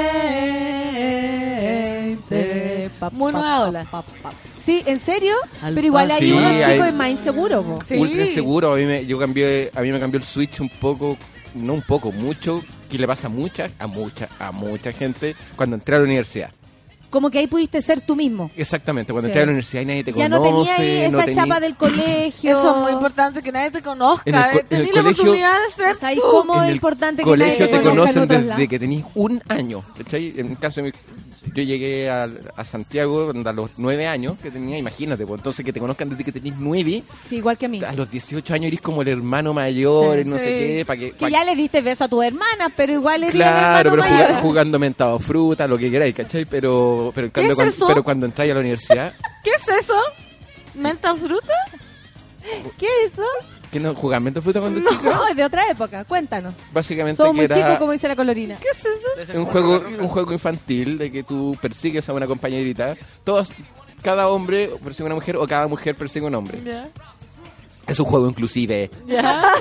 20. Pa, Muy nueva pa, ola. pa, pa. Sí, ¿en serio? Al Pero igual hay Sí, unos hay- chicos más inseguros. po. Ultra seguro, a mí me, yo cambié, a mí me cambió el switch un poco, no un poco, mucho, que le pasa a mucha, a mucha, a mucha gente cuando entré a la universidad. Como que ahí pudiste ser tú mismo. Exactamente, cuando Sí. entré a la universidad y nadie te Ya no conoce. tenía ahí no esa tení- chapa del (laughs) colegio. Eso es muy importante, que nadie te conozca. En el co- eh, el Tenés la colegio- oportunidad de ser O sea, ¿y tú. cómo en es el importante que nadie colegio te te conozca en conocen otros desde lados? que tenés un año. ¿cachai? En el caso de mi- yo llegué a, a Santiago a los nueve años que tenía, imagínate, pues entonces que te conozcan desde que tenés nueve, Sí, igual que a mí. a los 18 años eres como el hermano mayor, Sí. no sé qué, para que, Que ya le diste beso a tu hermana, pero igual eres Claro, pero hermano juga- mayor. jugando mentado fruta, lo que queráis, ¿cachai? Pero, pero, en ¿Qué cambio, es cuando, eso? pero cuando entráis a la universidad, ¿Qué es eso? ¿Menta fruta? ¿Qué es eso? ¿Qué no jugaban mentado fruta cuando chico? No, es de otra época. Cuéntanos. Básicamente Somos que muy era chicos, como dice la colorina. ¿Qué es eso? un juego, un juego infantil de que tú persigues a una compañerita. Todos, cada hombre persigue a una mujer o cada mujer persigue a un hombre. Es un juego inclusive. Ya.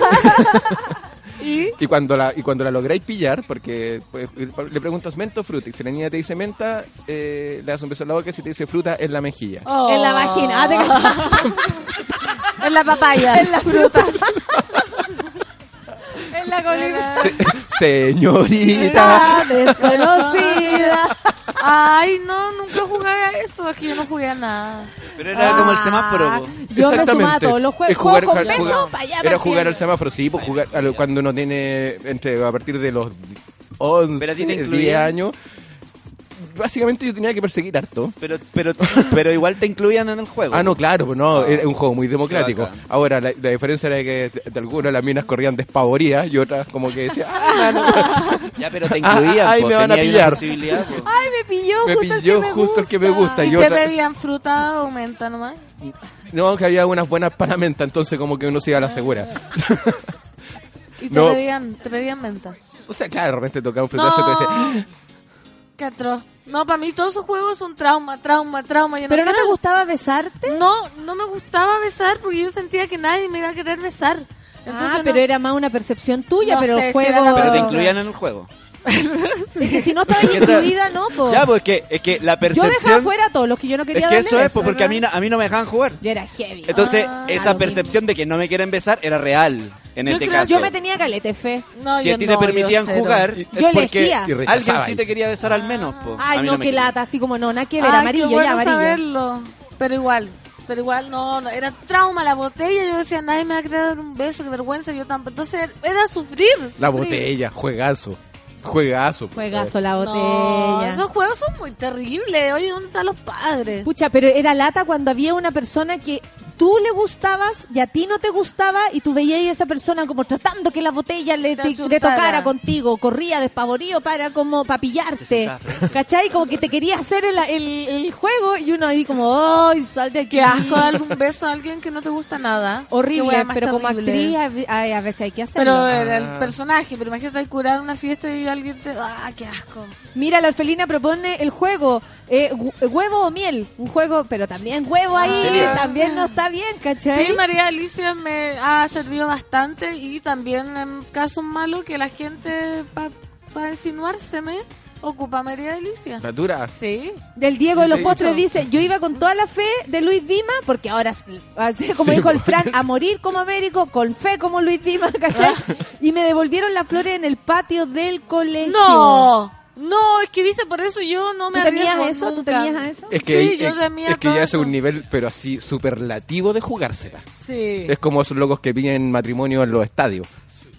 (laughs) ¿Y? Y cuando la, y cuando la lográis pillar, porque pues, le preguntas menta o fruta, y si la niña te dice menta, eh, le das un beso en la boca, y si te dice fruta, en la mejilla. En la vagina. Ah. (laughs) (laughs) En la papaya. En la fruta. (laughs) en la colina. Se- señorita. La desconocida. Ay, no, nunca jugué a eso. Es que yo no jugué a nada. Pero era como el semáforo. po. Yo me sumaba a todos los juegos. Jugar- con jugar- para allá, Era jugar al semáforo, sí, pues jugar cuando uno tiene entre a partir de los 11, Pero a ti te 10 incluían. años. Básicamente yo tenía que perseguir harto. Pero, pero, pero igual te incluían en el juego. Ah, no, claro, pues no, Ah. era un juego muy democrático. Ahora, la, la diferencia era que de, de algunas las minas corrían despavoridas y otras como que decían, ah, no, (laughs) Ya, pero te Ah, incluían. ay, po, me van a pillar. po. (laughs) Ay, me pilló me justo el pilló que me justo el que me gusta. ¿Y Y te otra, pedían fruta o menta nomás? no, que había unas buenas para menta, entonces como que uno se iba a la segura. (laughs) ¿Y te, No. pedían, te pedían menta? O sea, claro, de repente tocaba un frutazo y te decía, No. Qué atroz. No, para mí todos esos juegos son trauma, trauma, trauma. Yo ¿Pero no te gustaba besarte? No, no me gustaba besar porque yo sentía que nadie me iba a querer besar. Entonces ah, no- pero era más una percepción tuya, No pero sé el si juego... la Pero te incluían en el juego. (laughs) Es que si no estaba Es que incluida, no, po. Ya, pues es que, es que la Yo dejaba percepción. fuera a todos los que yo no Es quería que darle eso es, pues, porque a mí, a mí no me dejaban jugar. Yo era heavy. Entonces, Ah, esa percepción de que no me quieren besar era real en Yo este creo- caso. Yo me tenía calete fe. No, si yo a ti no, te permitían jugar, es Yo porque alguien sí te quería besar al menos. po. A Ay, mí no, qué lata, así como no, nada que ver, Ay, amarillo, qué bueno ya amarillo. saberlo. Pero igual, pero igual no, no, era trauma la botella. Yo decía, nadie me va a querer dar un beso, qué vergüenza. Yo tampoco. Entonces era sufrir. la botella, juegazo. Juegazo. Juegazo la No, botella. esos juegos son muy terribles. Oye, ¿dónde están los padres? Pucha, pero era lata cuando había una persona que tú le gustabas y a ti no te gustaba y tú veías a esa persona como tratando que la botella le, Te tocara contigo, corría despavorido para como para pillarte, ¿cachai? Como que te quería hacer el, el- el juego y uno ahí como, ¡ay, sal de aquí! Qué asco dar un beso a alguien que no te gusta nada. Horrible, pero como actriz a, veces hay que hacerlo. Pero era el Ah. personaje, pero imagínate curar una fiesta y alguien te... ¡Ah, qué asco! Mira, la orfelina propone el juego eh, hu- huevo o miel, un juego, pero también huevo ahí, serio? también no está bien, ¿cachai? Sí, María Alicia me ha servido bastante y también en casos malos que la gente para insinuárseme ocupa a María Alicia. La dura. Sí. Del Diego de los Postres dice, yo iba con toda la fe de Luis Dima, porque ahora, así como Sí, dijo el. Fran, a morir como Américo, con fe como Luis Dima, (laughs) ¿cachai? y me devolvieron las flores en el patio del colegio. ¡No! No, es que viste, por eso yo no ¿Tú me temías arriesgo eso? ¿Tú temías a eso? Es que, Sí, yo es, temía es que todo ya es un nivel, pero así, superlativo de jugársela. Sí. Es como esos locos que piden matrimonio en los estadios.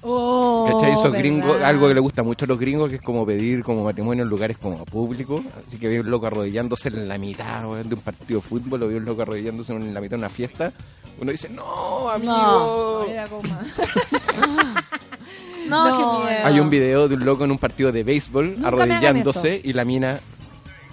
Oh, ¿Cachai? Esos gringos, algo que le gusta mucho a los gringos, que es como pedir como matrimonio en lugares como públicos. Así que veo un loco arrodillándose en la mitad weón, de un partido de fútbol, o veo un loco arrodillándose en la mitad de una fiesta. Uno dice, no, amigo. Como- (laughs) No, No, qué miedo. Hay un video de un loco en un partido de béisbol Nunca arrodillándose y la mina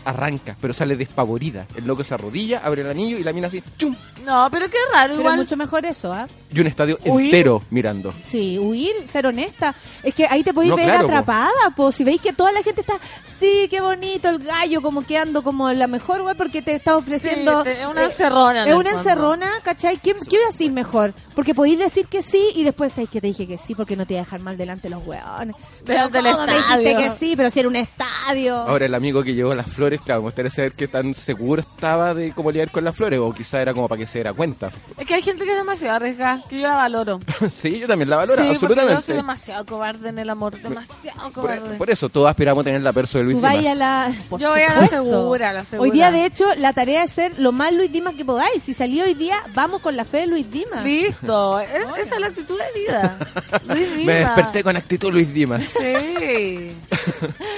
arranca, pero sale despavorida. El loco se arrodilla, abre el anillo y la mina así, ¡chum! No, pero qué raro, Pero igual. es mucho mejor eso, ¿ah? Y un estadio entero mirando. Sí, huir, ser honesta. Es que ahí te podéis No, ver claro, po. atrapada, pues si veis que toda la gente está, sí, qué bonito el gallo, como quedando como la mejor, güey, porque te está ofreciendo... Sí, es una eh, encerrona en Es una fondo. encerrona, ¿cachai? ¿Qué, qué decir mejor? Porque podéis decir que sí y después sabéis que te dije que sí porque no te iba a dejar mal delante de los hueones. Pero Delante del ¿cómo me dijiste que sí? Pero si era un estadio. Ahora el amigo que llevó las flores, claro, me gustaría saber qué tan seguro estaba de cómo lidiar con las flores, o quizá era como para que se diera cuenta. Es que hay gente que es demasiado arriesgada, que yo la valoro. (laughs) sí, yo también la valoro, sí, porque yo soy absolutamente. demasiado cobarde en el amor, demasiado Por, cobarde. por eso todos aspiramos a tener la perso de Luis Dimas. a la... por Yo voy a la segura, a la segura. Hoy día, de hecho, la tarea es ser lo más Luis Dimas que podáis. Si salió hoy día, vamos con la fe de Luis Dimas. Listo, (laughs) es- esa es la actitud de vida. (laughs) Luis Me Dimas. desperté con actitud Luis Dimas. Sí.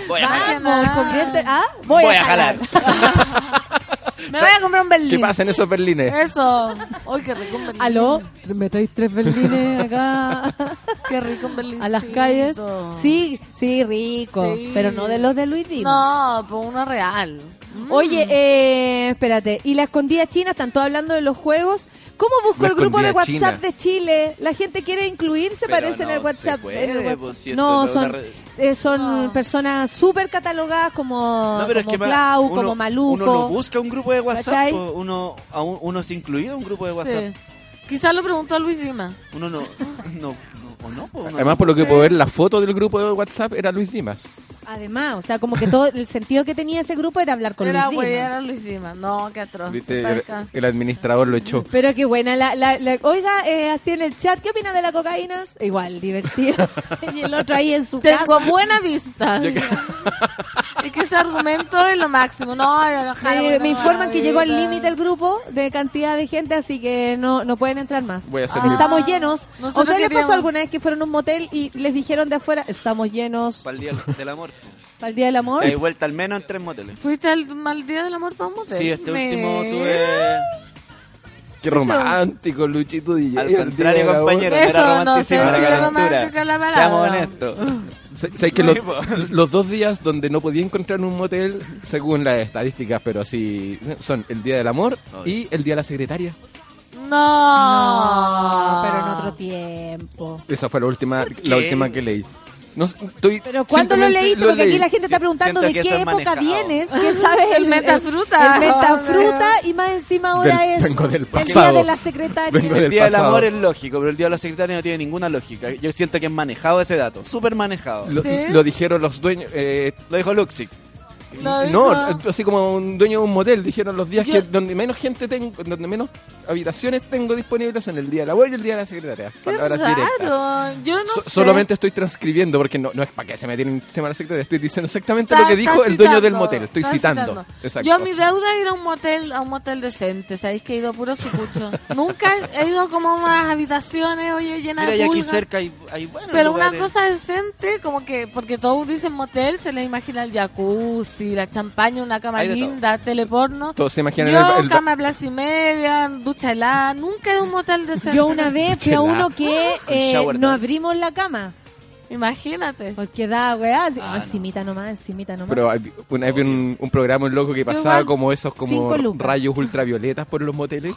Voy a. Vamos, convierte... ¿Ah? Voy, Voy a jalar. (laughs) Me voy a comprar un berlín. ¿Qué pasa en esos berlines? Eso. Uy, qué rico un berlín. ¿Aló? ¿Me traéis tres berlines acá (laughs) Qué rico un berlín. a las calles? Sí, sí, rico. Sí. Pero no de los de Luis Dimas. No, pues uno real. Mm. Oye, eh, espérate. ¿Y la escondida china? Están todos hablando de los juegos. ¿Cómo busco el grupo de WhatsApp china. de Chile? La gente quiere incluirse, Pero parece, en el se WhatsApp. puede, en el WhatsApp. pues, si no, es son, eh, son personas súper catalogadas como, No, pero es como que Clau, uno- como Maluco. Uno no busca un grupo de WhatsApp, po, uno, a un- uno se incluido en un grupo de WhatsApp. Sí. Quizás lo preguntó a Luis Dimas. Uno no, (laughs) no, no, o no, Además, por lo que puedo ver, la foto del grupo de WhatsApp era Luis Dimas. Además, o sea, como que todo el sentido que tenía ese grupo era hablar con Era Luis Dimas. era Luis Dimas. No, qué atroz. ¿Viste? El, el administrador lo echó. Pero qué buena. La, la, la- oiga, eh, así en el chat, ¿qué opina de la cocaína? Igual, divertido. (laughs) y el otro ahí en su Tengo casa. buena vista. es que ese argumento es lo máximo. No, jalo, Me, no, me informan que llegó al límite el grupo de cantidad de gente, así que no, no pueden entrar más. Voy a hacer Ah. mi- Estamos llenos. ¿A Nosotros ustedes les queríamos- pasó alguna vez que fueron a un motel y les dijeron de afuera, estamos llenos Para el (laughs) día del amor. para el Día del Amor? Hay vuelta al menos en tres moteles. ¿Fuiste al mal día del amor para un motel? Sí, este Me- último tuve... Qué romántico, Luchito DJ. Al contrario, compañero, no Eso, era no sé romántica la palabra. Seamos honestos. (laughs) Sa- ¿Sabes que los, (laughs) los dos días donde no podía encontrar un motel, según las estadísticas, pero así son el Día del Amor y el Día de la Secretaria? No. Pero en otro tiempo. Esa fue la última, la última que leí. No, estoy, Pero ¿cuándo lo leíste? Porque aquí leí. la gente está preguntando Siento de qué época manejado. vienes. ¿Qué sabes? El mentafruta. El mentafruta (laughs) y más encima ahora Del- es vengo del el Día de la Secretaria. Vengo El del día del pasado. amor es lógico, pero el día de la secretaria no tiene ninguna lógica. Yo siento que es manejado ese dato, súper manejado. Lo, ¿Sí? lo dijeron los dueños. eh, Lo dijo Luxic. No, dijo- así como un dueño de un motel, dijeron los días Yo- que donde menos gente tengo, donde menos habitaciones tengo disponibles son el día del amor y el día de la secretaria. Qué Palabras directas. raro. Yo no So- sé. solamente estoy transcribiendo porque no, no es para que se me tienen encima la secretaria, estoy diciendo exactamente Está- lo que dijo el dueño del motel, estoy citando. citando. Exacto. Yo mi deuda es ir a un motel, a un motel decente, sabéis que he ido puro sucucho. (laughs) Nunca he ido como a unas habitaciones, oye, llenas Mira, de y aquí pulgas. cerca hay, hay buenos Pero una cosa decente, como que, porque todos dicen motel, se les imagina el jacuzzi, la champaña, una cama de todo. linda, teleporno. Todos se imaginan Yo, el- el- cama plaza y media, ducha helada, nunca a un motel decente. Yo una vez fui a uno que eh, no abrimos la cama. Imagínate. Porque da, weá, así, Ah, encimita nomás, encimita nomás. Pero una vez vi un, un programa un loco que pasaba igual, como esos como lucas. rayos ultravioletas por los moteles.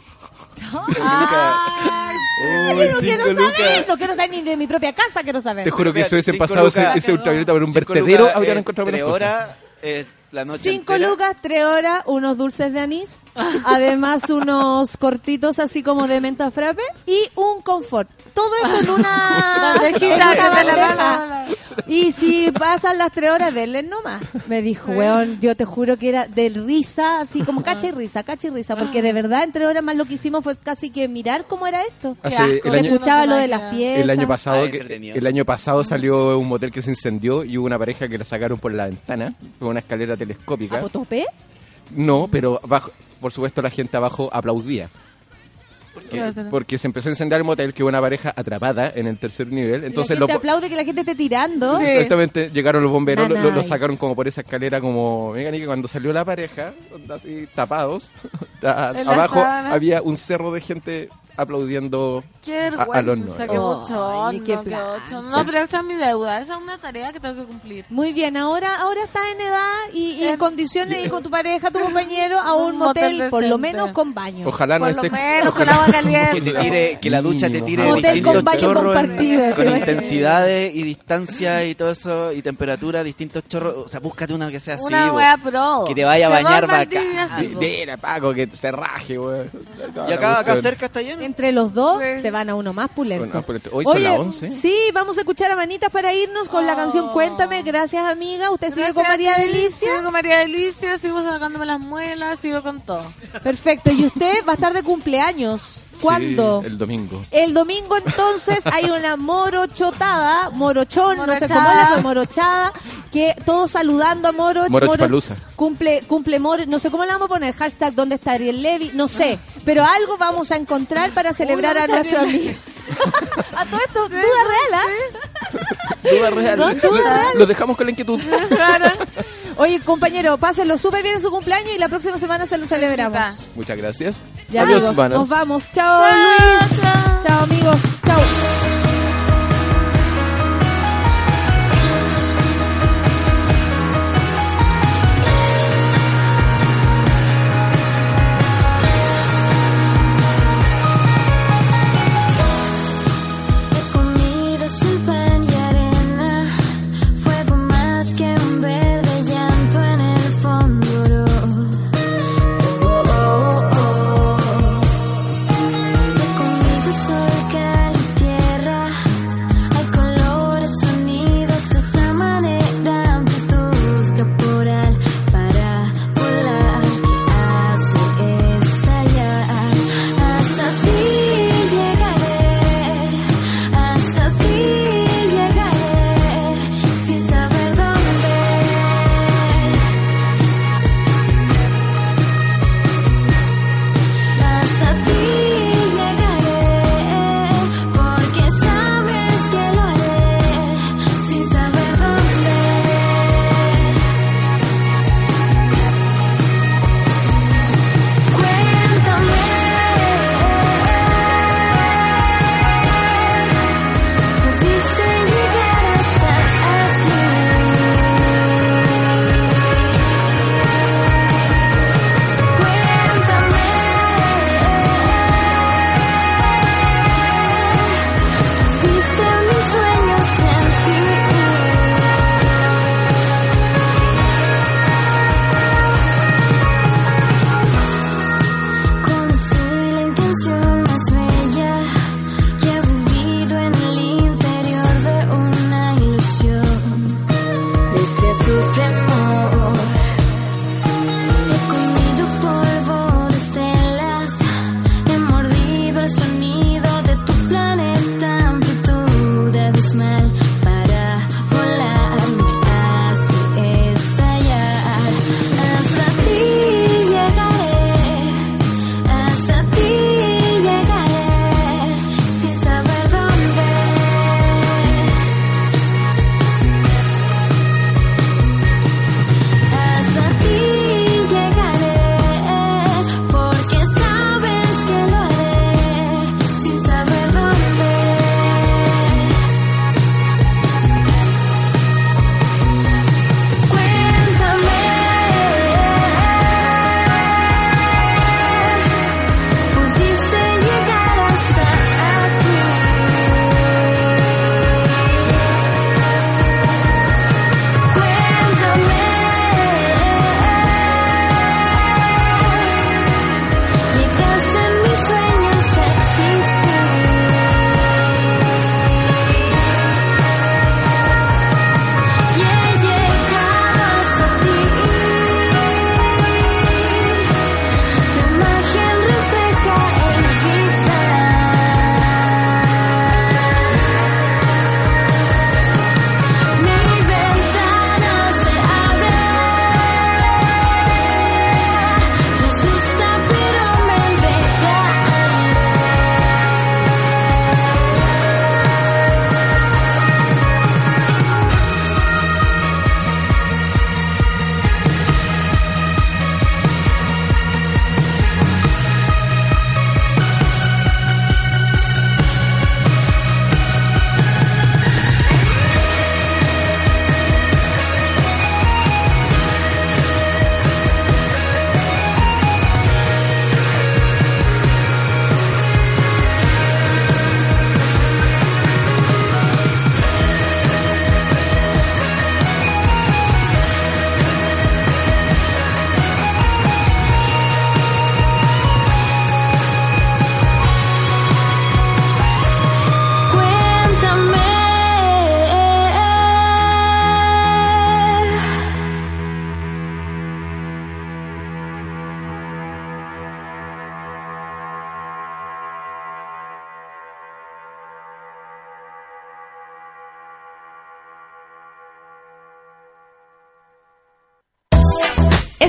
(laughs) Ay, Uy, Yo no quiero cinco saber, lucas. no quiero saber ni de mi propia casa, quiero saber. Te juro que si hubiesen pasado ese, lucas. ese ultravioleta por un vertedero, lucas, habrían eh, encontrado tres horas, eh, la noche Cinco entera. lucas, tres horas, unos dulces de anís, (laughs) además unos cortitos así como de menta frappe y un confort. Todo esto en una, (laughs) Bandejita que te la bandeja. Y si pasan las tres horas, denle nomás. Me dijo, weón, yo te juro que era de risa, así como cacha y risa, cacha y risa, porque de verdad en tres horas más lo que hicimos fue casi que mirar cómo era esto. El Se año- escuchaba no lo de las piezas. El año pasado, Ay, que- entretenido. el año pasado salió un motel que se incendió y hubo una pareja que la sacaron por la ventana, con una escalera telescópica. No, pero abajo, por supuesto la gente abajo aplaudía. qué? Porque se empezó a incendiar el motel, que hubo una pareja atrapada en el tercer nivel. Entonces la gente bo- aplaude que la gente esté tirando. Sí. Exactamente, llegaron los bomberos, lo, lo- lo sacaron como por esa escalera como mecánica. Cuando salió la pareja, así tapados, (laughs) abajo había un cerro de gente aplaudiendo Qué a- al horno. vergüenza, qué bochorno, ay, qué qué plancha. bochorno. No, pero esa es mi deuda, esa es una tarea que tengo que cumplir. Muy bien, ahora ahora estás en edad y, y en En- condiciones y con tu pareja, tu compañero, a un (laughs) Un motel, motel por lo menos con baño. Ojalá no Por lo esté. menos con agua Que, caliente. te tire, que la ducha te tire Motel distintos con baño chorros en- compartido, con intensidades y distancia y todo eso y temperatura, distintos chorros. O sea, búscate una que sea así. Una wea pro. Que te vaya a bañar sí, Sí, po. Mira, Paco, que se raje, weón. Y acá, acá cerca está lleno. Entre los dos Sí. se van a uno más pulento. Bueno, pero hoy son las 11. sí, vamos a escuchar a Manitas para irnos con la canción Cuéntame. Gracias, amiga. Usted sigue con María Delicia. Sigo con María Delicia, sigo sacándome las muelas, sigo con todo. Perfecto. Y usted va a estar de cumpleaños. ¿Cuándo? Sí, el domingo. El domingo entonces hay una morochotada, morochón, no sé cómo Morochada. la morochada, que todos saludando a Moro. Morochpalusa. cumple, cumple Moro, no sé cómo le vamos a poner, hashtag ¿dónde está Ariel Levy? No sé, pero algo vamos a encontrar para celebrar a ¿dónde está nuestro amigo. (laughs) a todo esto, duda real, ¿ah? Duda real. No, duda Lo- real. Lo dejamos con la inquietud. Oye, compañero, pásenlo súper bien en su cumpleaños y la próxima semana se lo celebramos. Muchas gracias. Ya, Adiós, amigos, manos. nos vamos. Chao, Luis. Chao, amigos. Chao.